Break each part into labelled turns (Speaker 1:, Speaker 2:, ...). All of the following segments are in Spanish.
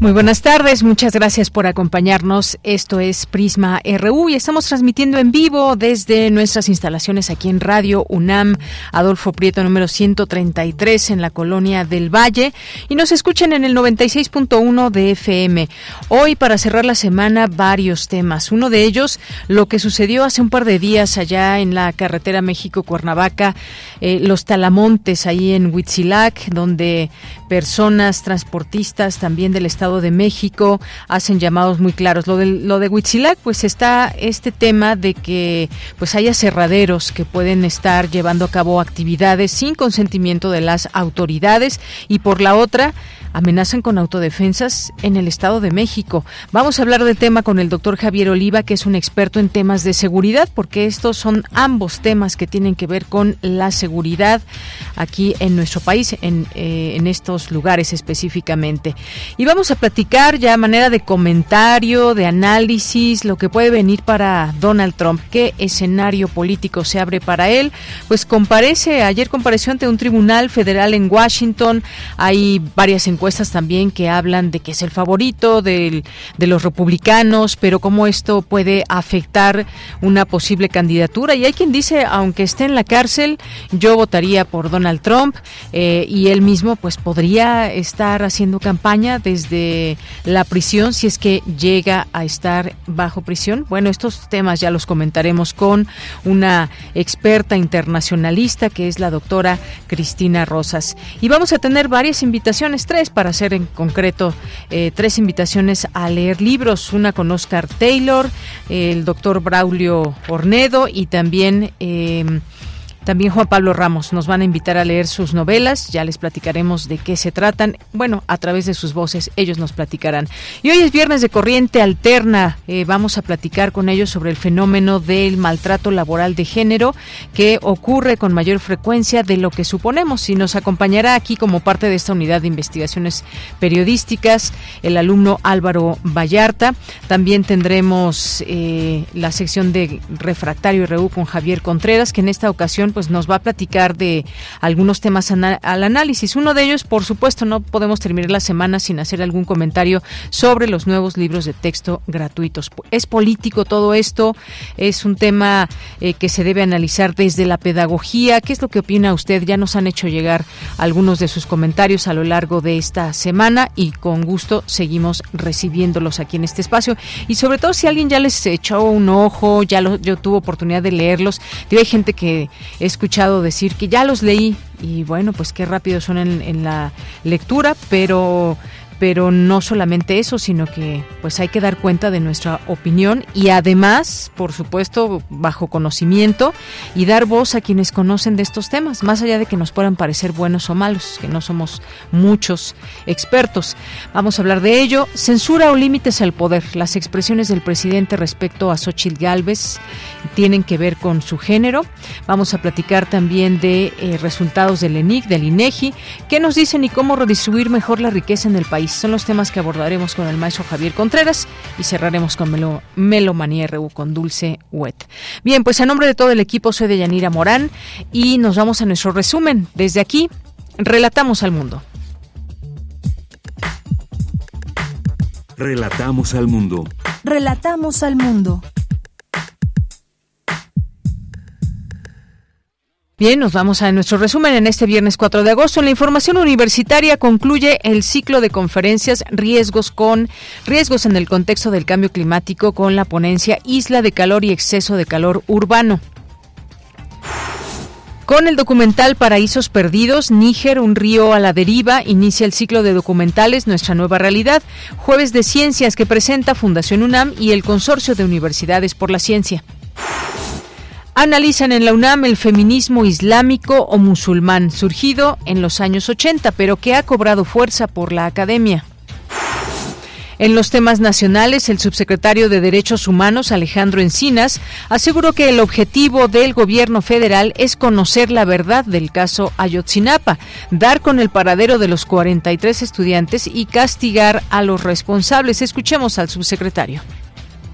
Speaker 1: Muy buenas tardes, muchas gracias por acompañarnos. Esto es Prisma RU y estamos transmitiendo en vivo desde nuestras instalaciones aquí en Radio UNAM, Adolfo Prieto número 133 en la colonia del Valle y nos escuchan en el 96.1 de FM. Hoy para cerrar la semana varios temas. Uno de ellos, lo que sucedió hace un par de días allá en la carretera México-Cuernavaca, eh, los talamontes ahí en Huitzilac, donde personas transportistas también del estado de México hacen llamados muy claros. Lo de, lo de Huitzilac, pues está este tema de que pues haya cerraderos que pueden estar llevando a cabo actividades sin consentimiento de las autoridades y por la otra amenazan con autodefensas en el Estado de México. Vamos a hablar del tema con el doctor Javier Oliva, que es un experto en temas de seguridad, porque estos son ambos temas que tienen que ver con la seguridad aquí en nuestro país, en, eh, en estos lugares específicamente. Y vamos a platicar ya a manera de comentario, de análisis, lo que puede venir para Donald Trump, qué escenario político se abre para él. Pues comparece, ayer compareció ante un tribunal federal en Washington, hay varias encuestas encuestas también que hablan de que es el favorito de los republicanos, pero cómo esto puede afectar una posible candidatura. Y hay quien dice, aunque esté en la cárcel, yo votaría por Donald Trump eh, y él mismo pues podría estar haciendo campaña desde la prisión si es que llega a estar bajo prisión. Bueno, estos temas ya los comentaremos con una experta internacionalista que es la doctora Cristina Rosas. Y vamos a tener varias invitaciones, tres para hacer en concreto eh, tres invitaciones a leer libros, una con Oscar Taylor, el doctor Braulio Ornedo y también... Eh, también Juan Pablo Ramos nos van a invitar a leer sus novelas, ya les platicaremos de qué se tratan. Bueno, a través de sus voces ellos nos platicarán. Y hoy es viernes de corriente alterna, eh, vamos a platicar con ellos sobre el fenómeno del maltrato laboral de género que ocurre con mayor frecuencia de lo que suponemos. Y nos acompañará aquí como parte de esta unidad de investigaciones periodísticas el alumno Álvaro Vallarta. También tendremos eh, la sección de refractario RU con Javier Contreras, que en esta ocasión pues nos va a platicar de algunos temas al análisis. Uno de ellos, por supuesto, no podemos terminar la semana sin hacer algún comentario sobre los nuevos libros de texto gratuitos. Es político todo esto, es un tema eh, que se debe analizar desde la pedagogía. ¿Qué es lo que opina usted? Ya nos han hecho llegar algunos de sus comentarios a lo largo de esta semana y con gusto seguimos recibiéndolos aquí en este espacio. Y sobre todo si alguien ya les echó un ojo, ya lo, yo tuve oportunidad de leerlos. hay gente que he escuchado decir que ya los leí y bueno, pues qué rápido son en, en la lectura, pero pero no solamente eso, sino que pues hay que dar cuenta de nuestra opinión y además, por supuesto, bajo conocimiento y dar voz a quienes conocen de estos temas, más allá de que nos puedan parecer buenos o malos, que no somos muchos expertos. Vamos a hablar de ello. Censura o límites al poder. Las expresiones del presidente respecto a Xochitl Galvez tienen que ver con su género. Vamos a platicar también de eh, resultados del ENIC, del INEGI, qué nos dicen y cómo redistribuir mejor la riqueza en el país son los temas que abordaremos con el maestro Javier Contreras y cerraremos con Melo, Melomanía RU con Dulce Wet. Bien, pues a nombre de todo el equipo soy de Yanira Morán y nos vamos a nuestro resumen. Desde aquí, relatamos al mundo.
Speaker 2: Relatamos al mundo.
Speaker 3: Relatamos al mundo.
Speaker 1: Bien, nos vamos a nuestro resumen en este viernes 4 de agosto. La información universitaria concluye el ciclo de conferencias Riesgos con riesgos en el contexto del cambio climático con la ponencia Isla de calor y exceso de calor urbano. Con el documental Paraísos Perdidos, Níger, un río a la deriva, inicia el ciclo de documentales Nuestra Nueva Realidad, jueves de ciencias que presenta Fundación UNAM y el Consorcio de Universidades por la Ciencia. Analizan en la UNAM el feminismo islámico o musulmán, surgido en los años 80, pero que ha cobrado fuerza por la academia. En los temas nacionales, el subsecretario de Derechos Humanos, Alejandro Encinas, aseguró que el objetivo del gobierno federal es conocer la verdad del caso Ayotzinapa, dar con el paradero de los 43 estudiantes y castigar a los responsables. Escuchemos al subsecretario.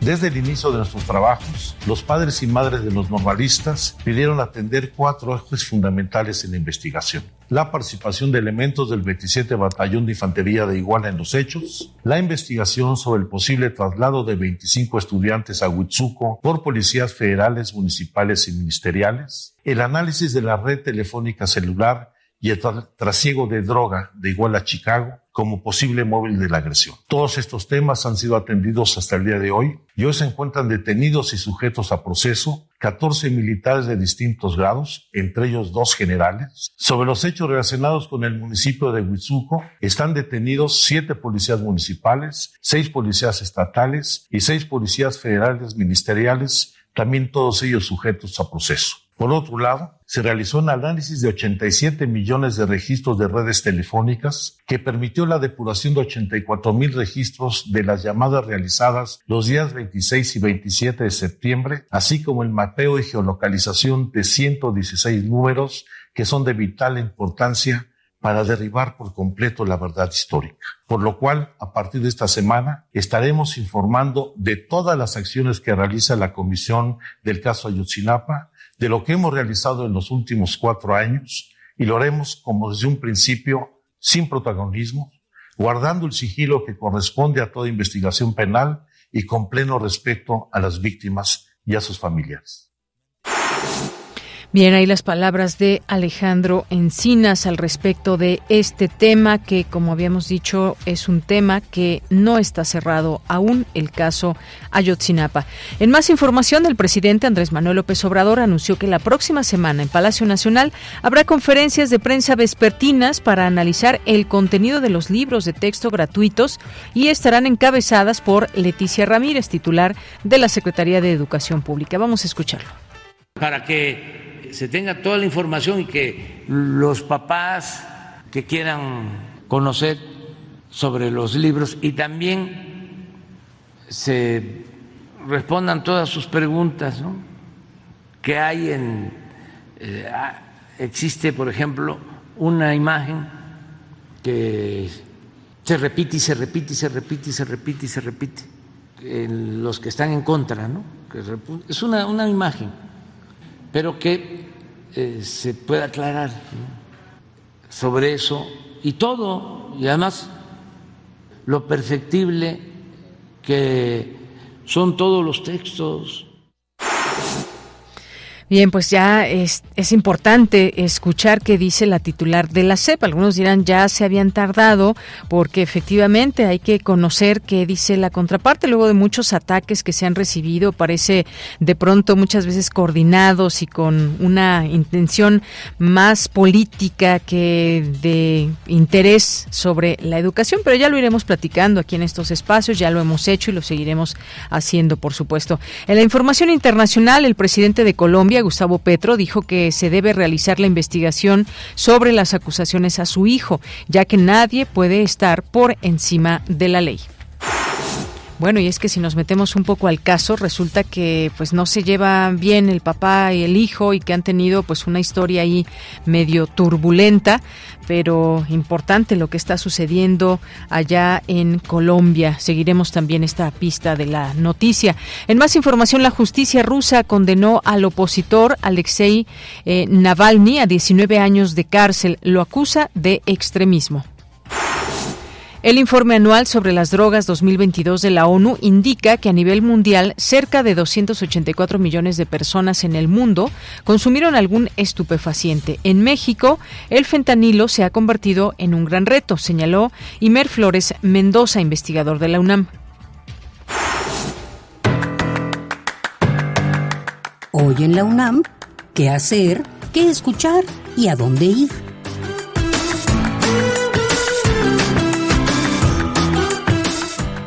Speaker 4: Desde el inicio de nuestros trabajos, los padres y madres de los normalistas pidieron atender cuatro ejes fundamentales en la investigación. La participación de elementos del 27 Batallón de Infantería de Iguala en los hechos, la investigación sobre el posible traslado de 25 estudiantes a Huitzuco por policías federales, municipales y ministeriales, el análisis de la red telefónica celular y el trasiego de droga de Iguala a Chicago como posible móvil de la agresión. Todos estos temas han sido atendidos hasta el día de hoy y hoy se encuentran detenidos y sujetos a proceso 14 militares de distintos grados, entre ellos dos generales. Sobre los hechos relacionados con el municipio de Huizuco están detenidos siete policías municipales, seis policías estatales y seis policías federales ministeriales, también todos ellos sujetos a proceso. Por otro lado, se realizó un análisis de 87 millones de registros de redes telefónicas que permitió la depuración de 84 mil registros de las llamadas realizadas los días 26 y 27 de septiembre, así como el mapeo y geolocalización de 116 números que son de vital importancia para derribar por completo la verdad histórica. Por lo cual, a partir de esta semana, estaremos informando de todas las acciones que realiza la Comisión del caso Ayotzinapa, de lo que hemos realizado en los últimos cuatro años y lo haremos como desde un principio, sin protagonismo, guardando el sigilo que corresponde a toda investigación penal y con pleno respeto a las víctimas y a sus familiares.
Speaker 1: Bien, ahí las palabras de Alejandro Encinas al respecto de este tema que, como habíamos dicho, es un tema que no está cerrado aún, el caso Ayotzinapa. En más información, el presidente Andrés Manuel López Obrador anunció que la próxima semana en Palacio Nacional habrá conferencias de prensa vespertinas para analizar el contenido de los libros de texto gratuitos y estarán encabezadas por Leticia Ramírez, titular de la Secretaría de Educación Pública. Vamos a escucharlo.
Speaker 5: Para que se tenga toda la información y que los papás que quieran conocer sobre los libros y también se respondan todas sus preguntas ¿no? que hay en eh, ah, existe por ejemplo una imagen que se repite y se repite y se repite y se repite y se repite en los que están en contra no es una, una imagen pero que eh, se pueda aclarar sobre eso y todo, y además lo perfectible que son todos los textos
Speaker 1: Bien, pues ya es, es, importante escuchar qué dice la titular de la CEP. Algunos dirán ya se habían tardado porque efectivamente hay que conocer qué dice la contraparte luego de muchos ataques que se han recibido. Parece de pronto muchas veces coordinados y con una intención más política que de interés sobre la educación, pero ya lo iremos platicando aquí en estos espacios, ya lo hemos hecho y lo seguiremos haciendo, por supuesto. En la información internacional, el presidente de Colombia Gustavo Petro, dijo que se debe realizar la investigación sobre las acusaciones a su hijo, ya que nadie puede estar por encima de la ley. Bueno, y es que si nos metemos un poco al caso, resulta que pues no se llevan bien el papá y el hijo y que han tenido pues una historia ahí medio turbulenta, pero importante lo que está sucediendo allá en Colombia. Seguiremos también esta pista de la noticia. En más información, la justicia rusa condenó al opositor Alexei eh, Navalny a 19 años de cárcel. Lo acusa de extremismo. El informe anual sobre las drogas 2022 de la ONU indica que a nivel mundial cerca de 284 millones de personas en el mundo consumieron algún estupefaciente. En México, el fentanilo se ha convertido en un gran reto, señaló Imer Flores Mendoza, investigador de la UNAM.
Speaker 6: Hoy en la UNAM, ¿qué hacer? qué escuchar y a dónde ir.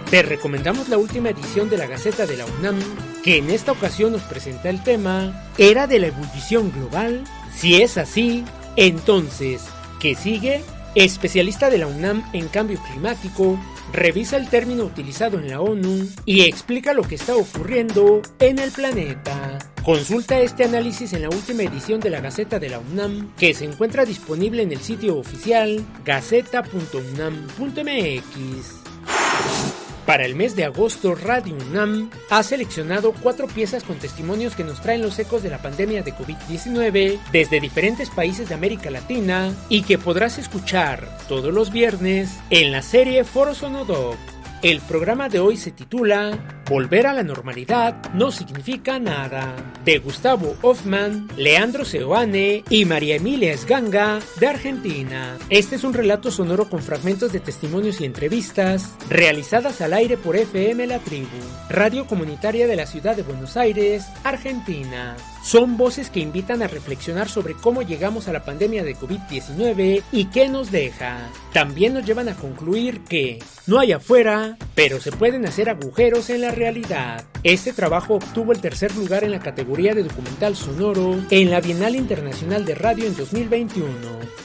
Speaker 7: Te recomendamos la última edición de la Gaceta de la UNAM, que en esta ocasión nos presenta el tema ¿Era de la ebullición global? Si es así, entonces, ¿qué sigue? Especialista de la UNAM en cambio climático, revisa el término utilizado en la ONU y explica lo que está ocurriendo en el planeta. Consulta este análisis en la última edición de la Gaceta de la UNAM, que se encuentra disponible en el sitio oficial gaceta.unam.mx. Para el mes de agosto, Radio UNAM ha seleccionado cuatro piezas con testimonios que nos traen los ecos de la pandemia de COVID-19 desde diferentes países de América Latina y que podrás escuchar todos los viernes en la serie Foro Sonodoc. El programa de hoy se titula Volver a la normalidad no significa nada, de Gustavo Hoffman, Leandro Seoane y María Emilia Esganga, de Argentina. Este es un relato sonoro con fragmentos de testimonios y entrevistas realizadas al aire por FM La Tribu, radio comunitaria de la ciudad de Buenos Aires, Argentina. Son voces que invitan a reflexionar sobre cómo llegamos a la pandemia de COVID-19 y qué nos deja. También nos llevan a concluir que no hay afuera, pero se pueden hacer agujeros en la realidad. Este trabajo obtuvo el tercer lugar en la categoría de documental sonoro en la Bienal Internacional de Radio en 2021.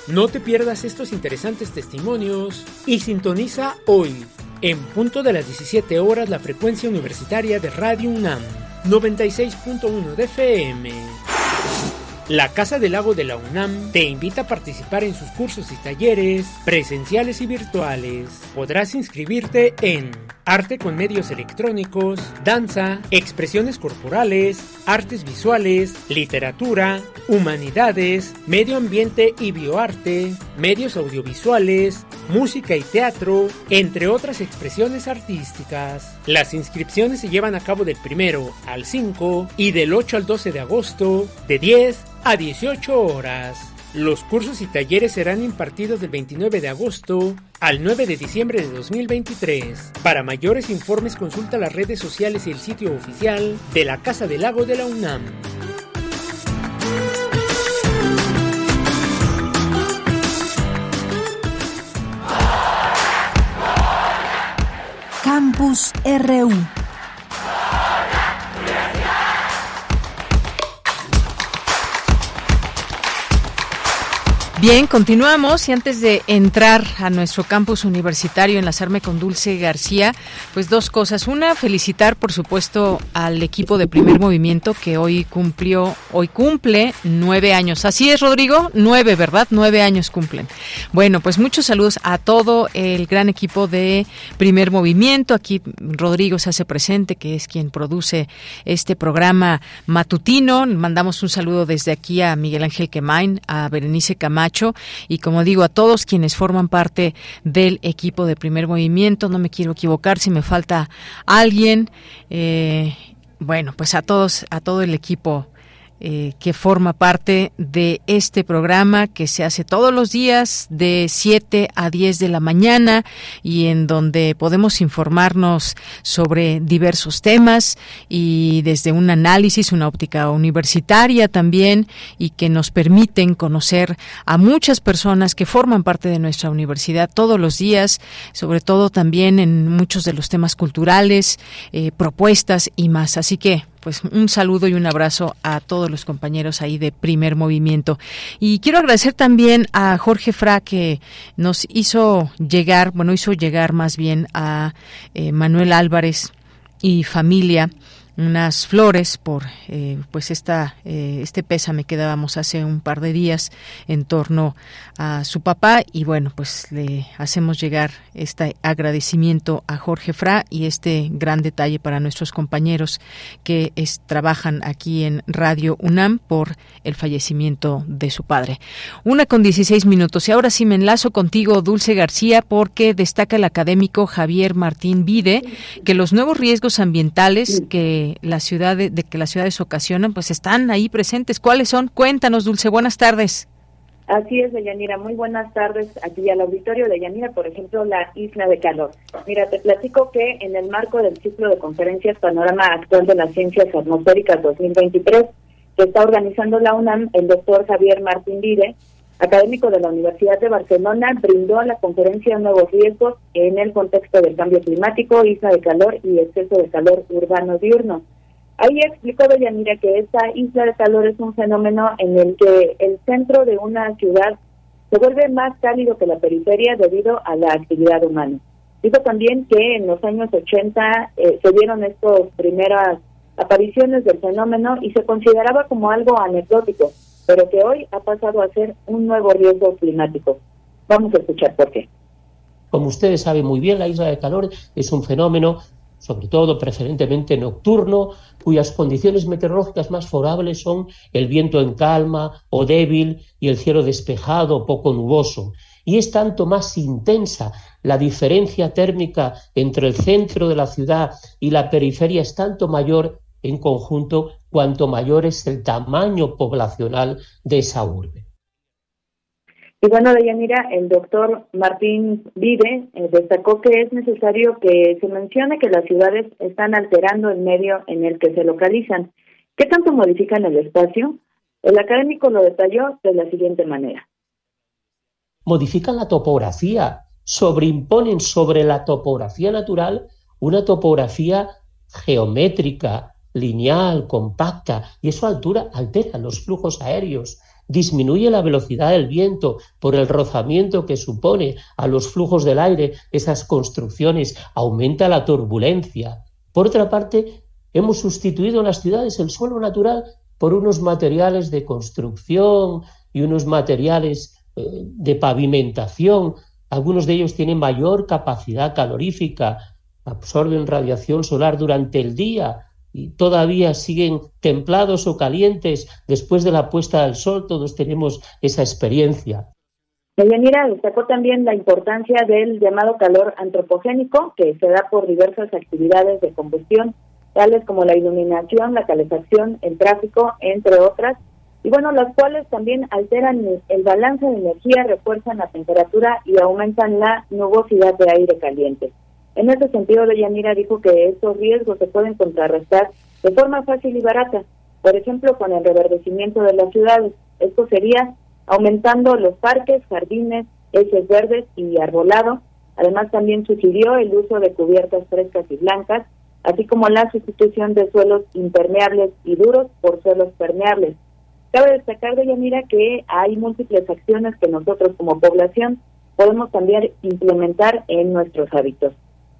Speaker 7: No te pierdas estos interesantes testimonios y sintoniza hoy, en punto de las 17 horas, la frecuencia universitaria de Radio UNAM. 96.1 de FM. La Casa del Lago de la UNAM te invita a participar en sus cursos y talleres presenciales y virtuales. Podrás inscribirte en arte con medios electrónicos, danza, expresiones corporales, artes visuales, literatura, humanidades, medio ambiente y bioarte, medios audiovisuales, música y teatro, entre otras expresiones artísticas. Las inscripciones se llevan a cabo del primero al 5 y del 8 al 12 de agosto, de 10 a 18 horas. Los cursos y talleres serán impartidos del 29 de agosto al 9 de diciembre de 2023. Para mayores informes consulta las redes sociales y el sitio oficial de la Casa del Lago de la UNAM.
Speaker 3: Campus RU
Speaker 1: Bien, continuamos y antes de entrar a nuestro campus universitario, enlazarme con Dulce García, pues dos cosas. Una, felicitar por supuesto al equipo de primer movimiento que hoy cumplió, hoy cumple nueve años. Así es, Rodrigo, nueve, ¿verdad? Nueve años cumplen. Bueno, pues muchos saludos a todo el gran equipo de primer movimiento. Aquí Rodrigo se hace presente, que es quien produce este programa matutino. Mandamos un saludo desde aquí a Miguel Ángel Quemain, a Berenice Camacho y como digo a todos quienes forman parte del equipo de primer movimiento. No me quiero equivocar si me falta alguien. Eh, bueno, pues a todos, a todo el equipo eh, que forma parte de este programa que se hace todos los días de 7 a 10 de la mañana y en donde podemos informarnos sobre diversos temas y desde un análisis, una óptica universitaria también y que nos permiten conocer a muchas personas que forman parte de nuestra universidad todos los días, sobre todo también en muchos de los temas culturales, eh, propuestas y más. Así que pues un saludo y un abrazo a todos los compañeros ahí de primer movimiento. Y quiero agradecer también a Jorge Fra que nos hizo llegar, bueno, hizo llegar más bien a eh, Manuel Álvarez y familia unas flores por eh, pues esta eh, este pésame que dábamos hace un par de días en torno a su papá y bueno pues le hacemos llegar este agradecimiento a Jorge Fra y este gran detalle para nuestros compañeros que es, trabajan aquí en Radio UNAM por el fallecimiento de su padre. Una con 16 minutos y ahora sí me enlazo contigo Dulce García porque destaca el académico Javier Martín Vide que los nuevos riesgos ambientales que la ciudad de, que las ciudades ocasionan, pues están ahí presentes. ¿Cuáles son? Cuéntanos, Dulce. Buenas tardes.
Speaker 8: Así es, Deyanira. Muy buenas tardes aquí al auditorio de Yanira, por ejemplo, la Isla de Calor. Mira, te platico que en el marco del ciclo de conferencias Panorama Actual de las Ciencias Atmosféricas 2023, que está organizando la UNAM, el doctor Javier Martín Vide, académico de la Universidad de Barcelona, brindó a la conferencia nuevos riesgos en el contexto del cambio climático, isla de calor y exceso de calor urbano diurno. Ahí explicó Deyanira que esta isla de calor es un fenómeno en el que el centro de una ciudad se vuelve más cálido que la periferia debido a la actividad humana. Dijo también que en los años 80 eh, se dieron estas primeras apariciones del fenómeno y se consideraba como algo anecdótico, pero que hoy ha pasado a ser un nuevo riesgo climático. Vamos a escuchar por qué.
Speaker 9: Como ustedes saben muy bien, la isla de calor es un fenómeno sobre todo preferentemente nocturno, cuyas condiciones meteorológicas más favorables son el viento en calma o débil y el cielo despejado o poco nuboso. Y es tanto más intensa la diferencia térmica entre el centro de la ciudad y la periferia es tanto mayor en conjunto cuanto mayor es el tamaño poblacional de esa urbe.
Speaker 8: Y bueno, Deyanira, el doctor Martín Vide eh, destacó que es necesario que se mencione que las ciudades están alterando el medio en el que se localizan. ¿Qué tanto modifican el espacio? El académico lo detalló de la siguiente manera.
Speaker 9: Modifican la topografía, sobreimponen sobre la topografía natural una topografía geométrica, lineal, compacta, y eso altura, altera los flujos aéreos, disminuye la velocidad del viento por el rozamiento que supone a los flujos del aire esas construcciones, aumenta la turbulencia. Por otra parte, hemos sustituido en las ciudades el suelo natural por unos materiales de construcción y unos materiales eh, de pavimentación. Algunos de ellos tienen mayor capacidad calorífica, absorben radiación solar durante el día, todavía siguen templados o calientes después de la puesta del sol, todos tenemos esa experiencia.
Speaker 8: Deyanira destacó también la importancia del llamado calor antropogénico, que se da por diversas actividades de combustión, tales como la iluminación, la calefacción, el tráfico, entre otras, y bueno, las cuales también alteran el balance de energía, refuerzan la temperatura y aumentan la nubosidad de aire caliente. En ese sentido, Deyanira dijo que estos riesgos se pueden contrarrestar de forma fácil y barata, por ejemplo, con el reverdecimiento de las ciudades. Esto sería aumentando los parques, jardines, ejes verdes y arbolado. Además, también sugirió el uso de cubiertas frescas y blancas, así como la sustitución de suelos impermeables y duros por suelos permeables. Cabe destacar, Deyanira, que hay múltiples acciones que nosotros como población podemos también implementar en nuestros hábitos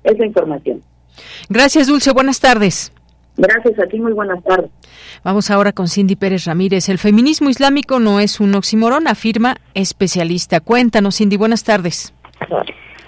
Speaker 8: esa información.
Speaker 1: Gracias, Dulce. Buenas tardes.
Speaker 8: Gracias a ti, muy buenas tardes.
Speaker 1: Vamos ahora con Cindy Pérez Ramírez. El feminismo islámico no es un oxímoron, afirma especialista. Cuéntanos, Cindy, buenas tardes.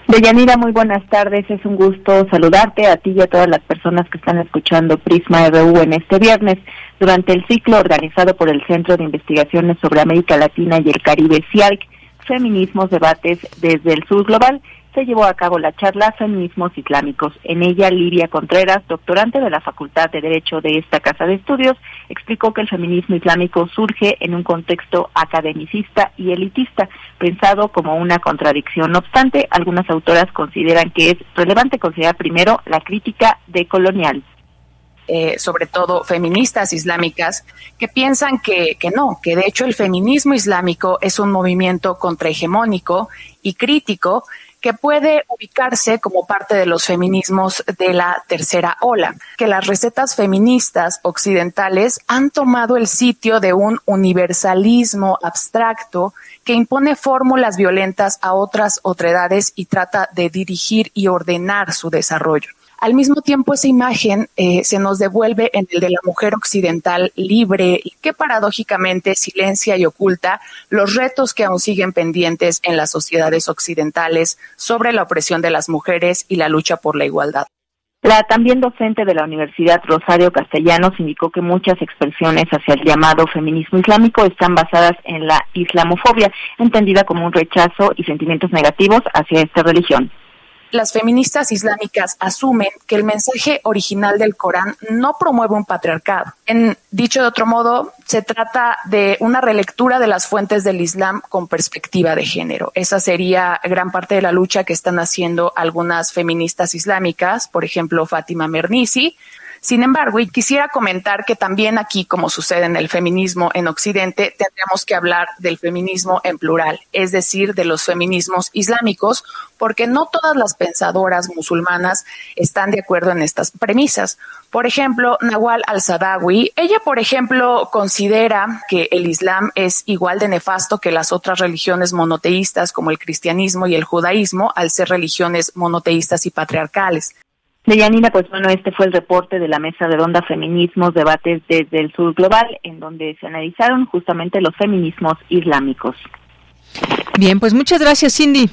Speaker 10: Deyanira, muy buenas tardes. Es un gusto saludarte a ti y a todas las personas que están escuchando Prisma RU en este viernes. Durante el ciclo organizado por el Centro de Investigaciones sobre América Latina y el Caribe, CIARC, Feminismos, Debates desde el Sur Global, se llevó a cabo la charla Feminismos Islámicos. En ella, Lidia Contreras, doctorante de la Facultad de Derecho de esta Casa de Estudios, explicó que el feminismo islámico surge en un contexto academicista y elitista, pensado como una contradicción. No obstante, algunas autoras consideran que es relevante considerar primero la crítica decolonial.
Speaker 11: Eh, sobre todo feministas islámicas, que piensan que no, que de hecho el feminismo islámico es un movimiento contrahegemónico y crítico que puede ubicarse como parte de los feminismos de la tercera ola, que las recetas feministas occidentales han tomado el sitio de un universalismo abstracto que impone fórmulas violentas a otras otredades y trata de dirigir y ordenar su desarrollo. Al mismo tiempo, esa imagen eh, se nos devuelve en el de la mujer occidental libre y que paradójicamente silencia y oculta los retos que aún siguen pendientes en las sociedades occidentales sobre la opresión de las mujeres y la lucha por la igualdad.
Speaker 10: La también docente de la Universidad Rosario Castellanos indicó que muchas expresiones hacia el llamado feminismo islámico están basadas en la islamofobia, entendida como un rechazo y sentimientos negativos hacia esta religión
Speaker 11: las feministas islámicas asumen que el mensaje original del Corán no promueve un patriarcado. En dicho de otro modo, se trata de una relectura de las fuentes del Islam con perspectiva de género. Esa sería gran parte de la lucha que están haciendo algunas feministas islámicas, por ejemplo, Fátima Mernissi, Sin embargo, y quisiera comentar que también aquí, como sucede en el feminismo en Occidente, tendríamos que hablar del feminismo en plural, es decir, de los feminismos islámicos, porque no todas las pensadoras musulmanas están de acuerdo en estas premisas. Por ejemplo, Nawal al-Sadawi, ella, por ejemplo, considera que el Islam es igual de nefasto que las otras religiones monoteístas como el cristianismo y el judaísmo, al ser religiones monoteístas y patriarcales.
Speaker 10: Deyanira, pues bueno, este fue el reporte de la Mesa Redonda Feminismos, Debates desde el Sur Global, en donde se analizaron justamente los feminismos islámicos.
Speaker 1: Bien, pues muchas gracias, Cindy.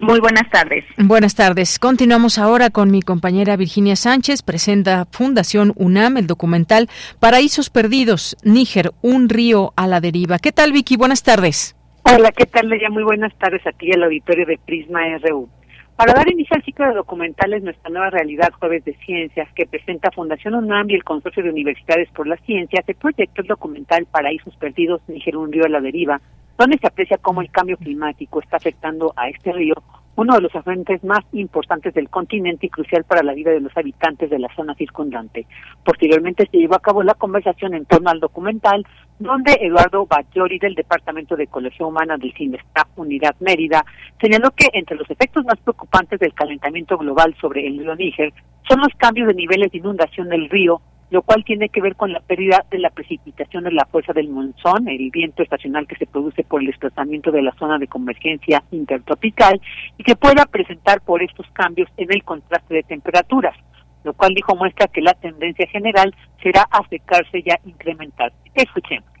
Speaker 10: Muy buenas tardes.
Speaker 1: Buenas tardes. Continuamos ahora con mi compañera Virginia Sánchez. Presenta Fundación UNAM el documental Paraísos Perdidos, Níger, un río a la deriva. ¿Qué tal, Vicky? Buenas tardes.
Speaker 12: Hola, ¿qué tal, Leia? Muy buenas tardes a ti y al auditorio de Prisma RU. Para dar inicio al ciclo de documentales Nuestra Nueva Realidad Jueves de Ciencias, que presenta Fundación UNAM y el Consorcio de Universidades por la Ciencia, se proyectó el documental Paraísos Perdidos, Níger, un río a la deriva, donde se aprecia cómo el cambio climático está afectando a este río, uno de los afluentes más importantes del continente y crucial para la vida de los habitantes de la zona circundante. Posteriormente se llevó a cabo la conversación en torno al documental, donde Eduardo Bayori del Departamento de Ecología Humana del CINESTAP Unidad Mérida señaló que entre los efectos más preocupantes del calentamiento global sobre el río Níger son los cambios de niveles de inundación del río, lo cual tiene que ver con la pérdida de la precipitación de la fuerza del monzón, el viento estacional que se produce por el desplazamiento de la zona de convergencia intertropical y que pueda presentar por estos cambios en el contraste de temperaturas, lo cual dijo muestra que la tendencia general será a secarse y a incrementarse. Escuchemos.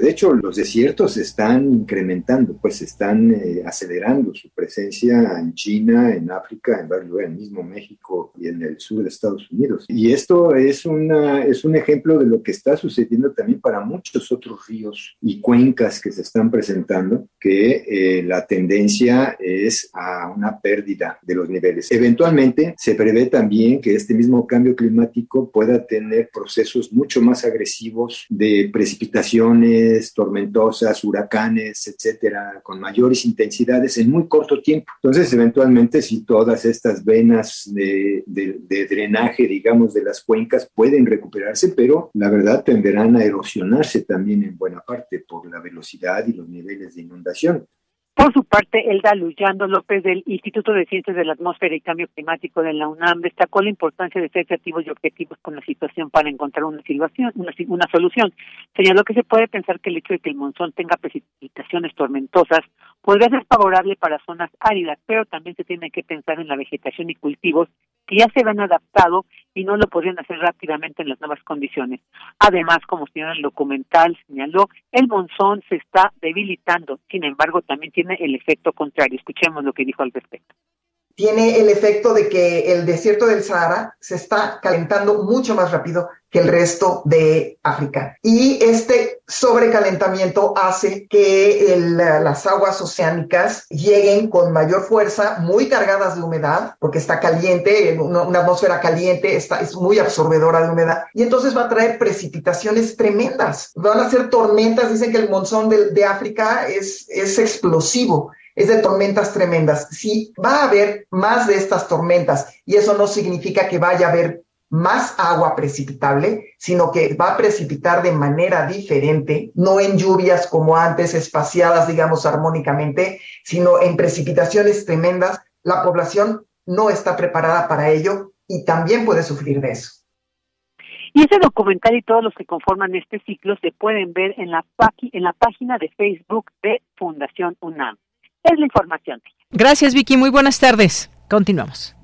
Speaker 13: De hecho, los desiertos están incrementando, pues están eh, acelerando su presencia en China, en África, en varios lugares, mismo México y en el sur de Estados Unidos. Y esto es, una, es un ejemplo de lo que está sucediendo también para muchos otros ríos y cuencas que se están presentando, que eh, la tendencia es a una pérdida de los niveles. Eventualmente se prevé también que este mismo cambio climático pueda tener procesos mucho más agresivos de precipitaciones, tormentosas, huracanes, etcétera, con mayores intensidades en muy corto tiempo. Entonces, eventualmente, si todas estas venas de, de drenaje, digamos, de las cuencas pueden recuperarse, pero la verdad tenderán a erosionarse también en buena parte por la velocidad y los niveles de inundación.
Speaker 12: Por su parte, Elda Luyando López del Instituto de Ciencias de la Atmósfera y Cambio Climático de la UNAM destacó la importancia de ser creativos y objetivos con la situación para encontrar una, situación, una, una solución. Señaló que se puede pensar que el hecho de que el monzón tenga precipitaciones tormentosas podría ser favorable para zonas áridas, pero también se tiene que pensar en la vegetación y cultivos que ya se han adaptado y no lo podrían hacer rápidamente en las nuevas condiciones. Además, como señala el documental señaló, el monzón se está debilitando, sin embargo, también tiene el efecto contrario. Escuchemos lo que dijo al respecto
Speaker 14: tiene el efecto de que el desierto del Sahara se está calentando mucho más rápido que el resto de África. Y este sobrecalentamiento hace que las aguas oceánicas lleguen con mayor fuerza, muy cargadas de humedad, porque está caliente, una, atmósfera caliente está, es muy absorbedora de humedad, y entonces va a traer precipitaciones tremendas. Van a ser tormentas, dicen que el monzón de, de África es, es explosivo es de tormentas tremendas. Si va a haber más de estas tormentas, y eso no significa que vaya a haber más agua precipitable, sino que va a precipitar de manera diferente, no en lluvias como antes, espaciadas, digamos, armónicamente, sino en precipitaciones tremendas. La población no está preparada para ello y también puede sufrir de eso.
Speaker 12: Y ese documental y todos los que conforman este ciclo se pueden ver en la, en la página de Facebook de Fundación UNAM. Es la información.
Speaker 1: Gracias, Vicky. Muy buenas tardes. Continuamos.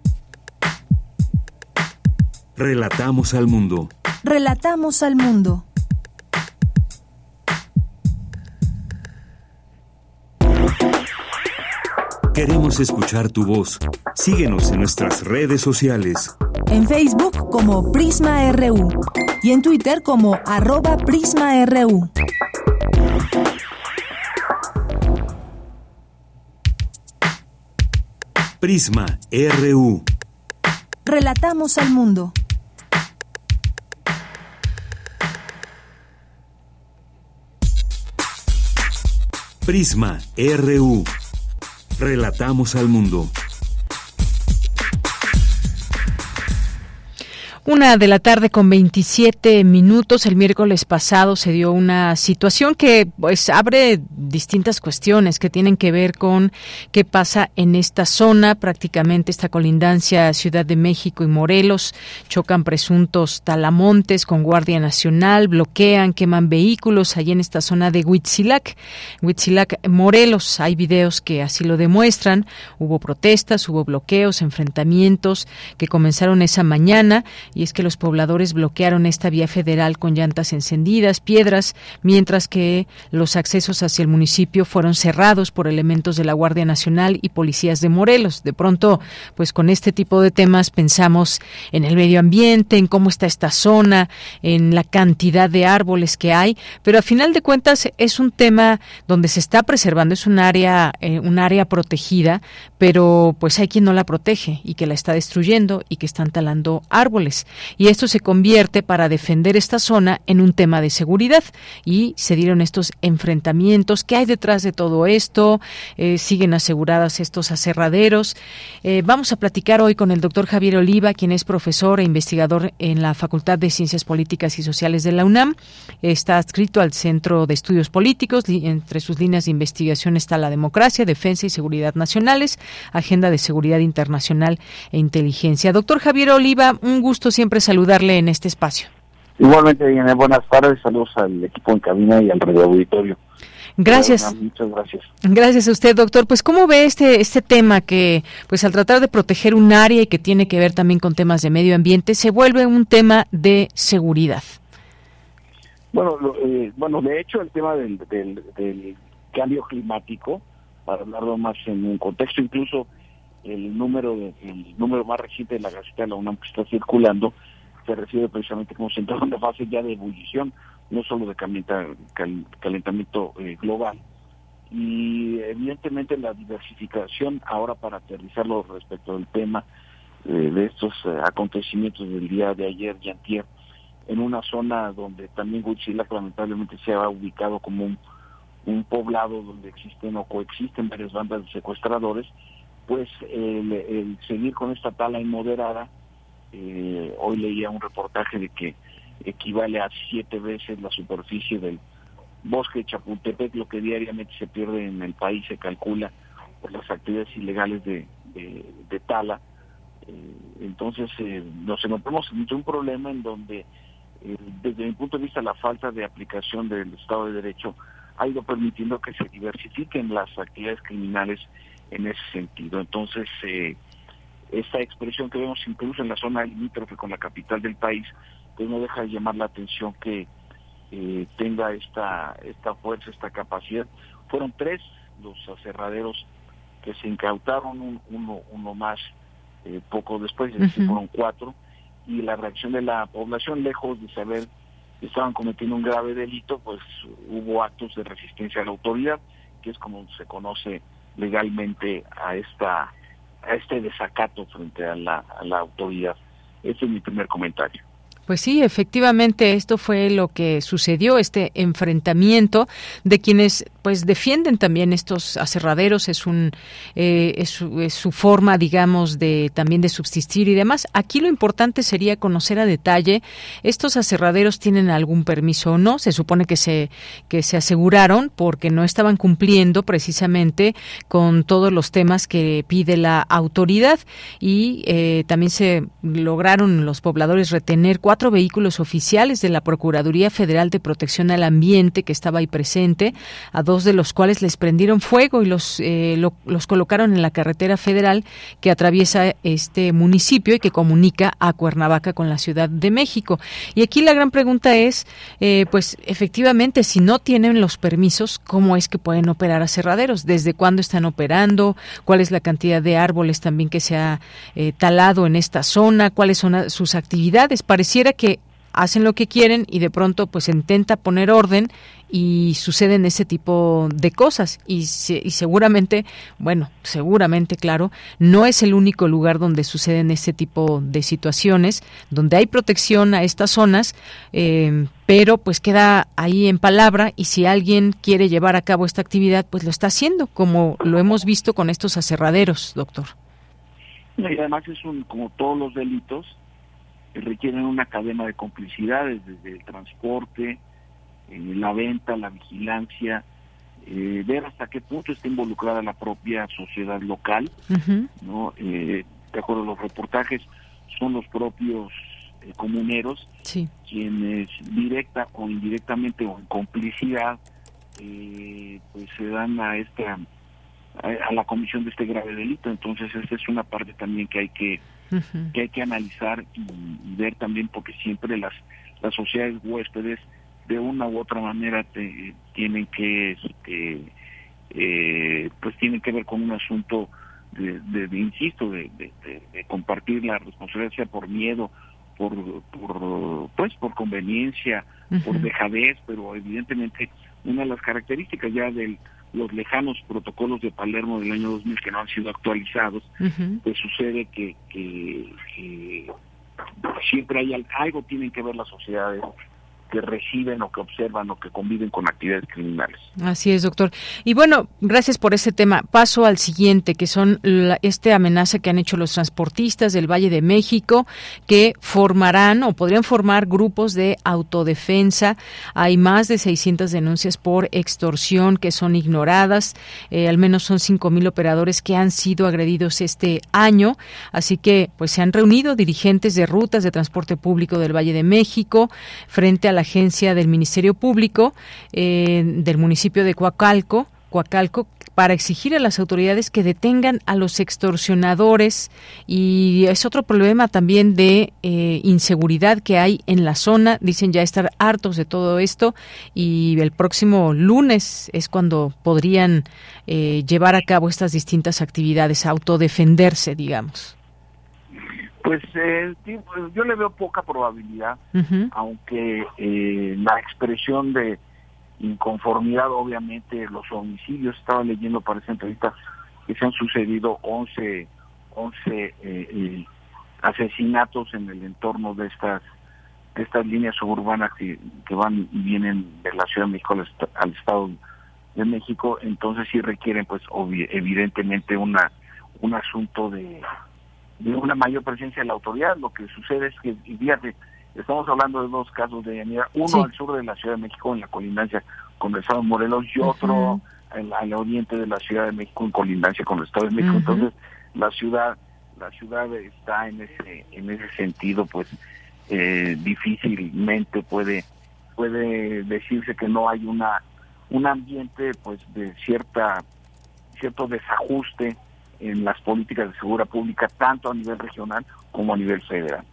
Speaker 2: Relatamos al mundo.
Speaker 3: Relatamos al mundo.
Speaker 2: Queremos escuchar tu voz. Síguenos en nuestras redes sociales.
Speaker 3: En Facebook como Prisma RU y en Twitter como arroba PrismaRU.
Speaker 2: Prisma RU.
Speaker 3: Relatamos al mundo.
Speaker 2: Prisma RU. Relatamos al mundo.
Speaker 1: Una de la tarde con 27 minutos. El miércoles pasado se dio una situación que pues abre distintas cuestiones que tienen que ver con qué pasa en esta zona, prácticamente esta colindancia Ciudad de México y Morelos. Chocan presuntos talamontes con Guardia Nacional, bloquean, queman vehículos allí en esta zona de Huitzilac. Huitzilac, Morelos. Hay videos que así lo demuestran. Hubo protestas, hubo bloqueos, enfrentamientos que comenzaron esa mañana y es que los pobladores bloquearon esta vía federal con llantas encendidas, piedras, mientras que los accesos hacia el municipio fueron cerrados por elementos de la Guardia Nacional y policías de Morelos. De pronto, pues con este tipo de temas pensamos en el medio ambiente, en cómo está esta zona, en la cantidad de árboles que hay, pero a final de cuentas es un tema donde se está preservando, es un área, eh, un área protegida, pero pues hay quien no la protege y que la está destruyendo y que están talando árboles y esto se convierte para defender esta zona en un tema de seguridad y se dieron estos enfrentamientos. ¿Qué hay detrás de todo esto? Eh, siguen aseguradas estos aserraderos. Eh, vamos a platicar hoy con el doctor Javier Oliva, quien es profesor e investigador en la Facultad de Ciencias Políticas y Sociales de la UNAM. Está adscrito al Centro de Estudios Políticos. Entre sus líneas de investigación está la democracia, defensa y seguridad nacionales, agenda de seguridad internacional e inteligencia. Doctor Javier Oliva, un gusto siempre saludarle en este espacio.
Speaker 15: Igualmente, Diana, buenas tardes, saludos al equipo en cabina y al radio auditorio.
Speaker 1: Gracias.
Speaker 15: muchas gracias.
Speaker 1: Gracias a usted, doctor. Pues, ¿cómo ve este, este tema que, pues, al tratar de proteger un área y que tiene que ver también con temas de medio ambiente, se vuelve un tema de seguridad?
Speaker 15: Bueno, eh, bueno de hecho, el tema del, del cambio climático, para hablarlo más en un contexto incluso el número el número más reciente de la Gaceta de la UNAM que está circulando se refiere precisamente como se entró en una fase ya de ebullición, no solo de calentamiento eh, global. Y evidentemente la diversificación, ahora para aterrizarlo respecto del tema eh, de estos eh, acontecimientos del día de ayer y antier, en una zona donde también Huitzilac lamentablemente se ha ubicado como un, un poblado donde existen o coexisten varias bandas de secuestradores, pues el, seguir con esta tala inmoderada, eh, hoy leía un reportaje de que equivale a siete veces la superficie del bosque de Chapultepec, lo que diariamente se pierde en el país, se calcula por las actividades ilegales de, de, tala. Eh, entonces eh, nos encontramos en un problema en donde, desde mi punto de vista, la falta de aplicación del Estado de Derecho ha ido permitiendo que se diversifiquen las actividades criminales en ese sentido. Entonces, eh, esta expresión que vemos incluso en la zona limítrofe con la capital del país, pues no deja de llamar la atención que eh, tenga esta, esta fuerza, esta capacidad. Fueron tres los aserraderos que se incautaron, uno, uno más eh, poco después, fueron cuatro, y la reacción de la población, lejos de saber que estaban cometiendo un grave delito, pues hubo actos de resistencia a la autoridad, que es como se conoce legalmente a esta a este desacato frente a la, a la autoridad. Ese es mi primer comentario.
Speaker 1: Pues sí, efectivamente esto fue lo que sucedió, este enfrentamiento de quienes pues defienden también estos aserraderos, es un eh, es, su, forma, digamos, de también de subsistir y demás. Aquí lo importante sería conocer a detalle estos aserraderos tienen algún permiso o no. Se supone que se que se aseguraron porque no estaban cumpliendo precisamente con todos los temas que pide la autoridad y eh, también se lograron los pobladores retener cuatro cuatro vehículos oficiales de la Procuraduría Federal de Protección al Ambiente que estaba ahí presente, a dos de los cuales les prendieron fuego y los, eh, los colocaron en la carretera federal que atraviesa este municipio y que comunica a Cuernavaca con la Ciudad de México. Y aquí la gran pregunta es, eh, pues efectivamente, si no tienen los permisos, ¿cómo es que pueden operar aserraderos? ¿Desde cuándo están operando? ¿Cuál es la cantidad de árboles también que se ha eh, talado en esta zona? ¿Cuáles son sus actividades? Pareciera que hacen lo que quieren y de pronto pues intenta poner orden y suceden ese tipo de cosas. Y, y, seguramente bueno seguramente claro no es el único lugar donde suceden ese tipo de situaciones donde hay protección a estas zonas eh, pero pues queda ahí en palabra y si alguien quiere llevar a cabo esta actividad pues lo está haciendo como lo hemos visto con estos aserraderos doctor.
Speaker 15: Y además es un como todos los delitos requieren una cadena de complicidades desde el transporte, eh, la venta, la vigilancia, eh, ver hasta qué punto está involucrada la propia sociedad local, ¿no? Eh, de acuerdo a los reportajes, son los propios comuneros quienes directa o indirectamente o en complicidad pues se dan a esta a, la comisión de este grave delito. Entonces esta es una parte también que hay que que hay que analizar y, ver también porque siempre las las sociedades huéspedes de una u otra manera te, tienen que este, eh, pues tienen que ver con un asunto de, de, insisto de, de, compartir la responsabilidad sea por miedo por, por pues por conveniencia por dejadez pero evidentemente una de las características ya de los lejanos protocolos de Palermo del año 2000 que no han sido actualizados pues sucede que, que, que siempre hay algo tienen que ver las sociedades que reciben o que observan o que conviven con actividades criminales.
Speaker 1: Así es, doctor. Y bueno, gracias por ese tema. Paso al siguiente, que son la, este amenaza que han hecho los transportistas del Valle de México, que formarán o podrían formar grupos de autodefensa. Hay más de 600 denuncias por extorsión que son ignoradas. Eh, al menos son 5.000 operadores que han sido agredidos este año. Así que, pues, se han reunido dirigentes de rutas de transporte público del Valle de México frente a la agencia del Ministerio Público eh, del municipio de Coacalco, Coacalco para exigir a las autoridades que detengan a los extorsionadores y es otro problema también de eh, inseguridad que hay en la zona. Dicen ya estar hartos de todo esto y el próximo lunes es cuando podrían eh, llevar a cabo estas distintas actividades, autodefenderse, digamos.
Speaker 15: Pues eh, yo le veo poca probabilidad, aunque eh, la expresión de inconformidad, obviamente, los homicidios, estaba leyendo para esa entrevista que se han sucedido 11, 11 eh, eh, asesinatos en el entorno de estas de estas líneas suburbanas que, que van y vienen de la Ciudad de México al, Estado de México, entonces sí requieren, pues, evidentemente, una un asunto de de una mayor presencia de la autoridad. Lo que sucede es que, fíjate, estamos hablando de dos casos de llanera, uno al sur de la Ciudad de México en la colindancia con el Estado de Morelos y otro al oriente de la Ciudad de México en colindancia con el Estado de México. Entonces, la ciudad la ciudad está en ese en ese sentido pues eh, difícilmente puede puede decirse que no hay una un ambiente pues de cierta cierto desajuste en las políticas de seguridad pública, tanto a nivel regional como a nivel federal.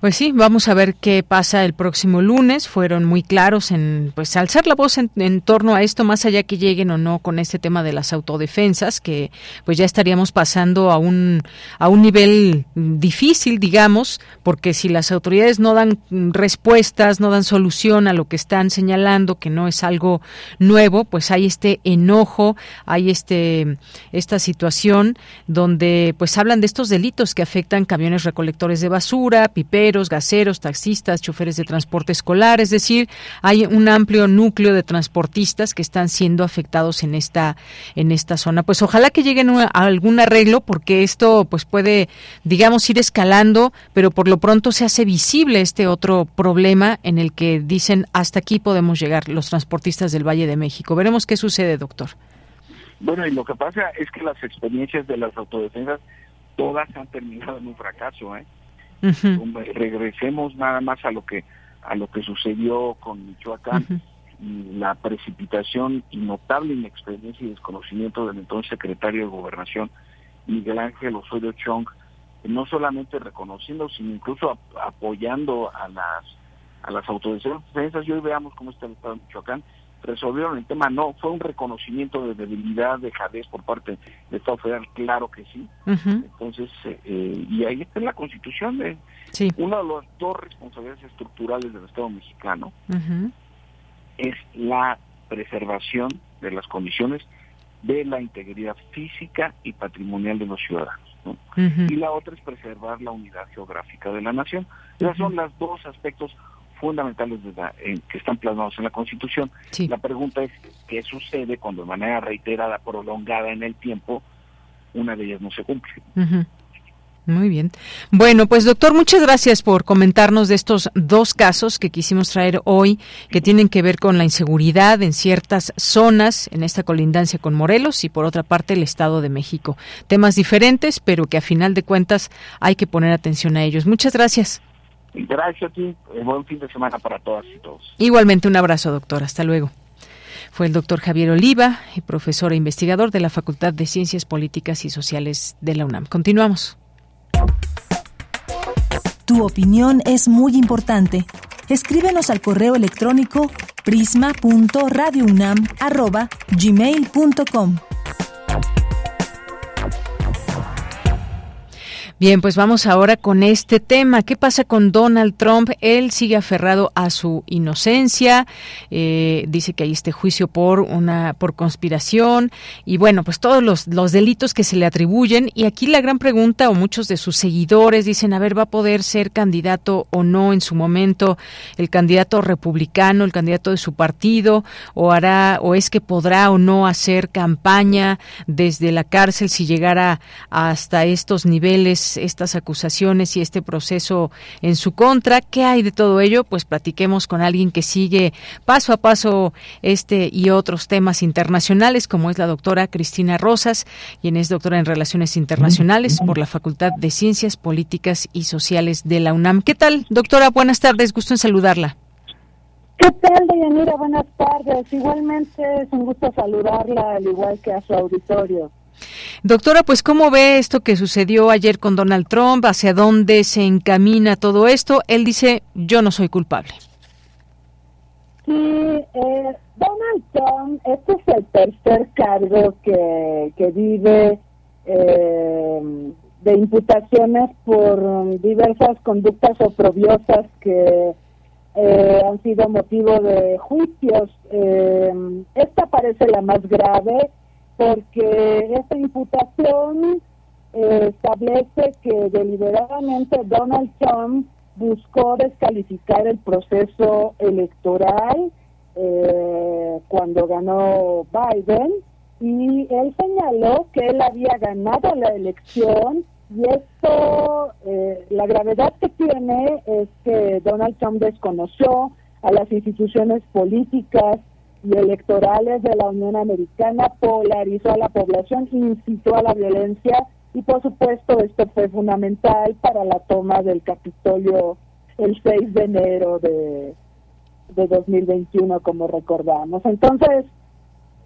Speaker 1: Pues sí, vamos a ver qué pasa el próximo lunes. Fueron muy claros en pues alzar la voz en, torno a esto, más allá que lleguen o no con este tema de las autodefensas, que pues ya estaríamos pasando a un a un nivel difícil, digamos, porque si las autoridades no dan respuestas, no dan solución a lo que están señalando, que no es algo nuevo, pues hay este enojo, hay este esta situación donde pues hablan de estos delitos que afectan camiones recolectores de basura, piperos gaseros, taxistas, choferes de transporte escolar, es decir, hay un amplio núcleo de transportistas que están siendo afectados en esta en esta zona. Pues ojalá que lleguen a algún arreglo porque esto pues puede digamos ir escalando, pero por lo pronto se hace visible este otro problema en el que dicen hasta aquí podemos llegar los transportistas del Valle de México. Veremos qué sucede, doctor.
Speaker 15: Bueno, y lo que pasa es que las experiencias de las autodefensas todas han terminado en un fracaso, ¿eh? Regresemos nada más a lo que a lo que sucedió con Michoacán y la precipitación y notable inexperiencia y desconocimiento del entonces secretario de Gobernación Miguel Ángel Osorio Chong, no solamente reconociendo, sino incluso apoyando a las a las autodefensas. Y hoy veamos cómo está el Estado de Michoacán resolvieron el tema, no, fue un reconocimiento de debilidad, de jadez por parte del Estado Federal, claro que sí. Entonces, eh, y ahí está la Constitución, de una de las dos responsabilidades estructurales del Estado mexicano es la preservación de las condiciones de la integridad física y patrimonial de los ciudadanos. Y la otra es preservar la unidad geográfica de la nación. Esos son los dos aspectos fundamentales de que están plasmados en la Constitución. La pregunta es, ¿qué sucede cuando de manera reiterada, prolongada en el tiempo, una de ellas no se cumple?
Speaker 1: Muy bien. Bueno, pues doctor, muchas gracias por comentarnos de estos dos casos que quisimos traer hoy, que tienen que ver con la inseguridad en ciertas zonas, en esta colindancia con Morelos y por otra parte el Estado de México. Temas diferentes, pero que a final de cuentas hay que poner atención a ellos. Muchas gracias.
Speaker 15: Gracias a ti. Eh, buen fin de semana para todas y todos.
Speaker 1: Igualmente un abrazo, doctor. Hasta luego. Fue el doctor Javier Oliva, profesor e investigador de la Facultad de Ciencias Políticas y Sociales de la UNAM. Continuamos.
Speaker 3: Tu opinión es muy importante. Escríbenos al correo electrónico prisma.radiounam@gmail.com.
Speaker 1: Bien, pues vamos ahora con este tema. ¿Qué pasa con Donald Trump? Él sigue aferrado a su inocencia. Eh, dice que hay este juicio por una por conspiración y bueno, pues todos los, los delitos que se le atribuyen. Y aquí la gran pregunta o muchos de sus seguidores dicen, a ver, va a poder ser candidato o no en su momento el candidato republicano, el candidato de su partido, o hará o es que podrá o no hacer campaña desde la cárcel si llegara hasta estos niveles estas acusaciones y este proceso en su contra. ¿Qué hay de todo ello? Pues platiquemos con alguien que sigue paso a paso este y otros temas internacionales, como es la doctora Cristina Rosas, quien es doctora en Relaciones Internacionales por la Facultad de Ciencias Políticas y Sociales de la UNAM. ¿Qué tal, doctora? Buenas tardes, gusto en saludarla.
Speaker 16: ¿Qué tal, Deyanira? Buenas tardes. Igualmente es un gusto saludarla, al igual que a su auditorio.
Speaker 1: Doctora, pues ¿cómo ve esto que sucedió ayer con Donald Trump? ¿Hacia dónde se encamina todo esto? Él dice, yo no soy culpable.
Speaker 16: Sí, eh, Donald Trump, este es el tercer cargo que, vive eh, de imputaciones por diversas conductas oprobiosas que eh, han sido motivo de juicios. esta parece la más grave porque esta imputación eh, establece que deliberadamente Donald Trump buscó descalificar el proceso electoral eh, cuando ganó Biden y él señaló que él había ganado la elección y esto, eh, la gravedad que tiene es que Donald Trump desconoció a las instituciones políticas y electorales de la Unión Americana, polarizó a la población, incitó a la violencia y por supuesto esto fue fundamental para la toma del Capitolio el 6 de enero de, de 2021, como recordamos. Entonces,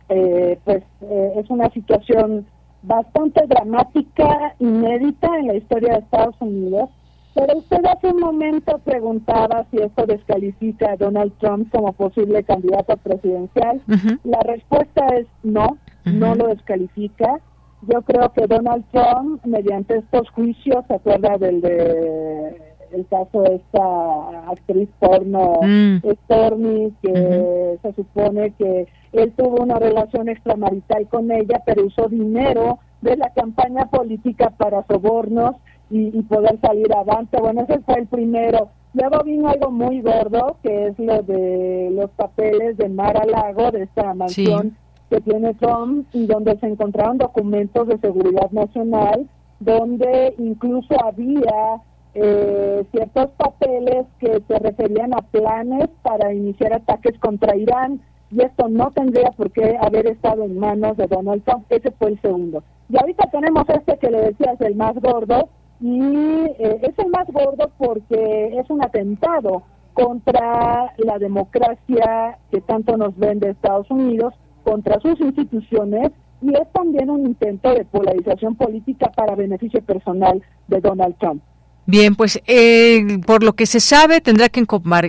Speaker 16: eh, pues eh, es una situación bastante dramática, inédita en la historia de Estados Unidos, pero usted hace un momento preguntaba si esto descalifica a Donald Trump como posible candidato presidencial. La respuesta es no, no lo descalifica. Yo creo que Donald Trump, mediante estos juicios, se acuerda del de el caso de esta actriz porno mm. Stormy, que se supone que él tuvo una relación extramarital con ella, pero usó dinero de la campaña política para sobornos y, poder salir adelante. Bueno, ese fue el primero. Luego vino algo muy gordo, que es lo de los papeles de Mar Lago, de esta mansión que tiene Trump, y donde se encontraron documentos de seguridad nacional, donde incluso había eh, ciertos papeles que se referían a planes para iniciar ataques contra Irán, y esto no tendría por qué haber estado en manos de Donald Trump. Ese fue el segundo. Y ahorita tenemos este que le decías, el más gordo, y eh, es el más gordo porque es un atentado contra la democracia que tanto nos vende Estados Unidos, contra sus instituciones y es también un intento de polarización política para beneficio personal de Donald Trump.
Speaker 1: Bien, pues eh, por lo que se sabe tendrá que,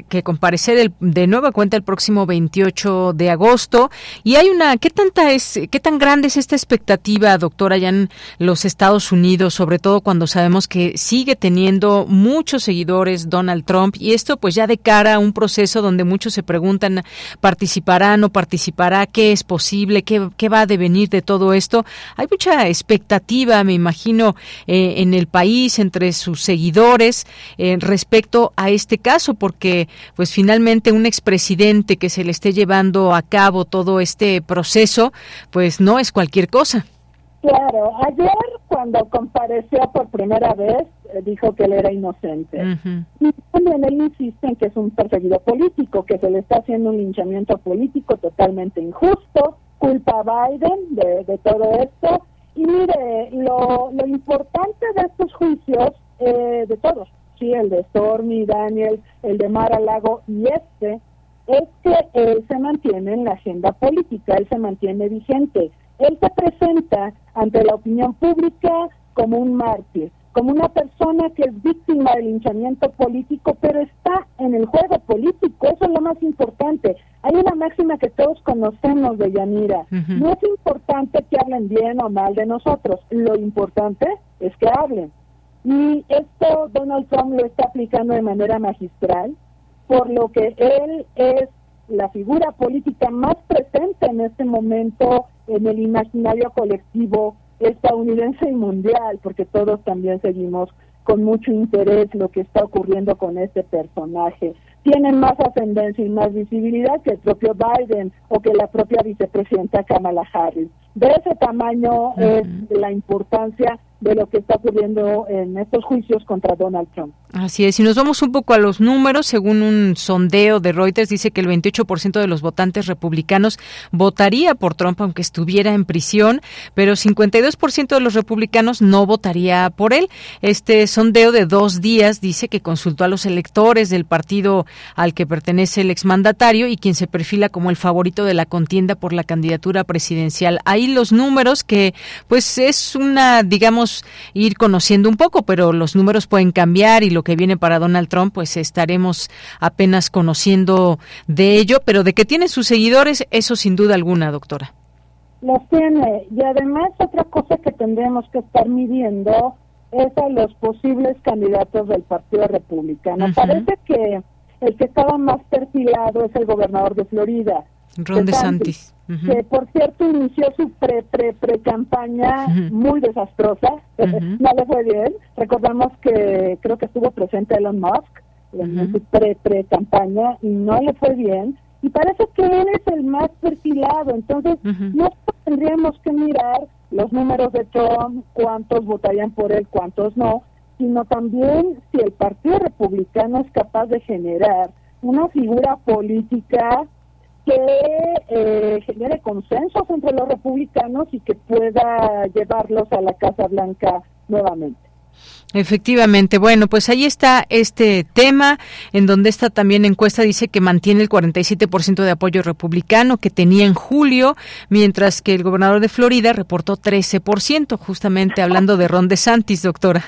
Speaker 1: que comparecer de nueva cuenta el próximo 28 de agosto. Y hay una qué tanta es qué tan grande es esta expectativa, doctora, allá en los Estados Unidos, sobre todo cuando sabemos que sigue teniendo muchos seguidores Donald Trump. Y esto pues ya de cara a un proceso donde muchos se preguntan participará no participará, qué es posible, qué, qué va a devenir de todo esto. Hay mucha expectativa, me imagino, eh, en el país entre sus seguidores seguidores eh, respecto a este caso, porque pues finalmente un expresidente que se le esté llevando a cabo todo este proceso, pues no es cualquier cosa.
Speaker 16: Claro, ayer cuando compareció por primera vez eh, dijo que él era inocente. Y también él insiste en que es un perseguido político, que se le está haciendo un linchamiento político totalmente injusto, culpa a Biden de, todo esto. Y mire, lo, lo importante de estos juicios, eh, de todos, sí, el de Stormy, Daniel, el de Mara Lago y este, es que él se mantiene en la agenda política, él se mantiene vigente. Él se presenta ante la opinión pública como un mártir, como una persona que es víctima del linchamiento político, pero está en el juego político, eso es lo más importante. Hay una máxima que todos conocemos de Yanira, no es importante que hablen bien o mal de nosotros, lo importante es que hablen. Y esto Donald Trump lo está aplicando de manera magistral, por lo que él es la figura política más presente en este momento en el imaginario colectivo estadounidense y mundial, porque todos también seguimos con mucho interés lo que está ocurriendo con este personaje. Tiene más ascendencia y más visibilidad que el propio Biden o que la propia vicepresidenta Kamala Harris. De ese tamaño es la importancia de lo que está ocurriendo en estos juicios contra Donald Trump.
Speaker 1: Así es, si nos vamos un poco a los números, según un sondeo de Reuters, dice que el 28% de los votantes republicanos votaría por Trump aunque estuviera en prisión, pero 52% de los republicanos no votaría por él. Este sondeo de dos días dice que consultó a los electores del partido al que pertenece el exmandatario y quien se perfila como el favorito de la contienda por la candidatura presidencial. Ahí los números que, pues, es una, digamos, ir conociendo un poco, pero los números pueden cambiar y lo que viene para Donald Trump, pues estaremos apenas conociendo de ello, pero de que tiene sus seguidores, eso sin duda alguna, doctora.
Speaker 16: Los tiene. Y además otra cosa que tendremos que estar midiendo es a los posibles candidatos del Partido Republicano. Parece que el que estaba más perfilado es el gobernador de Florida.
Speaker 1: Ron DeSantis.
Speaker 16: Que por cierto inició su pre pre pre campaña muy desastrosa, no le fue bien. Recordamos que creo que estuvo presente Elon Musk en su pre pre campaña y no le fue bien. Y parece que él es el más perfilado, entonces no tendríamos que mirar los números de Trump, cuántos votarían por él, cuántos no, sino también si el Partido Republicano es capaz de generar una figura política que eh, genere consensos entre los republicanos y que pueda llevarlos a la Casa Blanca nuevamente.
Speaker 1: Efectivamente, bueno, pues ahí está este tema, en donde esta también encuesta dice que mantiene el 47% de apoyo republicano que tenía en julio, mientras que el gobernador de Florida reportó 13%, justamente hablando de Ron DeSantis, doctora.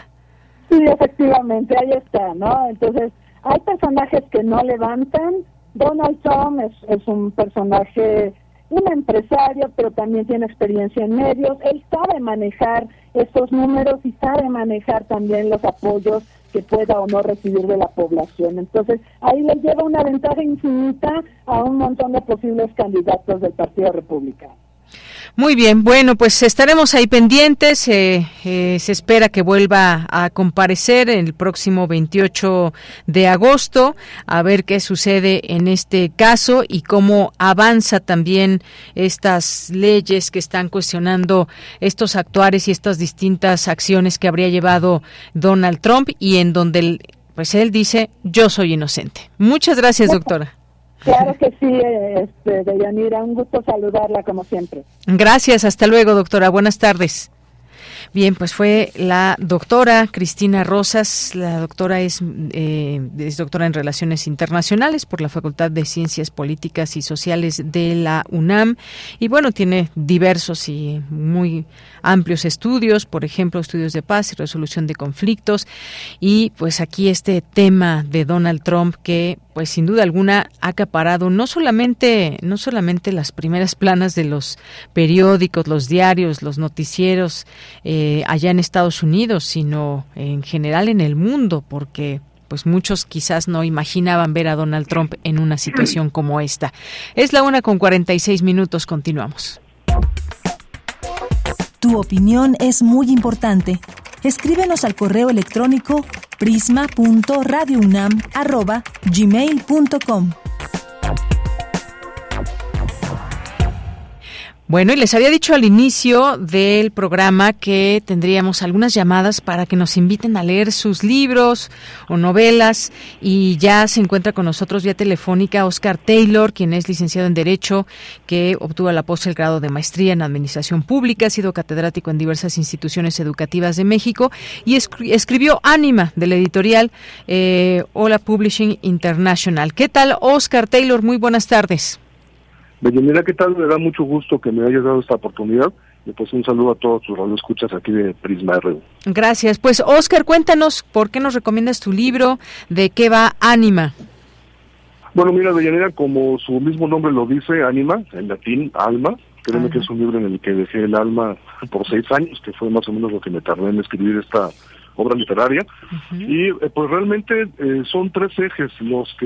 Speaker 16: Sí, efectivamente, ahí está, ¿no? Entonces, hay personajes que no levantan, Donald Trump es, un personaje, un empresario, pero también tiene experiencia en medios. Él sabe manejar estos números y sabe manejar también los apoyos que pueda o no recibir de la población. Entonces, ahí le lleva una ventaja infinita a un montón de posibles candidatos del Partido Republicano.
Speaker 1: Muy bien, bueno, pues estaremos ahí pendientes. Eh, eh, se espera que vuelva a comparecer el próximo 28 de agosto, a ver qué sucede en este caso y cómo avanza también estas leyes que están cuestionando estos actuares y estas distintas acciones que habría llevado Donald Trump y en donde pues él dice yo soy inocente. Muchas gracias, doctora.
Speaker 16: Claro que sí, este, Deyanira, un gusto saludarla como siempre.
Speaker 1: Gracias, hasta luego, doctora. Buenas tardes. Bien, pues fue la doctora Cristina Rosas. La doctora es, eh, doctora en Relaciones Internacionales por la Facultad de Ciencias Políticas y Sociales de la UNAM. Y bueno, tiene diversos y muy amplios estudios, por ejemplo, estudios de paz y resolución de conflictos. Y pues aquí este tema de Donald Trump que pues sin duda alguna ha acaparado no solamente no solamente las primeras planas de los periódicos, los diarios, los noticieros eh, allá en Estados Unidos, sino en general en el mundo, porque pues muchos quizás no imaginaban ver a Donald Trump en una situación como esta. Es la una con 46 minutos, continuamos.
Speaker 3: Tu opinión es muy importante. Escríbenos al correo electrónico prisma.radiounam@gmail.com.
Speaker 1: Bueno, y les había dicho al inicio del programa que tendríamos algunas llamadas para que nos inviten a leer sus libros o novelas y ya se encuentra con nosotros vía telefónica Oscar Taylor, quien es licenciado en Derecho, que obtuvo la el grado de maestría en Administración Pública, ha sido catedrático en diversas instituciones educativas de México y escribió Ánima de la editorial eh, Hola Publishing International. ¿Qué tal, Oscar Taylor? Muy buenas tardes.
Speaker 17: Mira, ¿qué tal? Me da mucho gusto que me hayas dado esta oportunidad. Y pues un saludo a todos tus radioescuchas aquí de Prisma RU.
Speaker 1: Gracias. Pues Oscar, cuéntanos por qué nos recomiendas tu libro, de qué va Ánima.
Speaker 17: Bueno, mira, Deyanira, como su mismo nombre lo dice, Ánima, en latín, alma. Créeme que es un libro en el que dejé el alma por seis años, que fue más o menos lo que me tardé en escribir esta obra literaria. Y eh, pues realmente eh, son tres ejes los que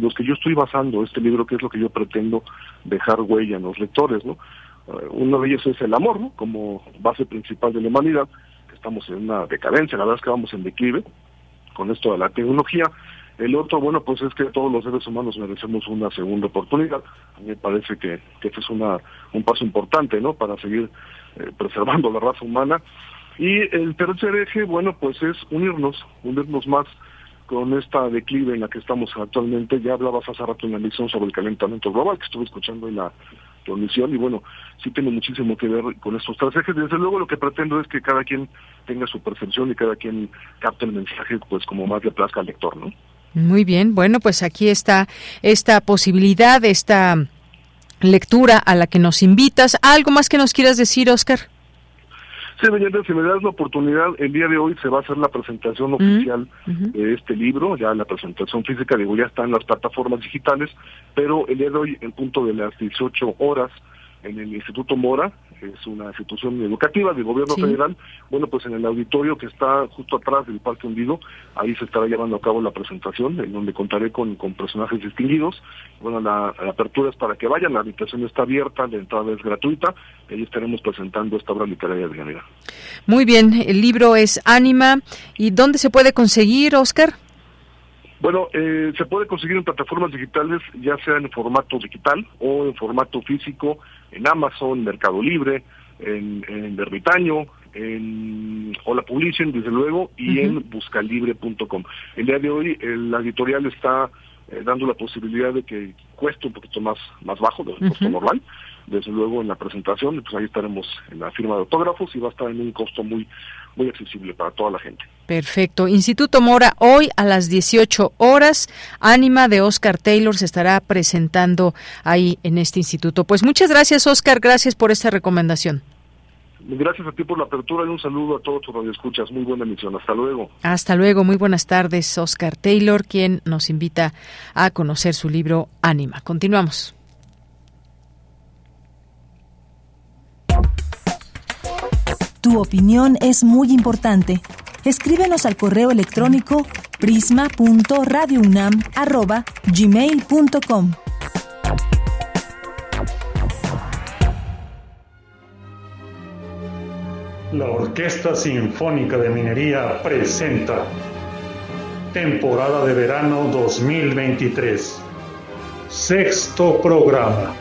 Speaker 17: los que yo estoy basando este libro que es lo que yo pretendo dejar huella en los lectores no uh, uno de ellos es el amor no como base principal de la humanidad que estamos en una decadencia la verdad es que vamos en declive con esto de la tecnología. El otro, bueno, pues es que todos los seres humanos merecemos una segunda oportunidad. A mí me parece que, que este es una, un paso importante, ¿no? Para seguir eh, preservando la raza humana y el tercer eje, bueno, pues es unirnos, unirnos más con esta declive en la que estamos actualmente. Ya hablabas hace rato en la emisión sobre el calentamiento global, que estuve escuchando en la transmisión, y bueno, sí tiene muchísimo que ver con estos tres ejes. Desde luego lo que pretendo es que cada quien tenga su percepción y cada quien capte el mensaje, pues como más le plazca al lector, ¿no?
Speaker 1: Muy bien, bueno, pues aquí está esta posibilidad, esta lectura a la que nos invitas. ¿Algo más que nos quieras decir, Oscar?
Speaker 17: Sí, si me das la oportunidad, el día de hoy se va a hacer la presentación oficial de este libro, ya la presentación física, digo, ya está en las plataformas digitales, pero el día de hoy, en punto de las 18 horas, en el Instituto Mora, es una institución educativa del gobierno federal, bueno, pues en el auditorio que está justo atrás del Parque Hundido, ahí se estará llevando a cabo la presentación, en donde contaré con, con personajes distinguidos. Bueno, la, apertura es para que vayan, la habitación está abierta, la entrada es gratuita, y ahí estaremos presentando esta obra literaria de.
Speaker 1: Muy bien, el libro es Ánima, ¿y dónde se puede conseguir, Oscar?
Speaker 17: Bueno, eh, se puede conseguir en plataformas digitales, ya sea en formato digital o en formato físico, en Amazon, Mercado Libre, en, en Verbitaño, en Hola Publishing, desde luego, y en buscalibre.com. El día de hoy la editorial está eh, dando la posibilidad de que cueste un poquito más, más bajo del costo normal, desde luego en la presentación, pues ahí estaremos en la firma de autógrafos y va a estar en un costo muy, muy accesible para toda la gente.
Speaker 1: Perfecto. Instituto Mora, hoy a las 18 horas, Ánima de Oscar Taylor se estará presentando ahí en este instituto. Pues muchas gracias, Oscar. Gracias por esta recomendación.
Speaker 17: Gracias a ti por la apertura y un saludo a todos tus radioescuchas. Muy buena emisión. Hasta luego.
Speaker 1: Hasta luego. Muy buenas tardes, Oscar Taylor, quien nos invita a conocer su libro Ánima. Continuamos.
Speaker 3: Tu opinión es muy importante. Escríbenos al correo electrónico prisma.radiounam@gmail.com.
Speaker 18: La Orquesta Sinfónica de Minería presenta Temporada de Verano 2023. Sexto programa.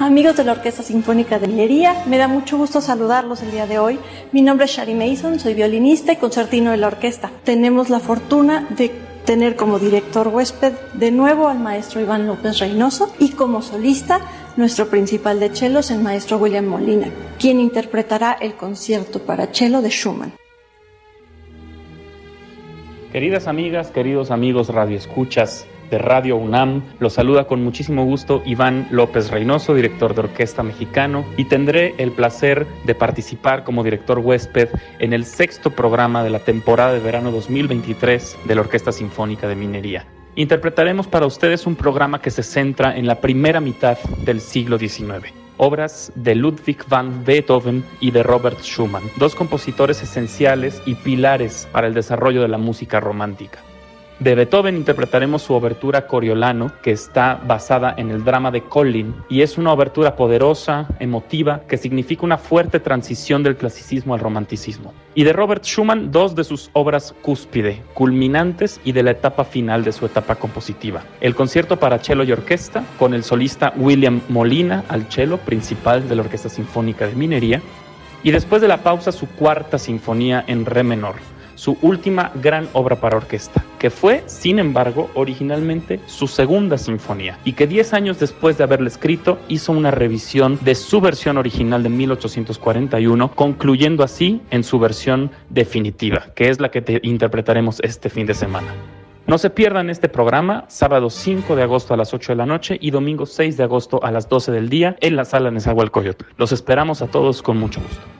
Speaker 19: Amigos de la Orquesta Sinfónica de Minería, me da mucho gusto saludarlos el día de hoy. Mi nombre es Shari Mason, soy violinista y concertino de la orquesta. Tenemos la fortuna de tener como director huésped de nuevo al maestro Iván López Reynoso y como solista nuestro principal de chelos, el maestro William Molina, quien interpretará el concierto para chelo de Schumann.
Speaker 20: Queridas amigas, queridos amigos radioescuchas, de Radio UNAM. Los saluda con muchísimo gusto Iván López Reynoso, director de orquesta mexicano, y tendré el placer de participar como director huésped en el sexto programa de la temporada de verano 2023 de la Orquesta Sinfónica de Minería. Interpretaremos para ustedes un programa que se centra en la primera mitad del siglo XIX obras de Ludwig van Beethoven y de Robert Schumann, dos compositores esenciales y pilares para el desarrollo de la música romántica. De Beethoven interpretaremos su obertura Coriolano, que está basada en el drama de Collin, y es una obertura poderosa, emotiva, que significa una fuerte transición del clasicismo al romanticismo. Y de Robert Schumann, dos de sus obras cúspide, culminantes y de la etapa final de su etapa compositiva. El concierto para cello y orquesta, con el solista William Molina al cello, principal de la Orquesta Sinfónica de Minería, y después de la pausa su cuarta sinfonía en re menor su última gran obra para orquesta, que fue, sin embargo, originalmente su segunda sinfonía, y que 10 años después de haberla escrito hizo una revisión de su versión original de 1841, concluyendo así en su versión definitiva, que es la que te interpretaremos este fin de semana. No se pierdan este programa, sábado 5 de agosto a las 8 de la noche y domingo 6 de agosto a las 12 del día en la sala Nezahualcóyotl. Los esperamos a todos con mucho gusto.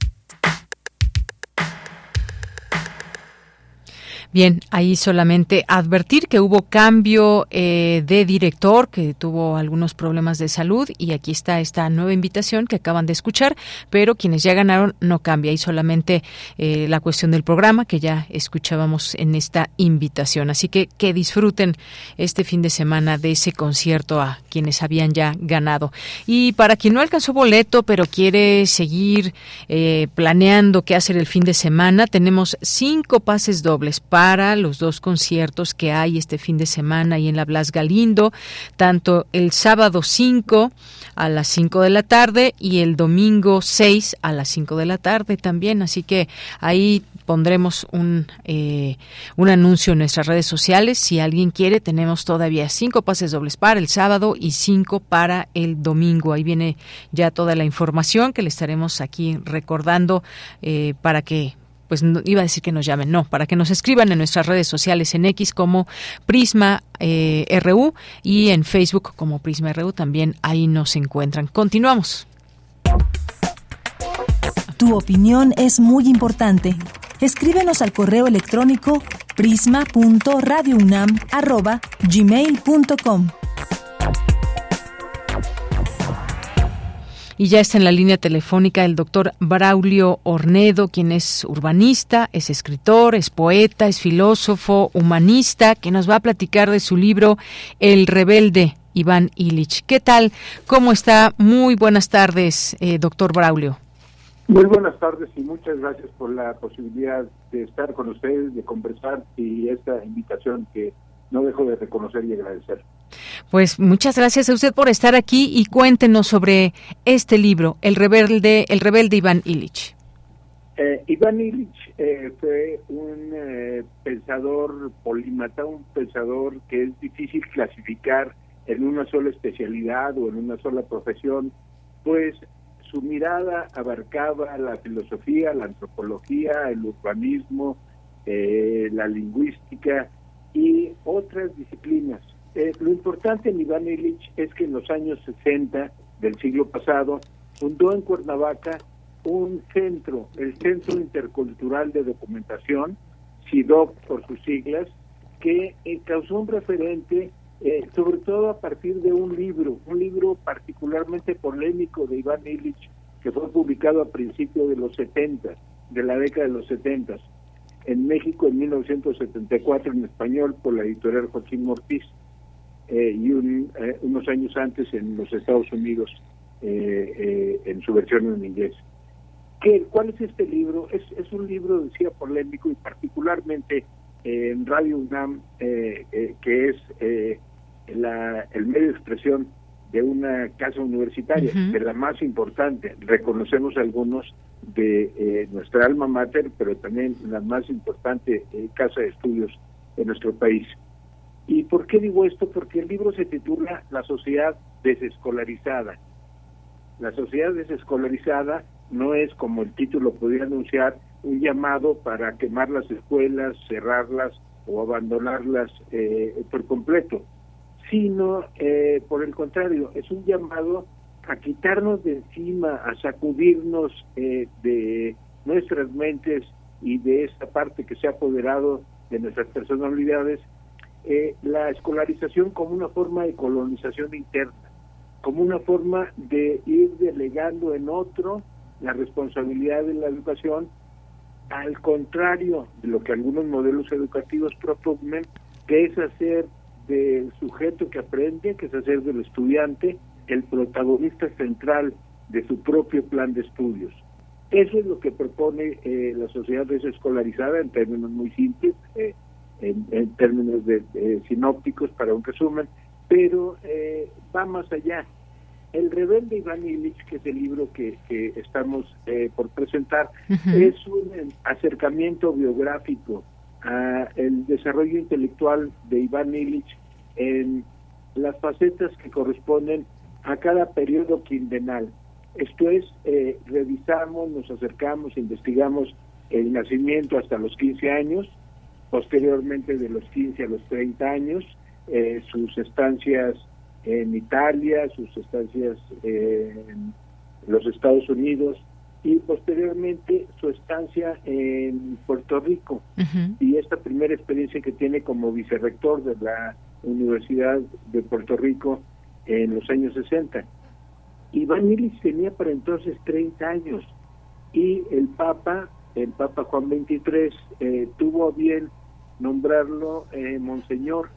Speaker 1: Bien, ahí solamente advertir que hubo cambio eh, de director, que tuvo algunos problemas de salud y aquí está esta nueva invitación que acaban de escuchar, pero quienes ya ganaron no cambia, ahí solamente eh, la cuestión del programa que ya escuchábamos en esta invitación. Así que que disfruten este fin de semana de ese concierto a quienes habían ya ganado. Y para quien no alcanzó boleto, pero quiere seguir eh, planeando qué hacer el fin de semana, tenemos cinco pases dobles para para los dos conciertos que hay este fin de semana y en la Blas Galindo, tanto el sábado 5 a las 5 de la tarde y el domingo 6 a las 5 de la tarde también. Así que ahí pondremos un, eh, un anuncio en nuestras redes sociales. Si alguien quiere, tenemos todavía cinco pases dobles para el sábado y cinco para el domingo. Ahí viene ya toda la información que le estaremos aquí recordando eh, para que pues iba a decir que nos llamen, no, para que nos escriban en nuestras redes sociales en X como Prisma eh, RU y en Facebook como Prisma RU también ahí nos encuentran. Continuamos.
Speaker 3: Tu opinión es muy importante. Escríbenos al correo electrónico prisma.radiounam@gmail.com.
Speaker 1: Y ya está en la línea telefónica el doctor Braulio Ornedo, quien es urbanista, es escritor, es poeta, es filósofo, humanista, que nos va a platicar de su libro El rebelde, Iván Illich. ¿Qué tal? ¿Cómo está? Muy buenas tardes, eh, doctor Braulio.
Speaker 21: Muy buenas tardes y muchas gracias por la posibilidad de estar con ustedes, de conversar y esta invitación que no dejo de reconocer y agradecer.
Speaker 1: Pues muchas gracias a usted por estar aquí y cuéntenos sobre este libro, El rebelde, el rebelde Iván Illich.
Speaker 21: Eh, Iván Illich eh, fue un eh, pensador polímata, un pensador que es difícil clasificar en una sola especialidad o en una sola profesión, pues su mirada abarcaba la filosofía, la antropología, el urbanismo, la lingüística y otras disciplinas. Eh, lo importante en Iván Illich es que en los años 60 del siglo pasado fundó en Cuernavaca un centro, el Centro Intercultural de Documentación, CIDOC por sus siglas, que eh, causó un referente eh, sobre todo a partir de un libro, un libro particularmente polémico de Iván Illich, que fue publicado a principios de los 70, de la década de los 70, en México en 1974 en español por la editorial Joaquín Mortiz eh, y eh, unos años antes en los Estados Unidos eh, en su versión en inglés. ¿Qué, ¿Cuál es este libro? Es, es un libro, decía, polémico y particularmente en Radio UNAM, que es la, el medio de expresión de una casa universitaria, de la más importante. Reconocemos algunos de nuestra alma mater, pero también la más importante casa de estudios de nuestro país. ¿Y por qué digo esto? Porque el libro se titula La sociedad desescolarizada. La sociedad desescolarizada no es, como el título podría anunciar, un llamado para quemar las escuelas, cerrarlas o abandonarlas eh, por completo, sino, eh, por el contrario, es un llamado a quitarnos de encima, a sacudirnos eh, de nuestras mentes y de esta parte que se ha apoderado de nuestras personalidades, eh, la escolarización como una forma de colonización interna, como una forma de ir delegando en otro la responsabilidad de la educación, al contrario de lo que algunos modelos educativos proponen, que es hacer del sujeto que aprende, que es hacer del estudiante, el protagonista central de su propio plan de estudios. Eso es lo que propone eh, la sociedad desescolarizada en términos muy simples, eh, en, términos de, sinópticos para un resumen, pero eh, va más allá. El rebelde Iván Illich, que es el libro que, estamos por presentar, es un acercamiento biográfico al desarrollo intelectual de Iván Illich en las facetas que corresponden a cada periodo quindenal. Esto es, eh, revisamos, nos acercamos, investigamos el nacimiento hasta los 15 años, posteriormente de los 15 a los 30 años, eh, sus estancias en Italia, sus estancias en los Estados Unidos y posteriormente su estancia en Puerto Rico y esta primera experiencia que tiene como vicerrector de la Universidad de Puerto Rico en los años 60. Iván Illich tenía para entonces 30 años y el Papa, el Papa Juan XXIII, eh, tuvo bien nombrarlo eh, Monseñor,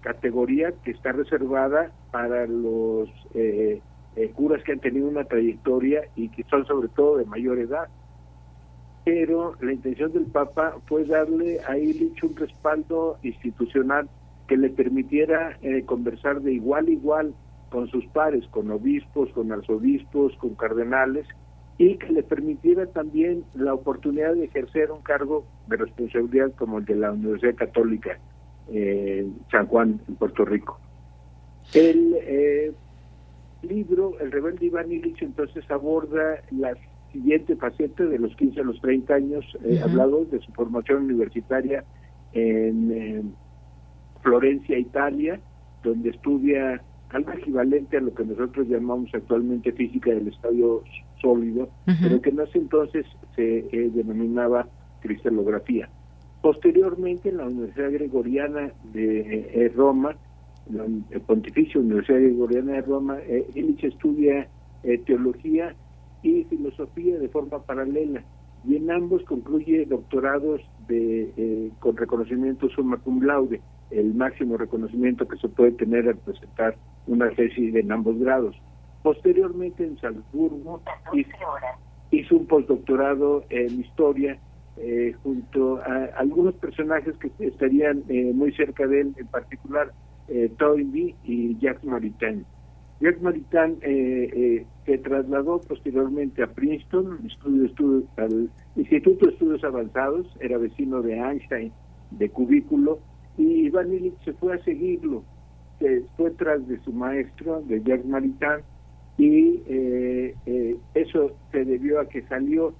Speaker 21: categoría que está reservada para los eh, curas que han tenido una trayectoria y que son sobre todo de mayor edad. Pero la intención del Papa fue darle a Illich un respaldo institucional que le permitiera conversar de igual a igual con sus pares, con obispos, con arzobispos, con cardenales, y que le permitiera también la oportunidad de ejercer un cargo de responsabilidad como el de la Universidad Católica en San Juan, en Puerto Rico. El eh, libro, El rebelde Iván Illich, entonces aborda la siguiente faceta de los 15 a los 30 años, eh, hablado de su formación universitaria en eh, Florencia, Italia, donde estudia algo equivalente a lo que nosotros llamamos actualmente física del estadio sólido, pero que en ese entonces se eh, denominaba cristalografía. Posteriormente, en la Universidad Gregoriana de eh, Roma, la Pontificia Universidad Gregoriana de Roma, eh, estudia eh, teología y filosofía de forma paralela, y en ambos concluye doctorados de, con reconocimiento summa cum laude el máximo reconocimiento que se puede tener al presentar una tesis en ambos grados. Posteriormente en Salzburgo hizo, un postdoctorado en historia eh, junto a algunos personajes que estarían eh, muy cerca de él, en particular eh, Toynbee y Jacques Maritain. Jacques Maritain eh, se trasladó posteriormente a Princeton, estudio, estudio, al Instituto de Estudios Avanzados, era vecino de Einstein, de cubículo, y Iván Illich se fue a seguirlo, se fue tras de su maestro, de Jacques Maritain, y eh, eh, eso se debió a que salió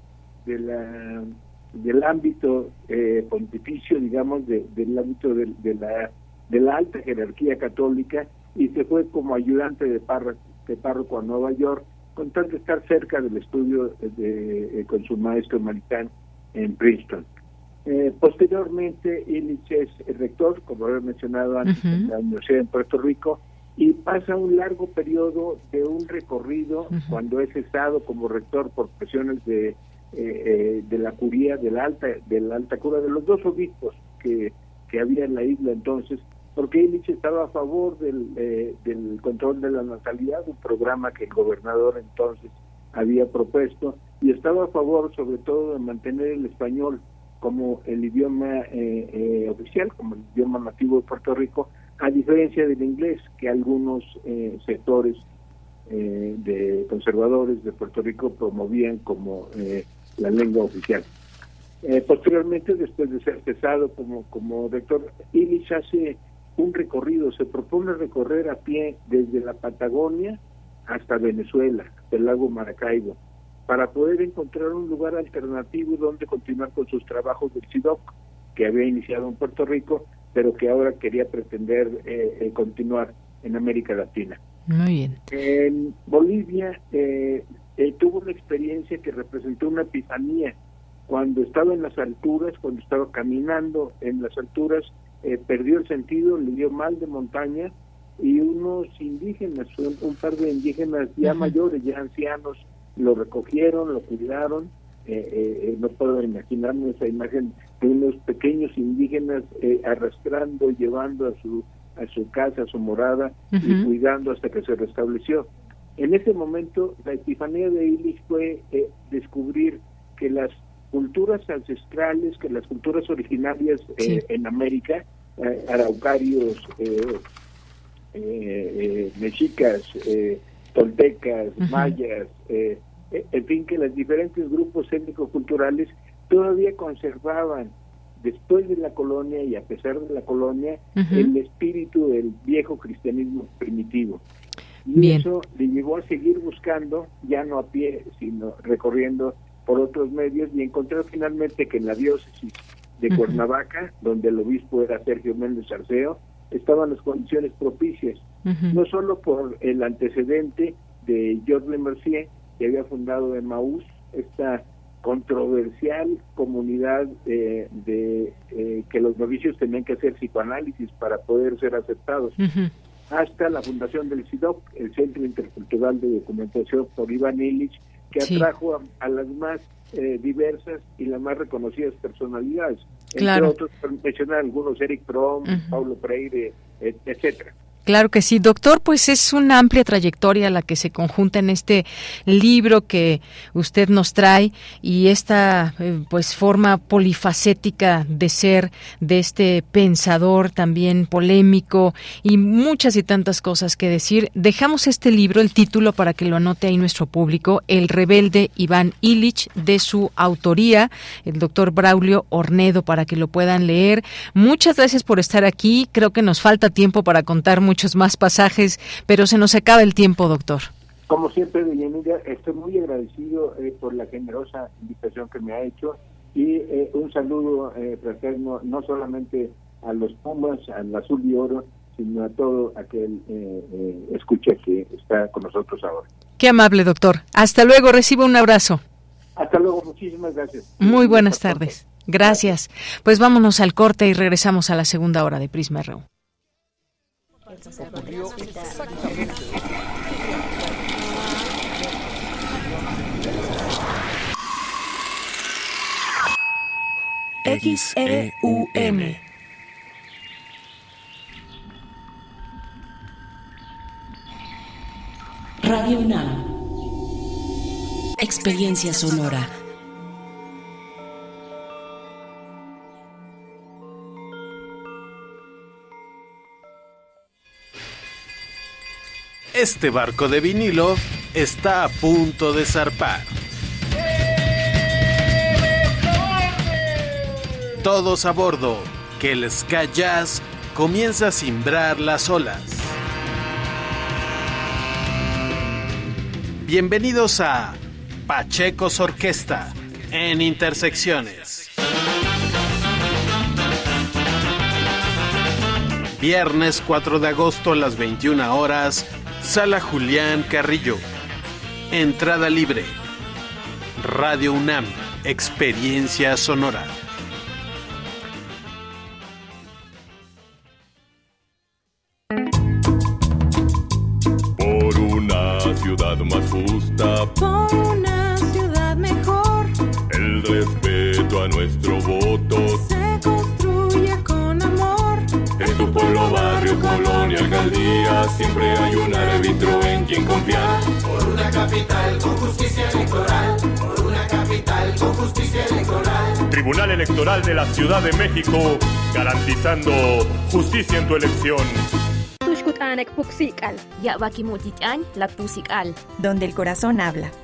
Speaker 21: de la, del ámbito eh, pontificio, digamos, del ámbito de, la, de la alta jerarquía católica y se fue como ayudante de párroco, de párroco a Nueva York, con tal de estar cerca del estudio de, con su maestro Maritain en Princeton. Eh, posteriormente, Illich es el rector, como había mencionado antes, en la Universidad de Puerto Rico, y pasa un largo periodo de un recorrido cuando es cesado como rector por presiones de, eh, eh, de la curía, de la alta, de la alta cura, de los dos obispos que, que había en la isla entonces, porque Illich estaba a favor del, del control de la natalidad, un programa que el gobernador entonces había propuesto, y estaba a favor sobre todo de mantener el español como el idioma eh, eh, oficial, como el idioma nativo de Puerto Rico, a diferencia del inglés que algunos eh, sectores de conservadores de Puerto Rico promovían como la lengua oficial. posteriormente, después de ser cesado como, como rector, Illich hace un recorrido, se propone recorrer a pie desde la Patagonia hasta Venezuela, el lago Maracaibo, para poder encontrar un lugar alternativo donde continuar con sus trabajos del CIDOC, que había iniciado en Puerto Rico, pero que ahora quería pretender eh, eh, continuar en América Latina.
Speaker 1: Muy bien.
Speaker 21: En Bolivia eh, tuvo una experiencia que representó una epifanía cuando estaba en las alturas, cuando estaba caminando en las alturas, eh, perdió el sentido, le dio mal de montaña y unos indígenas, un, par de indígenas ya mayores, ya ancianos, lo recogieron, lo cuidaron. Eh, no puedo imaginarme esa imagen de unos pequeños indígenas arrastrando, llevando a su a su casa, a su morada y cuidando hasta que se restableció. En ese momento, la epifanía de Illich fue eh, descubrir que las culturas ancestrales, que las culturas originarias eh, en América, eh, araucarios, mexicas, toltecas, mayas, en fin, que los diferentes grupos étnico-culturales todavía conservaban después de la colonia y a pesar de la colonia, el espíritu del viejo cristianismo primitivo. Y eso le llevó a seguir buscando, ya no a pie, sino recorriendo por otros medios y encontrar finalmente que en la diócesis de Cuernavaca, donde el obispo era Sergio Méndez Arceo, estaban las condiciones propicias, no solo por el antecedente de Georges Mercier, que había fundado en Maús esta controversial comunidad de eh, que los novicios tenían que hacer psicoanálisis para poder ser aceptados. Hasta la fundación del CIDOC, el Centro Intercultural de Documentación por Iván Illich, que atrajo a, las más eh, diversas y las más reconocidas personalidades. Entre otros, mencionar algunos, Eric Fromm, Paulo Freire, etcétera.
Speaker 1: Claro que sí, doctor, pues es una amplia trayectoria la que se conjunta en este libro que usted nos trae y esta eh, pues forma polifacética de ser de este pensador también polémico y muchas y tantas cosas que decir. Dejamos este libro, el título para que lo anote ahí nuestro público, El rebelde Iván Illich de su autoría, el doctor Braulio Ornedo para que lo puedan leer. Muchas gracias por estar aquí. Creo que nos falta tiempo para contar muchos más pasajes, pero se nos acaba el tiempo, doctor.
Speaker 21: Como siempre, Deyanira, estoy muy agradecido eh, por la generosa invitación que me ha hecho y eh, un saludo eh, fraterno no solamente a los Pumas, al Azul y Oro, sino a todo aquel escucha que está con nosotros ahora.
Speaker 1: Qué amable, doctor. Hasta luego, recibo un abrazo.
Speaker 21: Hasta luego, muchísimas gracias.
Speaker 1: Muy buenas tardes. Gracias. Pues vámonos al corte y regresamos a la segunda hora de Prisma RU.
Speaker 22: X-E-U-M. Radio UNAM. Experiencia sonora.
Speaker 23: Este barco de vinilo está a punto de zarpar. Todos a bordo, que el Sky Jazz comienza a cimbrar las olas. Bienvenidos a Pacheco's Orquesta en Intersecciones. Viernes 4 de agosto a las 21 horas Sala Julián Carrillo. Entrada libre. Radio UNAM. Experiencia sonora.
Speaker 24: Capital con justicia electoral. Por una capital con justicia electoral.
Speaker 25: Tribunal Electoral de la Ciudad de México, garantizando justicia en tu elección.
Speaker 26: Donde el corazón habla.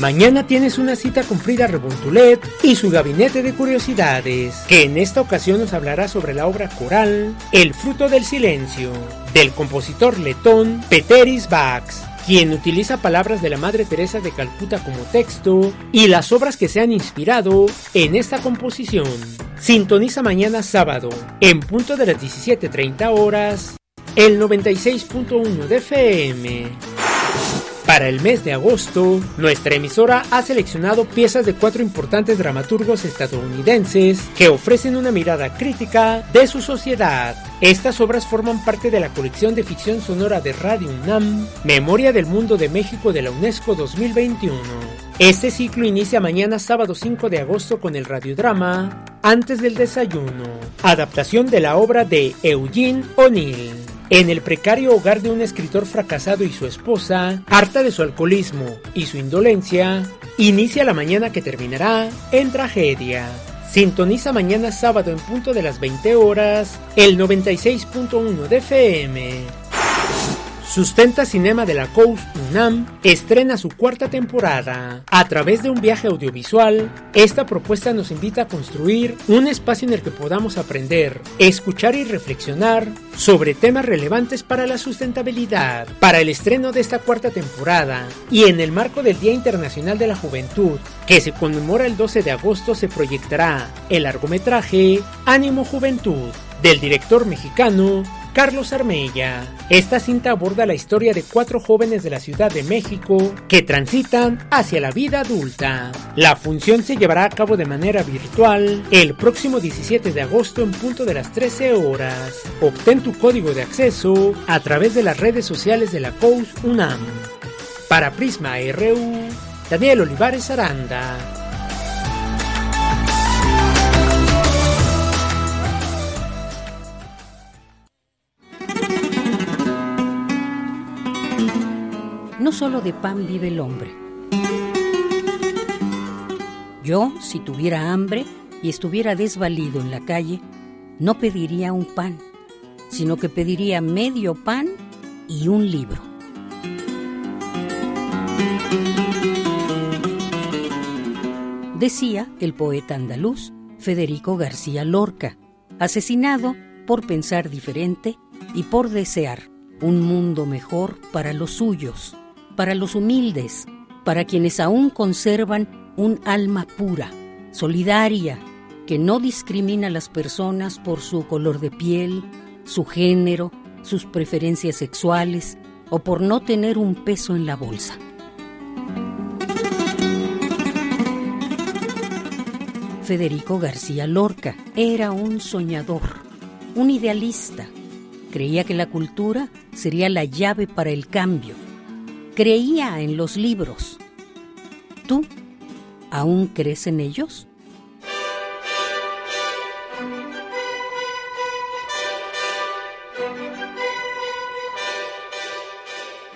Speaker 7: Mañana tienes una cita con Frida Rebontulet y su gabinete de curiosidades, que en esta ocasión nos hablará sobre la obra coral El fruto del silencio, del compositor letón Peteris Bax quien utiliza palabras de la Madre Teresa de Calcuta como texto y las obras que se han inspirado en esta composición. Sintoniza mañana sábado, en punto de las 17.30 horas, el 96.1 de FM. Para el mes de agosto, nuestra emisora ha seleccionado piezas de cuatro importantes dramaturgos estadounidenses que ofrecen una mirada crítica de su sociedad. Estas obras forman parte de la colección de ficción sonora de Radio UNAM, Memoria del Mundo de México de la UNESCO 2021. Este ciclo inicia mañana sábado 5 de agosto con el radiodrama Antes del desayuno, adaptación de la obra de Eugene O'Neill. En el precario hogar de un escritor fracasado y su esposa, harta de su alcoholismo y su indolencia, inicia la mañana que terminará en tragedia. Sintoniza mañana sábado en punto de las 20 horas el 96.1 de FM. Sustenta Cinema de la Coast UNAM estrena su cuarta temporada. A través de un viaje audiovisual, esta propuesta nos invita a construir un espacio en el que podamos aprender, escuchar y reflexionar sobre temas relevantes para la sustentabilidad. Para el estreno de esta cuarta temporada y en el marco del Día Internacional de la Juventud, que se conmemora el 12 de agosto, se proyectará el largometraje Ánimo Juventud del director mexicano Carlos Armella. Esta cinta aborda la historia de cuatro jóvenes de la Ciudad de México que transitan hacia la vida adulta. La función se llevará a cabo de manera virtual el próximo 17 de agosto en punto de las 13 horas. Obtén tu código de acceso a través de las redes sociales de la COUS UNAM. Para Prisma RU, Daniel Olivares Aranda.
Speaker 27: Solo de pan vive el hombre. Yo, si tuviera hambre y estuviera desvalido en la calle, no pediría un pan, sino que pediría medio pan y un libro. Decía el poeta andaluz Federico García Lorca, asesinado por pensar diferente y por desear un mundo mejor para los suyos, para los humildes, para quienes aún conservan un alma pura, solidaria, que no discrimina a las personas por su color de piel, su género, sus preferencias sexuales o por no tener un peso en la bolsa. Federico García Lorca era un soñador, un idealista. Creía que la cultura sería la llave para el cambio. Creía en los libros. ¿Tú aún crees en ellos?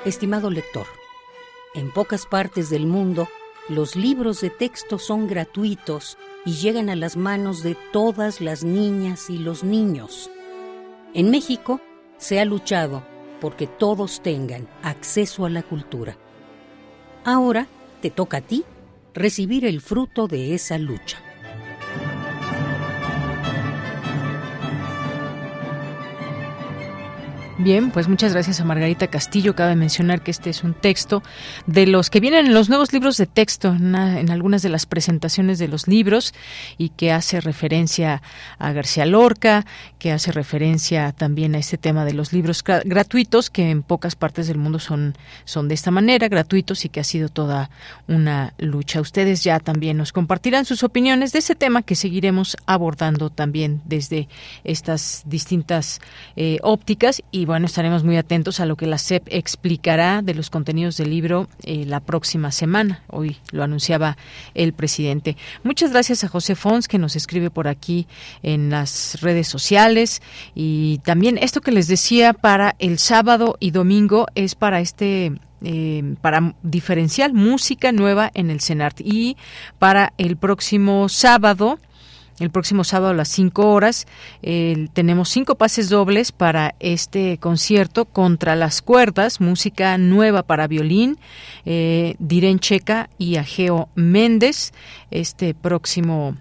Speaker 27: Estimado lector, en pocas partes del mundo los libros de texto son gratuitos y llegan a las manos de todas las niñas y los niños. En México se ha luchado porque todos tengan acceso a la cultura. Ahora te toca a ti recibir el fruto de esa lucha.
Speaker 1: Bien, pues muchas gracias a Margarita Castillo. Cabe mencionar que este es un texto de los que vienen en los nuevos libros de texto, en, algunas de las presentaciones de los libros, y que hace referencia a García Lorca, que hace referencia también a este tema de los libros gratuitos, que en pocas partes del mundo son, son de esta manera, gratuitos, y que ha sido toda una lucha. Ustedes ya también nos compartirán sus opiniones de ese tema que seguiremos abordando también desde estas distintas eh, ópticas y bueno, estaremos muy atentos a lo que la SEP explicará de los contenidos del libro eh, la próxima semana. Hoy lo anunciaba el presidente. Muchas gracias a José Fons que nos escribe por aquí en las redes sociales y también esto que les decía para el sábado y domingo es para este eh, para diferencial música nueva en el CENART y para el próximo sábado el próximo sábado a las 5 horas tenemos cinco pases dobles para este concierto contra las cuerdas, música nueva para violín, eh, Diren Checa y Ageo Méndez. Este próximo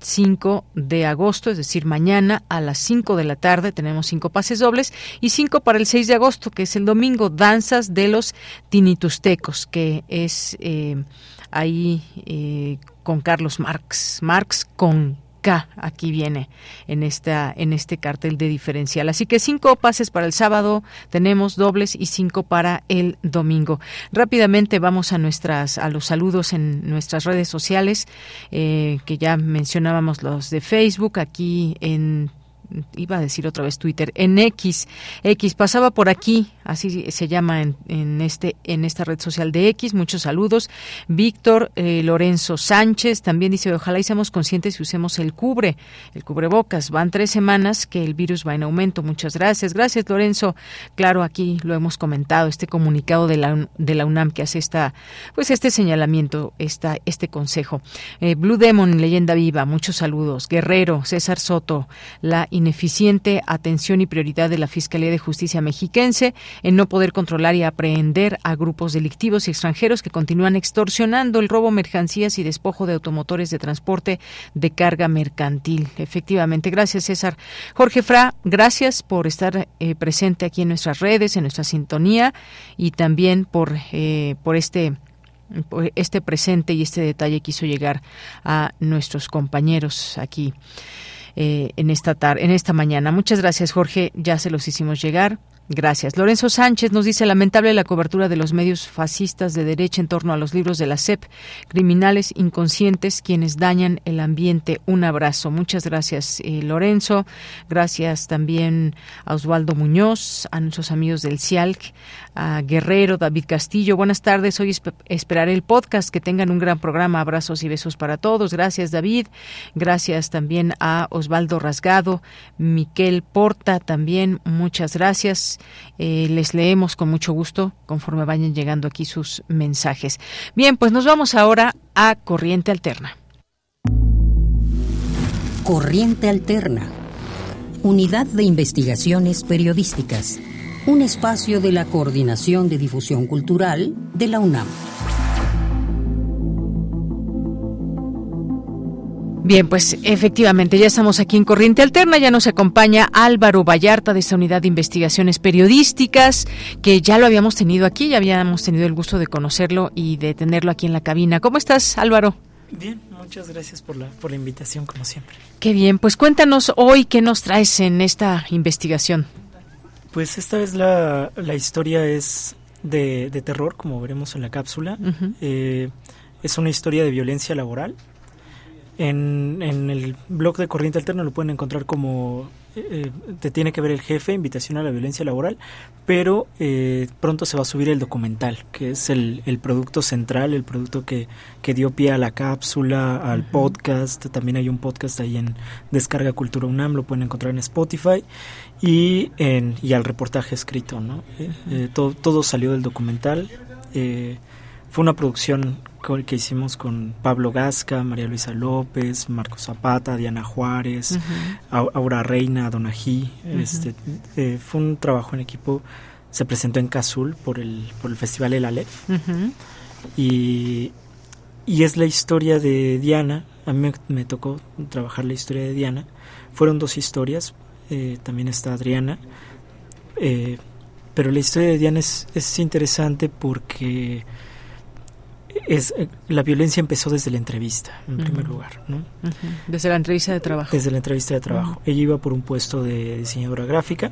Speaker 1: 5 de agosto, es decir, mañana a las 5 de la tarde tenemos cinco pases dobles y cinco para el 6 de agosto, que es el domingo, Danzas de los Tinitustecos, que es eh, ahí eh, con Carlos Marx, Marx con K aquí viene en esta en este cartel de diferencial. Así que cinco pases para el sábado tenemos dobles y cinco para el domingo. Rápidamente vamos a nuestras a los saludos en nuestras redes sociales eh, que ya mencionábamos los de Facebook aquí en iba a decir otra vez Twitter, en X. X pasaba por aquí, así se llama en, este en esta red social de X. Muchos saludos. Víctor eh, Lorenzo Sánchez también dice, ojalá y seamos conscientes y usemos el cubre, el cubrebocas. Van tres semanas que el virus va en aumento. Muchas gracias. Gracias, Lorenzo. Claro, aquí lo hemos comentado, este comunicado de la, de la UNAM que hace esta, pues este señalamiento, esta, este consejo. Eh, Blue Demon, leyenda viva, muchos saludos. Guerrero, César Soto, la ineficiente atención y prioridad de la Fiscalía de Justicia mexiquense en no poder controlar y aprehender a grupos delictivos y extranjeros que continúan extorsionando el robo, mercancías y despojo de automotores de transporte de carga mercantil. Efectivamente, gracias César. Jorge Fra, gracias por estar eh, presente aquí en nuestras redes, en nuestra sintonía y también por, eh, por este este presente y este detalle quiso llegar a nuestros compañeros aquí. Eh, en esta tarde, en esta mañana. Muchas gracias, Jorge. Ya se los hicimos llegar. Gracias. Lorenzo Sánchez nos dice lamentable la cobertura de los medios fascistas de derecha en torno a los libros de la SEP. Criminales inconscientes quienes dañan el ambiente. Un abrazo. Muchas gracias, eh, Lorenzo. Gracias también a Osvaldo Muñoz, a nuestros amigos del CIALC, a Guerrero, David Castillo. Buenas tardes. Hoy esperaré el podcast. Que tengan un gran programa. Abrazos y besos para todos. Gracias, David. Gracias también a Osvaldo Rasgado, Miquel Porta también. Muchas gracias. Eh, les leemos con mucho gusto conforme vayan llegando aquí sus mensajes. Bien, pues nos vamos ahora a Corriente Alterna.
Speaker 27: Corriente Alterna. Unidad de Investigaciones Periodísticas. Un espacio de la Coordinación de Difusión Cultural de la UNAM.
Speaker 1: Bien, pues efectivamente ya estamos aquí en Corriente Alterna, ya nos acompaña Álvaro Vallarta de esta unidad de investigaciones periodísticas, que ya lo habíamos tenido aquí, ya habíamos tenido el gusto de conocerlo y de tenerlo aquí en la cabina. ¿Cómo estás, Álvaro?
Speaker 28: Bien, muchas gracias por la, por la invitación, como siempre.
Speaker 1: Qué bien, pues cuéntanos hoy qué nos traes en esta investigación.
Speaker 28: Pues esta vez la, la historia es de, de, terror, como veremos en la cápsula. Uh -huh. eh, es una historia de violencia laboral en, en, el blog de Corriente Alterna lo pueden encontrar como eh, Te tiene que ver el jefe, invitación a la violencia laboral, pero eh, pronto se va a subir el documental, que es el, el producto central, el producto que, que, dio pie a la cápsula, al uh -huh. podcast, también hay un podcast ahí en Descarga Cultura UNAM, lo pueden encontrar en Spotify, y, en, y al reportaje escrito, ¿no? Eh, todo, todo salió del documental. Fue una producción que hicimos con Pablo Gasca, María Luisa López, Marcos Zapata, Diana Juárez, uh -huh. Aura Reina, Donají. Uh -huh. este, eh, fue un trabajo en equipo. Se presentó en Cazul por el, por el Festival El Aleph. Uh -huh. y, y es la historia de Diana. A mí me, me, tocó trabajar la historia de Diana. Fueron dos historias. Eh, también está Adriana. Eh, pero la historia de Diana es, es interesante porque es eh, la violencia empezó desde la entrevista, en
Speaker 1: Ujú.
Speaker 28: primer lugar, ¿no?
Speaker 1: Ujú. Desde la entrevista de trabajo.
Speaker 28: Desde la entrevista de trabajo. Ella iba por un puesto de diseñadora gráfica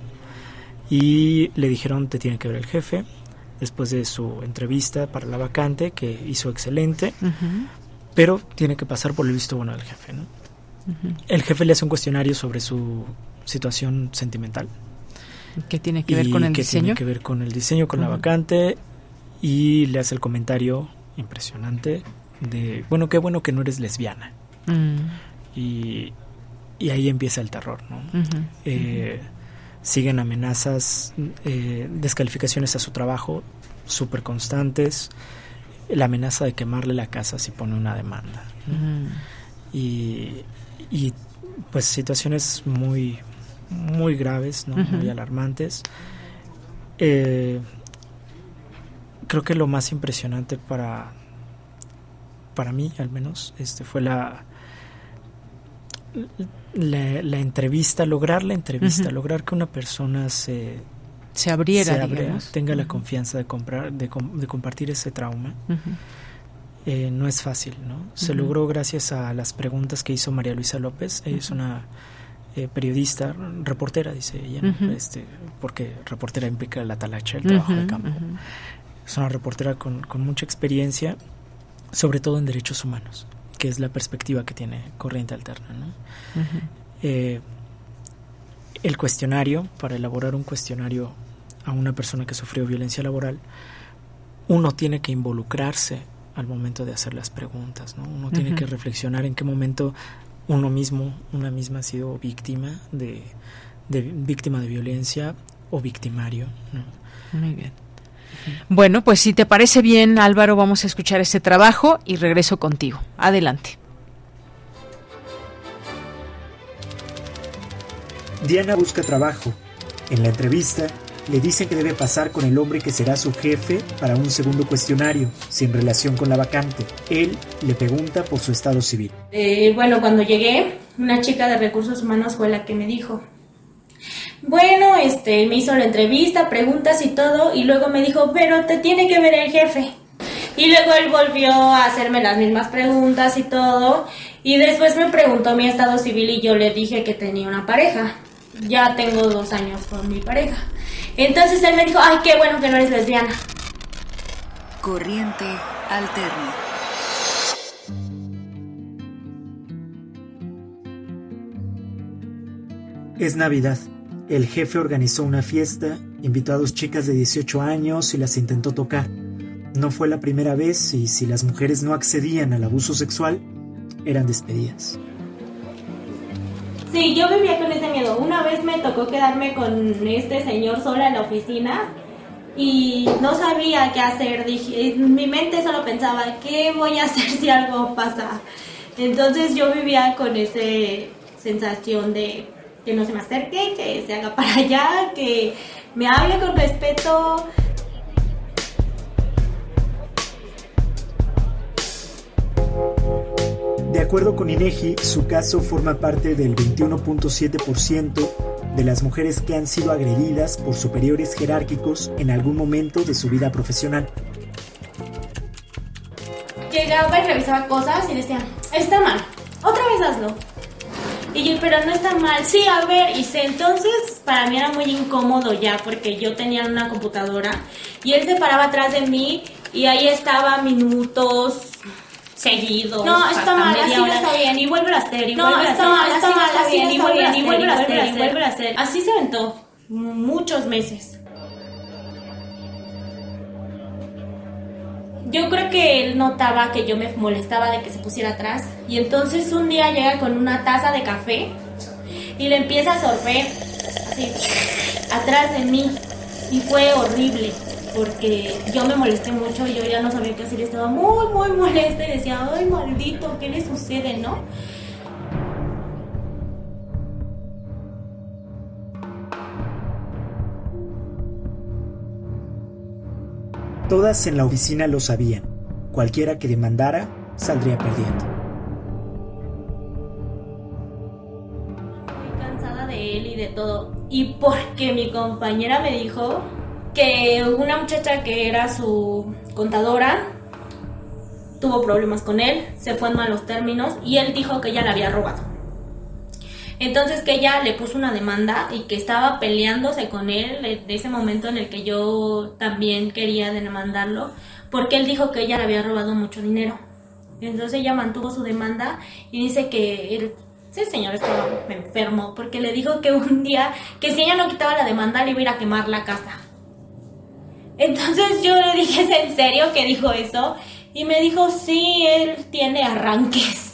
Speaker 28: y le dijeron te tiene que ver el jefe. Después de su entrevista para la vacante, que hizo excelente, pero tiene que pasar por el visto bueno del jefe. ¿no? El jefe le hace un cuestionario sobre su situación sentimental.
Speaker 1: ¿Qué tiene que ver con el
Speaker 28: que
Speaker 1: diseño?
Speaker 28: tiene que ver con el diseño, con la vacante y le hace el comentario impresionante de, bueno, qué bueno que no eres lesbiana.
Speaker 1: Mm.
Speaker 28: Y, y ahí empieza el terror, ¿no? Eh, siguen amenazas, eh, descalificaciones a su trabajo súper constantes, la amenaza de quemarle la casa si pone una demanda. ¿no? Y, y, pues situaciones muy muy graves, ¿no? Muy alarmantes. Eh, creo que lo más impresionante para para mí, al menos, este fue la la, la entrevista, lograr la entrevista, lograr que una persona se
Speaker 1: Se abriera,
Speaker 28: se
Speaker 1: digamos.
Speaker 28: tenga la confianza de comprar, de, com- de compartir ese trauma. Eh, no es fácil, ¿no? Se logró gracias a las preguntas que hizo María Luisa López. Ella es una eh, periodista, reportera, dice ella, este, porque reportera implica la talacha, el trabajo de campo. Es una reportera con, con mucha experiencia, sobre todo en derechos humanos, que es la perspectiva que tiene Corriente Alterna, ¿no? Eh, el cuestionario, para elaborar un cuestionario a una persona que sufrió violencia laboral, uno tiene que involucrarse al momento de hacer las preguntas, ¿no? Uno tiene que reflexionar en qué momento uno mismo, una misma ha sido víctima de, de víctima de violencia o victimario, ¿no?
Speaker 1: Muy bien. Bueno, pues si te parece bien, Álvaro, vamos a escuchar este trabajo y regreso contigo. Adelante.
Speaker 29: Diana busca trabajo. En la entrevista, le dicen que debe pasar con el hombre que será su jefe para un segundo cuestionario, sin relación con la vacante. Él le pregunta por su estado civil.
Speaker 30: Eh, bueno, cuando llegué, una chica de recursos humanos fue la que me dijo, bueno, este, me hizo la entrevista, preguntas y todo, y luego me dijo, pero te tiene que ver el jefe. Y luego él volvió a hacerme las mismas preguntas y todo, y después me preguntó mi estado civil y yo le dije que tenía una pareja. Ya tengo dos años con mi pareja. Entonces él me dijo, ay, qué bueno que no eres lesbiana.
Speaker 31: Corriente alterna.
Speaker 29: Es Navidad. El jefe organizó una fiesta, invitó a dos chicas de 18 años y las intentó tocar. No fue la primera vez y si las mujeres no accedían al abuso sexual, eran despedidas.
Speaker 30: Sí, yo vivía con ese miedo. Una vez me tocó quedarme con este señor sola en la oficina y no sabía qué hacer. En mi mente solo pensaba, ¿qué voy a hacer si algo pasa? Entonces yo vivía con esa sensación de que no se me acerque, que se haga para allá, que me hable con respeto.
Speaker 29: De acuerdo con INEGI, su caso forma parte del 21.7% de las mujeres que han sido agredidas por superiores jerárquicos en algún momento de su vida profesional.
Speaker 30: Llegaba y revisaba cosas y decía, está mal, otra vez hazlo. Y yo, pero no está mal, sí, a ver, hice. Entonces, para mí era muy incómodo ya, porque yo tenía una computadora y él se paraba atrás de mí y ahí estaba minutos seguidos. No, está mal, así no está bien, y vuelve a hacer, y No, está mal, está mal, así no y está bien, y vuelve a hacer, y y vuelve a hacer. Así se aventó muchos meses. Yo creo que él notaba que yo me molestaba de que se pusiera atrás y entonces un día llega con una taza de café y le empieza a sorber así atrás de mí y fue horrible porque yo me molesté mucho y yo ya no sabía qué hacer, estaba muy muy molesta y decía, ay maldito, ¿qué le sucede, no?
Speaker 29: Todas en la oficina lo sabían. Cualquiera que demandara saldría perdiendo.
Speaker 30: Estoy cansada de él y de todo. y porque mi compañera me dijo que una muchacha que era su contadora tuvo problemas con él, se fue en malos términos y él dijo que ella la había robado. Entonces que ella le puso una demanda y que estaba peleándose con él de ese momento en el que yo también quería demandarlo, porque él dijo que ella le había robado mucho dinero. Entonces ella mantuvo su demanda y dice que el ese señor estaba enfermo porque le dijo que un día que si ella no quitaba la demanda le iba a ir a quemar la casa. Entonces yo le dije, ¿es en serio que dijo eso? Y me dijo, sí, él tiene arranques.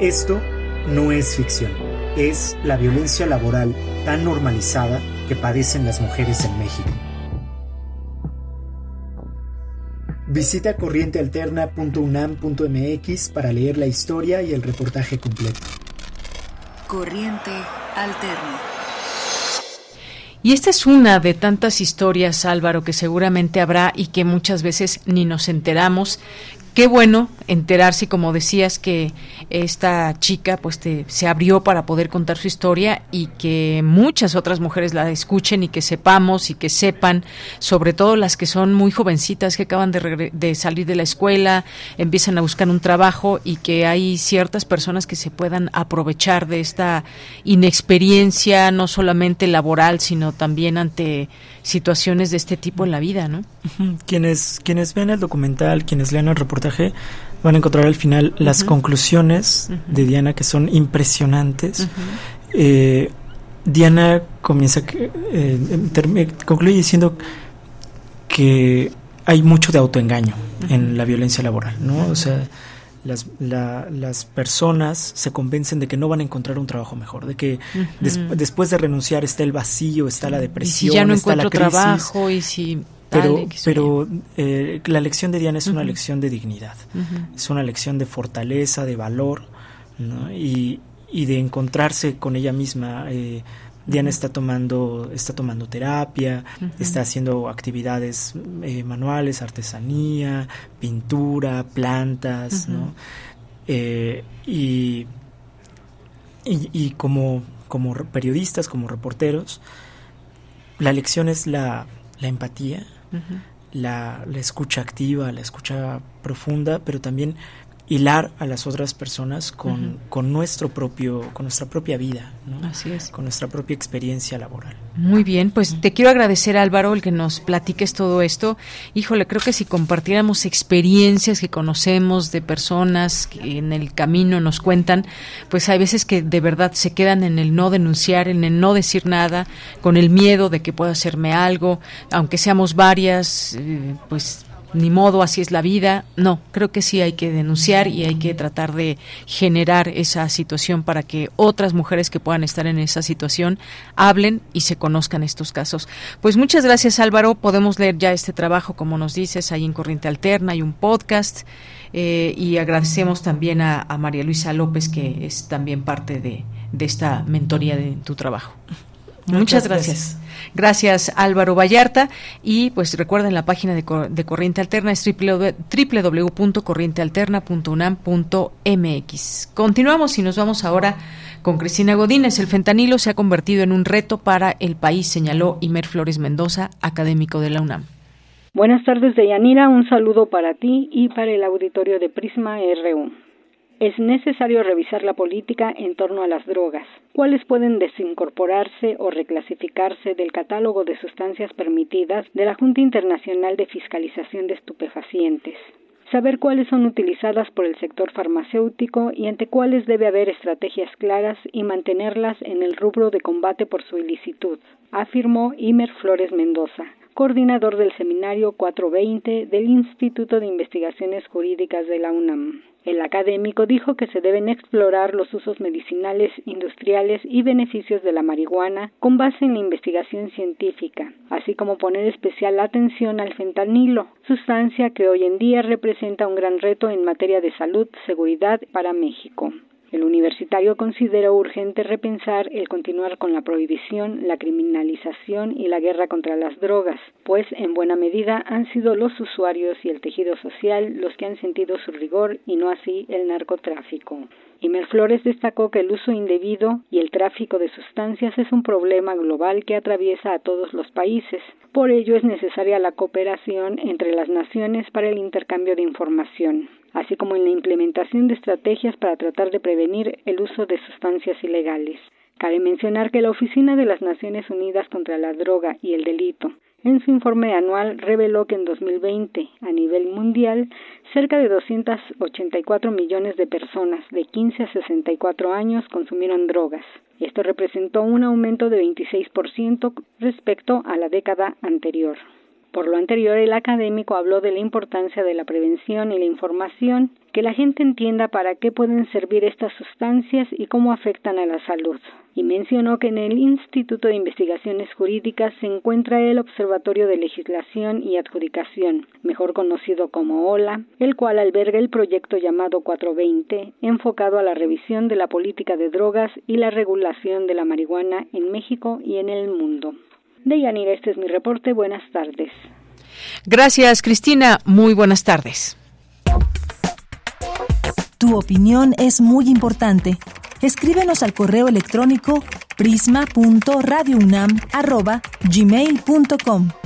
Speaker 29: Esto no es ficción, es la violencia laboral tan normalizada que padecen las mujeres en México. Visita corrientealterna.unam.mx para leer la historia y el reportaje completo.
Speaker 31: Corriente Alterna.
Speaker 1: Y esta es una de tantas historias, Álvaro, que seguramente habrá y que muchas veces ni nos enteramos, qué bueno enterarse, como decías, que esta chica pues se abrió para poder contar su historia y que muchas otras mujeres la escuchen y que sepamos y que sepan, sobre todo las que son muy jovencitas, que acaban de, salir de la escuela, empiezan a buscar un trabajo y que hay ciertas personas que se puedan aprovechar de esta inexperiencia, no solamente laboral, sino también ante situaciones de este tipo en la vida, ¿no?
Speaker 28: Quienes, quienes ven el documental, quienes lean el reportaje, van a encontrar al final las conclusiones de Diana que son impresionantes. Eh, Diana comienza, eh, concluye diciendo que hay mucho de autoengaño en la violencia laboral, ¿no? O sea, las, las personas se convencen de que no van a encontrar un trabajo mejor, de que después de renunciar está el vacío, está la depresión,
Speaker 1: ya no
Speaker 28: está la crisis.
Speaker 1: trabajo y si
Speaker 28: pero, pero eh, la lección de Diana es una lección de dignidad, es una lección de fortaleza, de valor y, y, de encontrarse con ella misma. Eh, Diana está tomando, está tomando terapia, está haciendo actividades eh, manuales, artesanía, pintura, plantas, ¿no? Eh, y, y, como, como periodistas, como reporteros, la lección es la, la empatía, la, la, escucha activa, la escucha profunda, pero también hilar a las otras personas con, con nuestro propio, con nuestra propia vida, ¿no?
Speaker 1: Así es.
Speaker 28: Con nuestra propia experiencia laboral.
Speaker 1: Muy bien, pues te quiero agradecer Álvaro el que nos platiques todo esto. Híjole, creo que si compartiéramos experiencias que conocemos de personas que en el camino nos cuentan, pues hay veces que de verdad se quedan en el no denunciar, en el no decir nada, con el miedo de que pueda hacerme algo, aunque seamos varias, eh, pues ni modo, así es la vida. No, creo que sí hay que denunciar y hay que tratar de generar esa situación para que otras mujeres que puedan estar en esa situación hablen y se conozcan estos casos. Pues muchas gracias Álvaro, podemos leer ya este trabajo como nos dices, ahí en Corriente Alterna, hay un podcast eh, y agradecemos también a, María Luisa López que es también parte de, esta mentoría de tu trabajo. Muchas, gracias. gracias. Álvaro Vallarta y pues recuerden la página de, de Corriente Alterna es www.corrientealterna.unam.mx. Continuamos y nos vamos ahora con Cristina Godínez. El fentanilo se ha convertido en un reto para el país, señaló Imer Flores Mendoza, académico de la UNAM.
Speaker 32: Buenas tardes, Deyanira. Un saludo para ti y para el auditorio de Prisma RU es necesario revisar la política en torno a las drogas, cuáles pueden desincorporarse o reclasificarse del catálogo de sustancias permitidas de la Junta Internacional de Fiscalización de Estupefacientes, saber cuáles son utilizadas por el sector farmacéutico y ante cuáles debe haber estrategias claras y mantenerlas en el rubro de combate por su ilicitud, afirmó Imer Flores Mendoza, coordinador del seminario 420 del Instituto de Investigaciones Jurídicas de la UNAM. El académico dijo que se deben explorar los usos medicinales, industriales y beneficios de la marihuana con base en la investigación científica, así como poner especial atención al fentanilo, sustancia que hoy en día representa un gran reto en materia de salud, seguridad para México. El universitario consideró urgente repensar el continuar con la prohibición, la criminalización y la guerra contra las drogas, pues en buena medida han sido los usuarios y el tejido social los que han sentido su rigor y no así el narcotráfico. Imer Flores destacó que el uso indebido y el tráfico de sustancias es un problema global que atraviesa a todos los países. Por ello es necesaria la cooperación entre las naciones para el intercambio de información, así como en la implementación de estrategias para tratar de prevenir el uso de sustancias ilegales. Cabe mencionar que la Oficina de las Naciones Unidas contra la Droga y el Delito en su informe anual reveló que en 2020, a nivel mundial, cerca de 284 millones de personas de 15 a 64 años consumieron drogas. Esto representó un aumento de 26% respecto a la década anterior. Por lo anterior, el académico habló de la importancia de la prevención y la información, que la gente entienda para qué pueden servir estas sustancias y cómo afectan a la salud. Y mencionó que en el Instituto de Investigaciones Jurídicas se encuentra el Observatorio de Legislación y Adjudicación, mejor conocido como OLA, el cual alberga el proyecto llamado 420, enfocado a la revisión de la política de drogas y la regulación de la marihuana en México y en el mundo. Deyanira, este es mi reporte. Buenas tardes.
Speaker 1: Gracias, Cristina. Muy buenas tardes.
Speaker 3: Tu opinión es muy importante. Escríbenos al correo electrónico prisma.radiounam@gmail.com.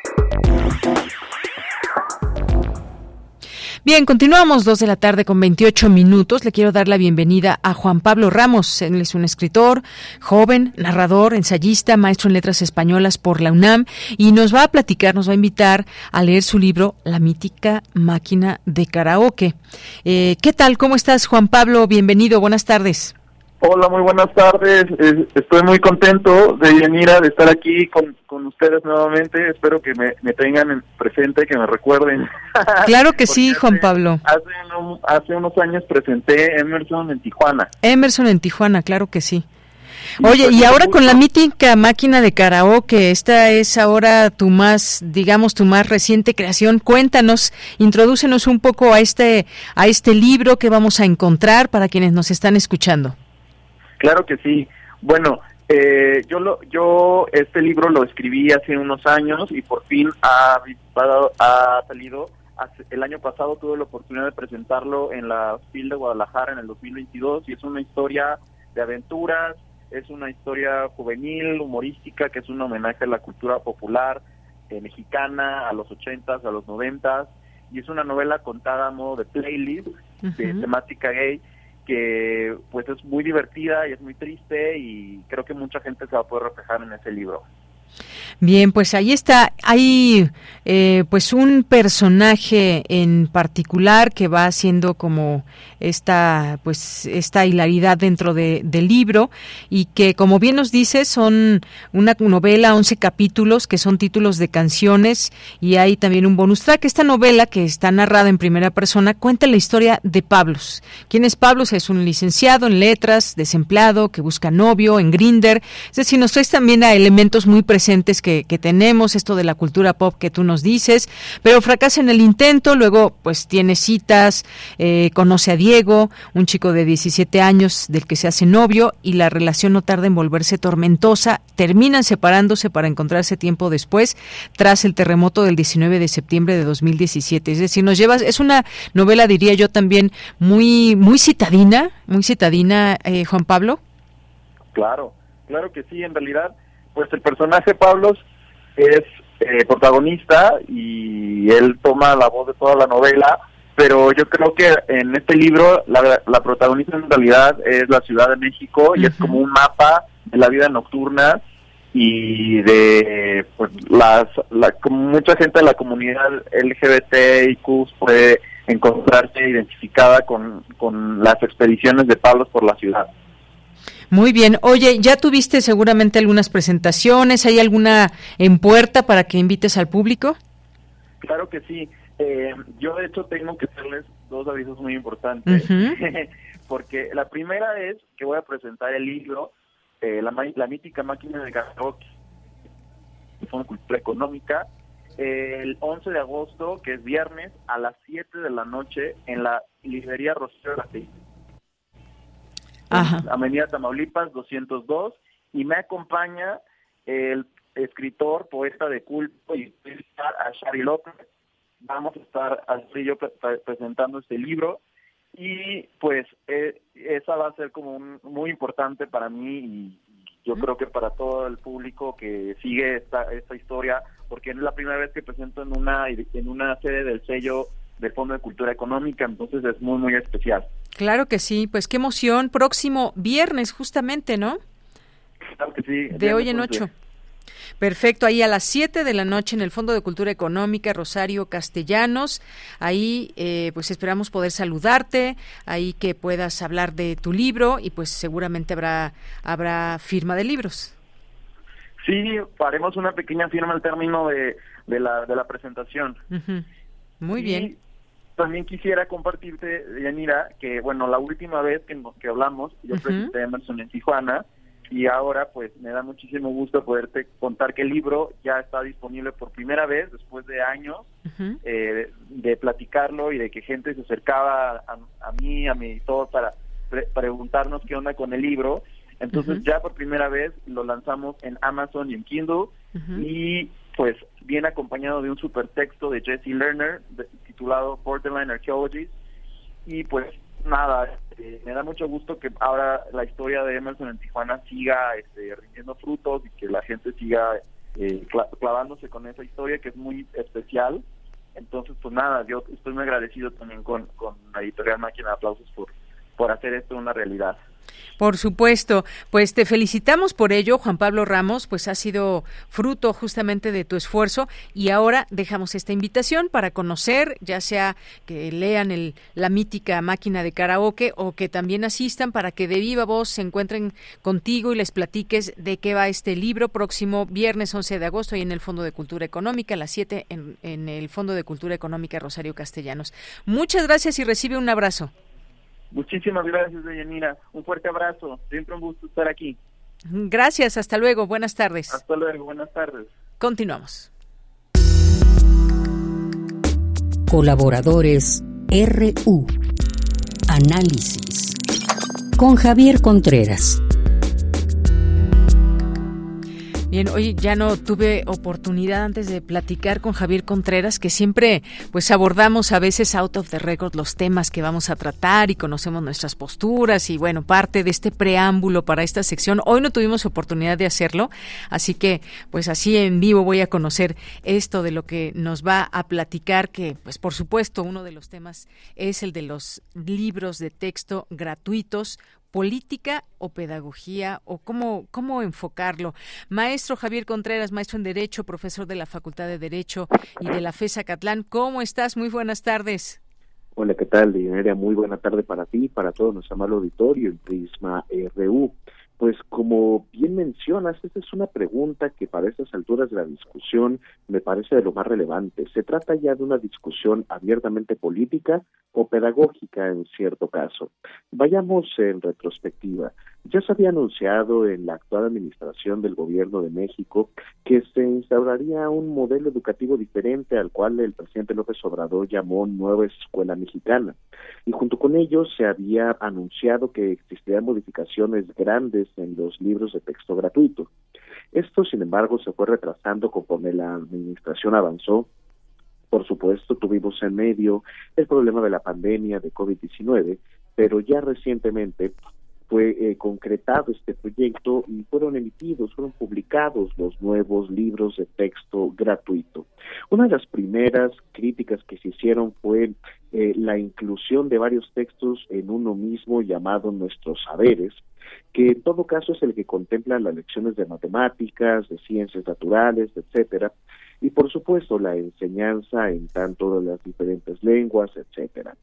Speaker 1: Bien, continuamos dos de la tarde con 28 minutos. Le quiero dar la bienvenida a Juan Pablo Ramos. Él es un escritor, joven, narrador, ensayista, maestro en letras españolas por la UNAM y nos va a platicar, nos va a invitar a leer su libro La mítica máquina de karaoke. Eh, ¿Qué tal? ¿Cómo estás, Juan Pablo? Bienvenido. Buenas tardes.
Speaker 33: Hola, muy buenas tardes. Estoy muy contento de venir a de estar aquí con, con ustedes nuevamente. Espero que me, me tengan presente, que me recuerden.
Speaker 1: Claro que sí, Juan Pablo.
Speaker 33: Hace, hace unos años presenté Emerson en Tijuana.
Speaker 1: Emerson en Tijuana, claro que sí. Oye, y ahora con la mítica máquina de karaoke, esta es ahora tu más, digamos, tu más reciente creación. Cuéntanos, introdúcenos un poco a este, a este libro que vamos a encontrar para quienes nos están escuchando.
Speaker 33: Claro que sí. Bueno, eh, yo lo, yo este libro lo escribí hace unos años y por fin ha, ha salido. el año pasado tuve la oportunidad de presentarlo en la FIL de Guadalajara en el 2022 y es una historia de aventuras, es una historia juvenil, humorística, que es un homenaje a la cultura popular eh, mexicana, a los ochentas, a los noventas, y es una novela contada a modo de playlist, de temática gay, que pues es muy divertida y es muy triste y creo que mucha gente se va a poder reflejar en ese libro.
Speaker 1: Bien, pues ahí está. Hay eh, pues un personaje en particular que va haciendo como esta pues esta hilaridad dentro de, del libro y que como bien nos dice son una novela, 11 capítulos que son títulos de canciones y hay también un bonus track. Esta novela que está narrada en primera persona cuenta la historia de Pablos. ¿Quién es Pablos? Es un licenciado en letras, desempleado, que busca novio en Grinder. Es decir, nos traes también a elementos muy presentes que, que tenemos, esto de la cultura pop que tú nos dices, pero fracasa en el intento, luego pues tiene citas, eh, conoce a Diego, un chico de 17 años del que se hace novio y la relación no tarda en volverse tormentosa, terminan separándose para encontrarse tiempo después, tras el terremoto del 19 de septiembre de 2017. Es decir, nos llevas, es una novela, diría yo también, muy, muy citadina, muy citadina, eh, Juan Pablo.
Speaker 33: Claro, claro que sí, en realidad pues el personaje Pablos es eh, protagonista y él toma la voz de toda la novela, pero yo creo que en este libro la, la protagonista en realidad es la Ciudad de México y es como un mapa de la vida nocturna y de pues las la, mucha gente de la comunidad LGBT y puede encontrarse identificada con, con las expediciones de Pablos por la ciudad.
Speaker 1: Muy bien. Oye, ya tuviste seguramente algunas presentaciones. ¿Hay alguna en puerta para que invites al público?
Speaker 33: Claro que sí. Eh, yo de hecho tengo que hacerles dos avisos muy importantes. porque la primera es que voy a presentar el libro eh, la, la, mítica máquina de karaoke, Fondo Cultura Económica, el 11 de agosto, que es viernes, a las 7 de la noche, en la librería Rocío Ajá. Avenida Tamaulipas 202, y me acompaña el escritor, poeta de culto y a Shari López. Vamos a estar así yo presentando este libro y pues eh, esa va a ser como muy importante para mí y yo creo que para todo el público que sigue esta, esta historia, porque es la primera vez que presento en una, en una sede del sello del Fondo de Cultura Económica, entonces es muy, muy especial.
Speaker 1: Claro que sí, pues qué emoción, próximo viernes justamente, ¿no?
Speaker 33: Claro que sí.
Speaker 1: De hoy en ocho. Perfecto, ahí a las 7 de la noche en el Fondo de Cultura Económica Rosario Castellanos. Ahí eh, pues esperamos poder saludarte, ahí que puedas hablar de tu libro y pues seguramente habrá, habrá firma de libros.
Speaker 33: Sí, haremos una pequeña firma al término de, de, la, de la presentación.
Speaker 1: Muy bien.
Speaker 33: También quisiera compartirte, Yanira, que bueno, la última vez que, que hablamos, yo presenté Emerson en Tijuana, y ahora pues me da muchísimo gusto poderte contar que el libro ya está disponible por primera vez después de años eh, de, platicarlo y de que gente se acercaba a, mí, a mi editor para preguntarnos qué onda con el libro. Entonces ya por primera vez lo lanzamos en Amazon y en Kindle y pues viene acompañado de un super texto de Jesse Lerner titulado Borderline Archaeology y pues nada, este, me da mucho gusto que ahora la historia de Emerson en Tijuana siga este, rindiendo frutos y que la gente siga eh, clavándose con esa historia que es muy especial. Entonces, pues nada, yo estoy muy agradecido también con, con la editorial Máquina de Aplausos por, por hacer esto una realidad.
Speaker 1: Por supuesto, pues te felicitamos por ello, Juan Pablo Ramos, pues ha sido fruto justamente de tu esfuerzo y ahora dejamos esta invitación para conocer, ya sea que lean el, la mítica máquina de karaoke o que también asistan para que de viva voz se encuentren contigo y les platiques de qué va este libro próximo viernes 11 de agosto y en el Fondo de Cultura Económica a las 7 en, en el Fondo de Cultura Económica Rosario Castellanos. Muchas gracias y recibe un abrazo.
Speaker 33: Muchísimas gracias, Deyanira. Un fuerte abrazo. Siempre un gusto estar aquí.
Speaker 1: Gracias. Hasta luego. Buenas tardes.
Speaker 33: Hasta luego. Buenas tardes.
Speaker 1: Continuamos.
Speaker 27: Colaboradores RU. Análisis. Con Javier Contreras.
Speaker 1: Bien, hoy ya no tuve oportunidad antes de platicar con Javier Contreras, que siempre pues abordamos a veces out of the record los temas que vamos a tratar y conocemos nuestras posturas y bueno, parte de este preámbulo para esta sección. Hoy no tuvimos oportunidad de hacerlo, así que pues así en vivo voy a conocer esto de lo que nos va a platicar, que pues por supuesto uno de los temas es el de los libros de texto gratuitos política o pedagogía o cómo, cómo enfocarlo. Maestro Javier Contreras, maestro en Derecho, profesor de la Facultad de Derecho y de la FESA Catlán, ¿cómo estás? Muy buenas tardes.
Speaker 34: Hola, ¿qué tal, Muy buena tarde para ti para todo nuestro amable auditorio en Prisma RU. Pues como bien mencionas, esta es una pregunta que para estas alturas de la discusión me parece de lo más relevante. Se trata ya de una discusión abiertamente política o pedagógica en cierto caso. Vayamos en retrospectiva. Ya se había anunciado en la actual administración del Gobierno de México que se instauraría un modelo educativo diferente al cual el presidente López Obrador llamó Nueva Escuela Mexicana. Y junto con ello se había anunciado que existirían modificaciones grandes en los libros de texto gratuito. Esto, sin embargo, se fue retrasando conforme la administración avanzó por supuesto, tuvimos en medio el problema de la pandemia de COVID-19, pero ya recientemente fue eh, concretado este proyecto y fueron emitidos, fueron publicados los nuevos libros de texto gratuito. Una de las primeras críticas que se hicieron fue eh, la inclusión de varios textos en uno mismo llamado Nuestros Saberes, que en todo caso es el que contempla las lecciones de matemáticas, de ciencias naturales, etcétera, y por supuesto la enseñanza en tanto de las diferentes lenguas, etcétera.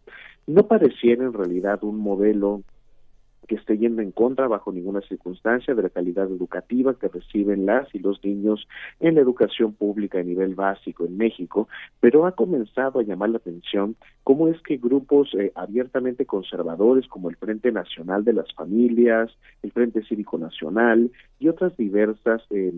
Speaker 34: No pareciera en realidad un modelo que esté yendo en contra bajo ninguna circunstancia de la calidad educativa que reciben las y los niños en la educación pública a nivel básico en México, pero ha comenzado a llamar la atención cómo es que grupos eh, abiertamente conservadores como el Frente Nacional de las Familias, el Frente Cívico Nacional y otras diversas eh,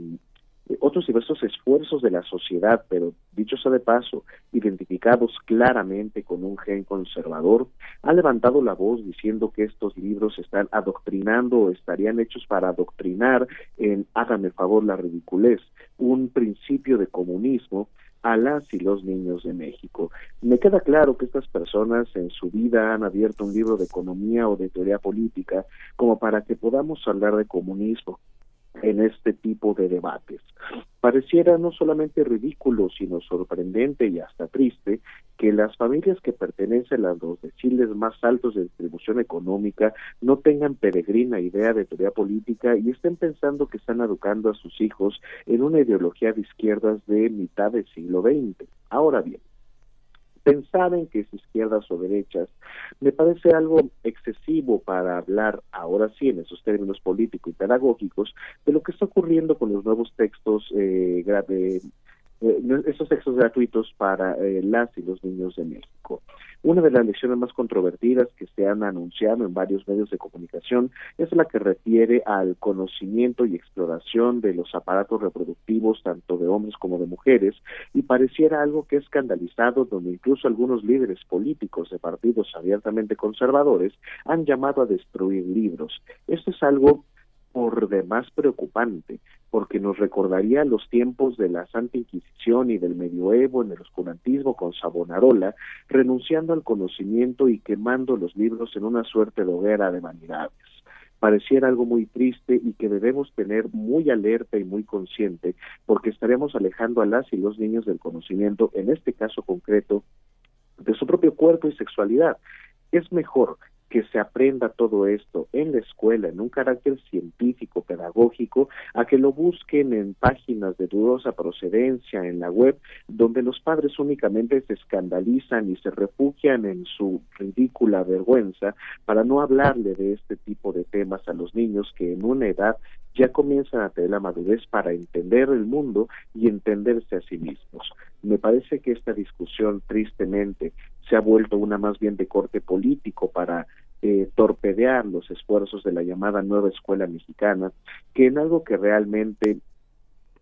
Speaker 34: otros diversos esfuerzos de la sociedad, pero dicho sea de paso, identificados claramente con un gen conservador, ha levantado la voz diciendo que estos libros están adoctrinando o estarían hechos para adoctrinar en hágame favor la ridiculez, un principio de comunismo a las y los niños de México. Me queda claro que estas personas en su vida han abierto un libro de economía o de teoría política como para que podamos hablar de comunismo en este tipo de debates. Pareciera no solamente ridículo, sino sorprendente y hasta triste que las familias que pertenecen a los deciles más altos de distribución económica no tengan peregrina idea de teoría política y estén pensando que están educando a sus hijos en una ideología de izquierdas de mitad del siglo XX. Ahora bien, pensar en que es izquierdas o derechas me parece algo excesivo para hablar ahora sí en esos términos políticos y pedagógicos de lo que está ocurriendo con los nuevos textos eh, esos textos gratuitos para eh, las y los niños de México. Una de las lecciones más controvertidas que se han anunciado en varios medios de comunicación es la que refiere al conocimiento y exploración de los aparatos reproductivos tanto de hombres como de mujeres y pareciera algo que es escandalizado donde incluso algunos líderes políticos de partidos abiertamente conservadores han llamado a destruir libros. Esto es algo por demás preocupante, porque nos recordaría los tiempos de la Santa Inquisición y del medioevo en el oscurantismo con Savonarola, renunciando al conocimiento y quemando los libros en una suerte de hoguera de vanidades. Pareciera algo muy triste y que debemos tener muy alerta y muy consciente, porque estaremos alejando a las y los niños del conocimiento, en este caso concreto, de su propio cuerpo y sexualidad. Es mejor que se aprenda todo esto en la escuela, en un carácter científico, pedagógico, a que lo busquen en páginas de dudosa procedencia en la web, donde los padres únicamente se escandalizan y se refugian en su ridícula vergüenza para no hablarle de este tipo de temas a los niños que en una edad ya comienzan a tener la madurez para entender el mundo y entenderse a sí mismos. Me parece que esta discusión tristemente se ha vuelto una más bien de corte político para eh, torpedear los esfuerzos de la llamada nueva escuela mexicana, que en algo que realmente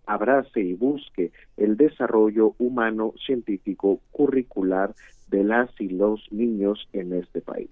Speaker 34: abrace y busque el desarrollo humano, científico, curricular de las y los niños en este país.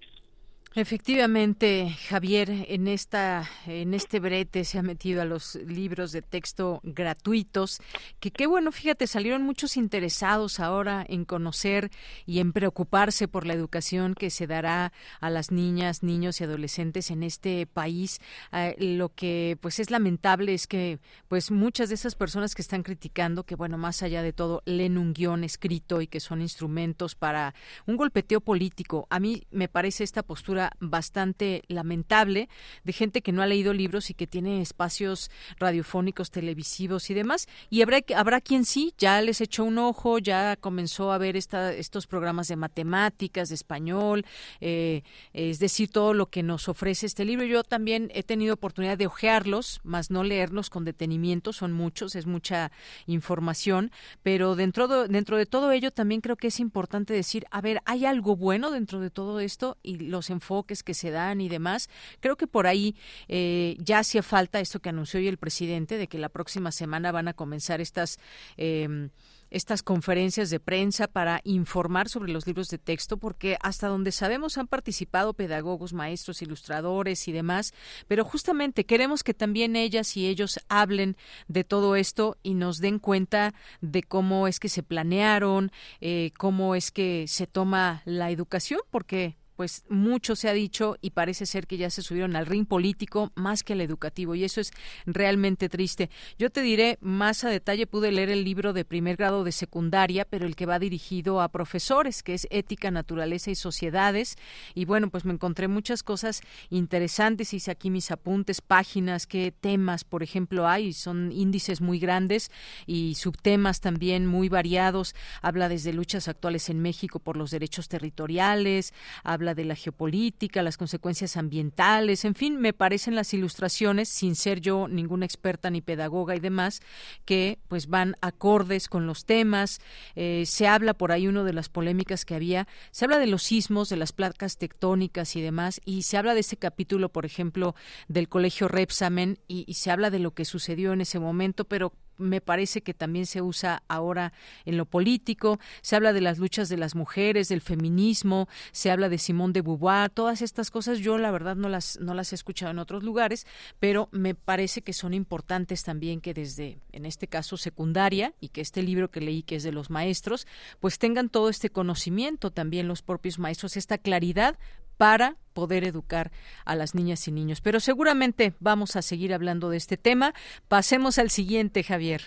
Speaker 1: Efectivamente, Javier, en esta en este brete se ha metido a los libros de texto gratuitos, que qué bueno, fíjate, salieron muchos interesados ahora en conocer y en preocuparse por la educación que se dará a las niñas, niños y adolescentes en este país. Eh, lo que pues es lamentable es que pues muchas de esas personas que están criticando que bueno, más allá de todo leen un guion escrito y que son instrumentos para un golpeteo político. A mí me parece esta postura bastante lamentable de gente que no ha leído libros y que tiene espacios radiofónicos, televisivos y demás. Y habrá, habrá quien sí, ya les echó un ojo, ya comenzó a ver esta, estos programas de matemáticas, de español, eh, es decir, todo lo que nos ofrece este libro. Yo también he tenido oportunidad de ojearlos, más no leerlos con detenimiento, son muchos, es mucha información, pero dentro de, dentro de todo ello también creo que es importante decir, a ver, ¿hay algo bueno dentro de todo esto? Y los enfoques que se dan y demás. Creo que por ahí eh, ya hacía falta esto que anunció hoy el presidente, de que la próxima semana van a comenzar estas... Eh, estas conferencias de prensa para informar sobre los libros de texto, porque hasta donde sabemos han participado pedagogos, maestros, ilustradores y demás, pero justamente queremos que también ellas y ellos hablen de todo esto y nos den cuenta de cómo es que se planearon, eh, cómo es que se toma la educación, porque pues mucho se ha dicho y parece ser que ya se subieron al ring político más que al educativo y eso es realmente triste. Yo te diré más a detalle, pude leer el libro de primer grado de secundaria, pero el que va dirigido a profesores, que es Ética, Naturaleza y Sociedades. Y bueno, pues me encontré muchas cosas interesantes, hice aquí mis apuntes, páginas, qué temas, por ejemplo, hay, son índices muy grandes y subtemas también muy variados. Habla desde luchas actuales en México por los derechos territoriales, habla de la geopolítica, las consecuencias ambientales, en fin, me parecen las ilustraciones, sin ser yo ninguna experta ni pedagoga y demás, que pues van acordes con los temas. Eh, se habla por ahí uno de las polémicas que había, se habla de los sismos, de las placas tectónicas y demás, y se habla de ese capítulo, por ejemplo, del colegio Repsamen, y se habla de lo que sucedió en ese momento, pero me parece que también se usa ahora en lo político. Se habla de las luchas de las mujeres, del feminismo, se habla de Simón de Beauvoir, todas estas cosas yo la verdad no las no las he escuchado en otros lugares, pero me parece que son importantes también que desde en este caso secundaria y que este libro que leí que es de los maestros, pues tengan todo este conocimiento también los propios maestros, esta claridad para poder educar a las niñas y niños. Pero seguramente vamos a seguir hablando de este tema. Pasemos al siguiente, Javier.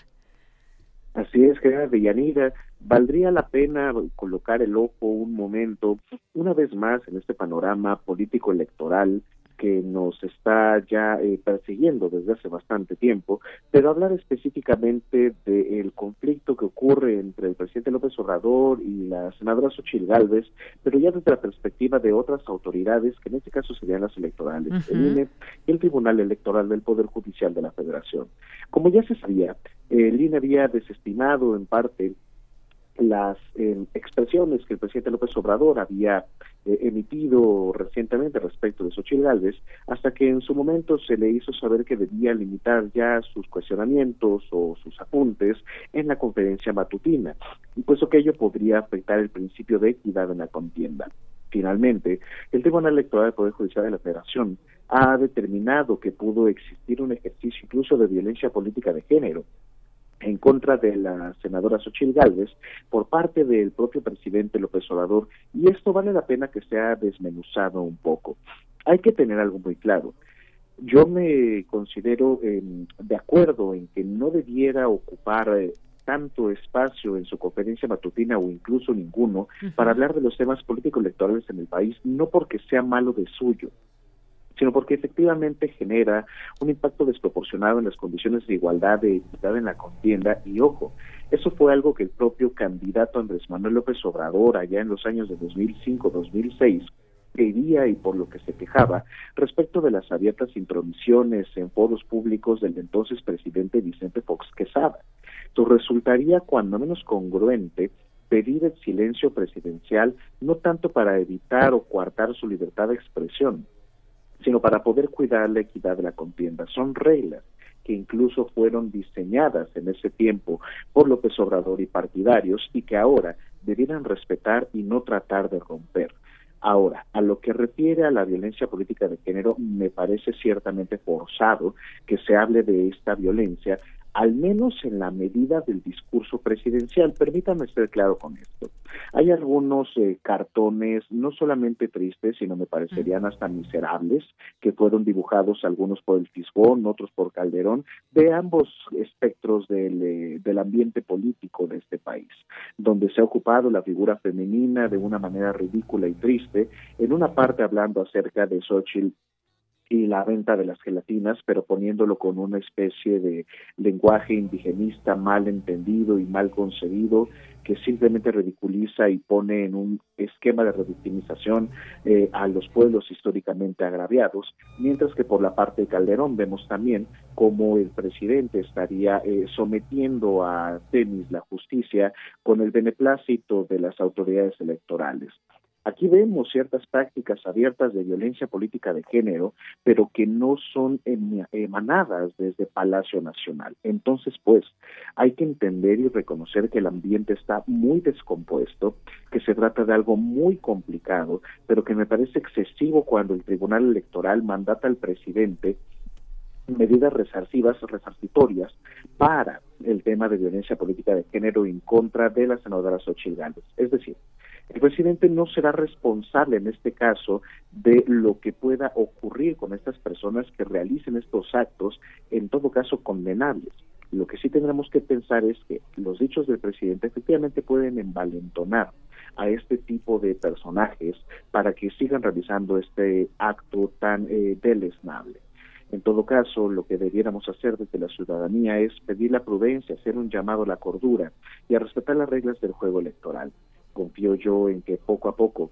Speaker 34: Así es, querida Villanira. Valdría la pena colocar el ojo un momento, una vez más, en este panorama político electoral que nos está ya eh, persiguiendo desde hace bastante tiempo, pero hablar específicamente del conflicto que ocurre entre el presidente López Obrador y la senadora Xochitl Gálvez, pero ya desde la perspectiva de otras autoridades, que en este caso serían las electorales, el INE y el Tribunal Electoral del Poder Judicial de la Federación. Como ya se sabía, el INE había desestimado en parte las eh, expresiones que el presidente López Obrador había eh, emitido recientemente respecto de Xochitl Gálvez, hasta que en su momento se le hizo saber que debía limitar ya sus cuestionamientos o sus apuntes en la conferencia matutina, y puesto que ello podría afectar el principio de equidad en la contienda. Finalmente, el Tribunal Electoral del Poder Judicial de la Federación ha determinado que pudo existir un ejercicio incluso de violencia política de género en contra de la senadora Xochitl Gálvez por parte del propio presidente López Obrador y esto vale la pena que sea desmenuzado un poco. Hay que tener algo muy claro. Yo me considero em, de acuerdo en que no debiera ocupar eh, tanto espacio en su conferencia matutina o incluso ninguno para hablar de los temas políticos electorales en el país, no porque sea malo de suyo, sino porque efectivamente genera un impacto desproporcionado en las condiciones de igualdad, de equidad en la contienda y ojo, eso fue algo que el propio candidato Andrés Manuel López Obrador allá en los años de 2005-2006 pedía y por lo que se quejaba respecto de las abiertas intromisiones en foros públicos del entonces presidente Vicente Fox Quesada. Entonces resultaría cuando menos congruente pedir el silencio presidencial no tanto para evitar o coartar su libertad de expresión, sino para poder cuidar la equidad de la contienda. Son reglas que incluso fueron diseñadas en ese tiempo por López Obrador y partidarios y que ahora debieran respetar y no tratar de romper. Ahora, a lo que refiere a la violencia política de género, me parece ciertamente forzado que se hable de esta violencia al menos en la medida del discurso presidencial. Permítame ser claro con esto. Hay algunos eh, cartones, no solamente tristes, sino me parecerían hasta miserables, que fueron dibujados algunos por el Fisgón, otros por Calderón, de ambos espectros del, eh, del ambiente político de este país, donde se ha ocupado la figura femenina de una manera ridícula y triste, en una parte hablando acerca de Xochitl y la venta de las gelatinas, pero poniéndolo con una especie de lenguaje indigenista mal entendido y mal concebido, que simplemente ridiculiza y pone en un esquema de revictimización eh, a los pueblos históricamente agraviados, mientras que por la parte de Calderón vemos también cómo el presidente estaría eh, sometiendo a tenis la justicia con el beneplácito de las autoridades electorales. Aquí vemos ciertas prácticas abiertas de violencia política de género, pero que no son emanadas desde Palacio Nacional. Entonces, pues, hay que entender y reconocer que el ambiente está muy descompuesto, que se trata de algo muy complicado, pero que me parece excesivo cuando el Tribunal Electoral mandata al presidente medidas resarcivas, resarcitorias para el tema de violencia política de género en contra de las senadoras Xochitl Es decir, el presidente no será responsable en este caso de lo que pueda ocurrir con estas personas que realicen estos actos, en todo caso condenables. Lo que sí tendremos que pensar es que los dichos del presidente efectivamente pueden envalentonar a este tipo de personajes para que sigan realizando este acto tan eh, deleznable. En todo caso, lo que debiéramos hacer desde la ciudadanía es pedir la prudencia, hacer un llamado a la cordura y a respetar las reglas del juego electoral confío yo en que poco a poco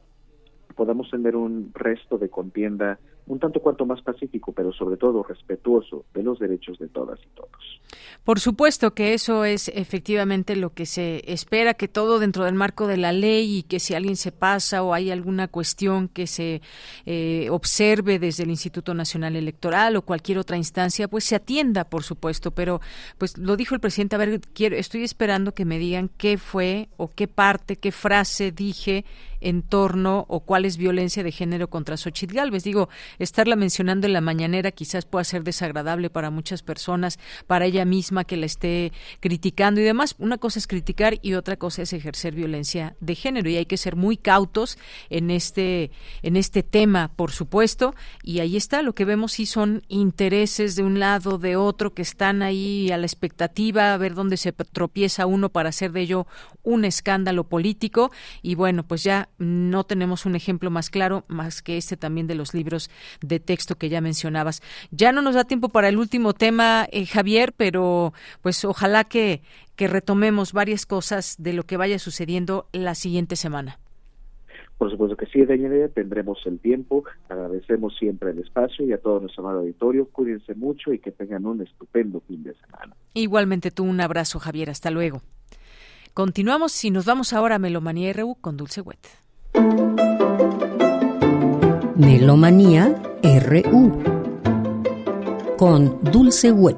Speaker 34: podamos tener un resto de contienda un tanto cuanto más pacífico, pero sobre todo respetuoso de los derechos de todas y todos.
Speaker 1: Por supuesto que eso es efectivamente lo que se espera, que todo dentro del marco de la ley y que si alguien se pasa o hay alguna cuestión que se eh, observe desde el Instituto Nacional Electoral o cualquier otra instancia, pues se atienda, por supuesto. Pero, pues lo dijo el presidente, a ver, quiero, estoy esperando que me digan qué fue o qué parte, qué frase dije en torno o cuál es violencia de género contra Xochitl Galvez. Digo, estarla mencionando en la mañanera quizás pueda ser desagradable para muchas personas, para ella misma que la esté criticando y demás. Una cosa es criticar y otra cosa es ejercer violencia de género y hay que ser muy cautos en este en este tema, por supuesto, y ahí está lo que vemos si son intereses de un lado de otro que están ahí a la expectativa a ver dónde se tropieza uno para hacer de ello un escándalo político y bueno, pues ya no tenemos un ejemplo más claro más que este también de los libros de texto que ya mencionabas. Ya no nos da tiempo para el último tema, eh, Javier, pero pues ojalá que, que retomemos varias cosas de lo que vaya sucediendo la siguiente semana.
Speaker 34: Por supuesto que sí, Daniela, tendremos el tiempo. Agradecemos siempre el espacio y a todo nuestro amado auditorio. Cuídense mucho y que tengan un estupendo fin de semana.
Speaker 1: Igualmente tú, un abrazo, Javier. Hasta luego. Continuamos y nos vamos ahora a Melomanía RU con Dulce Wet.
Speaker 27: Melomanía RU con Dulce Wet.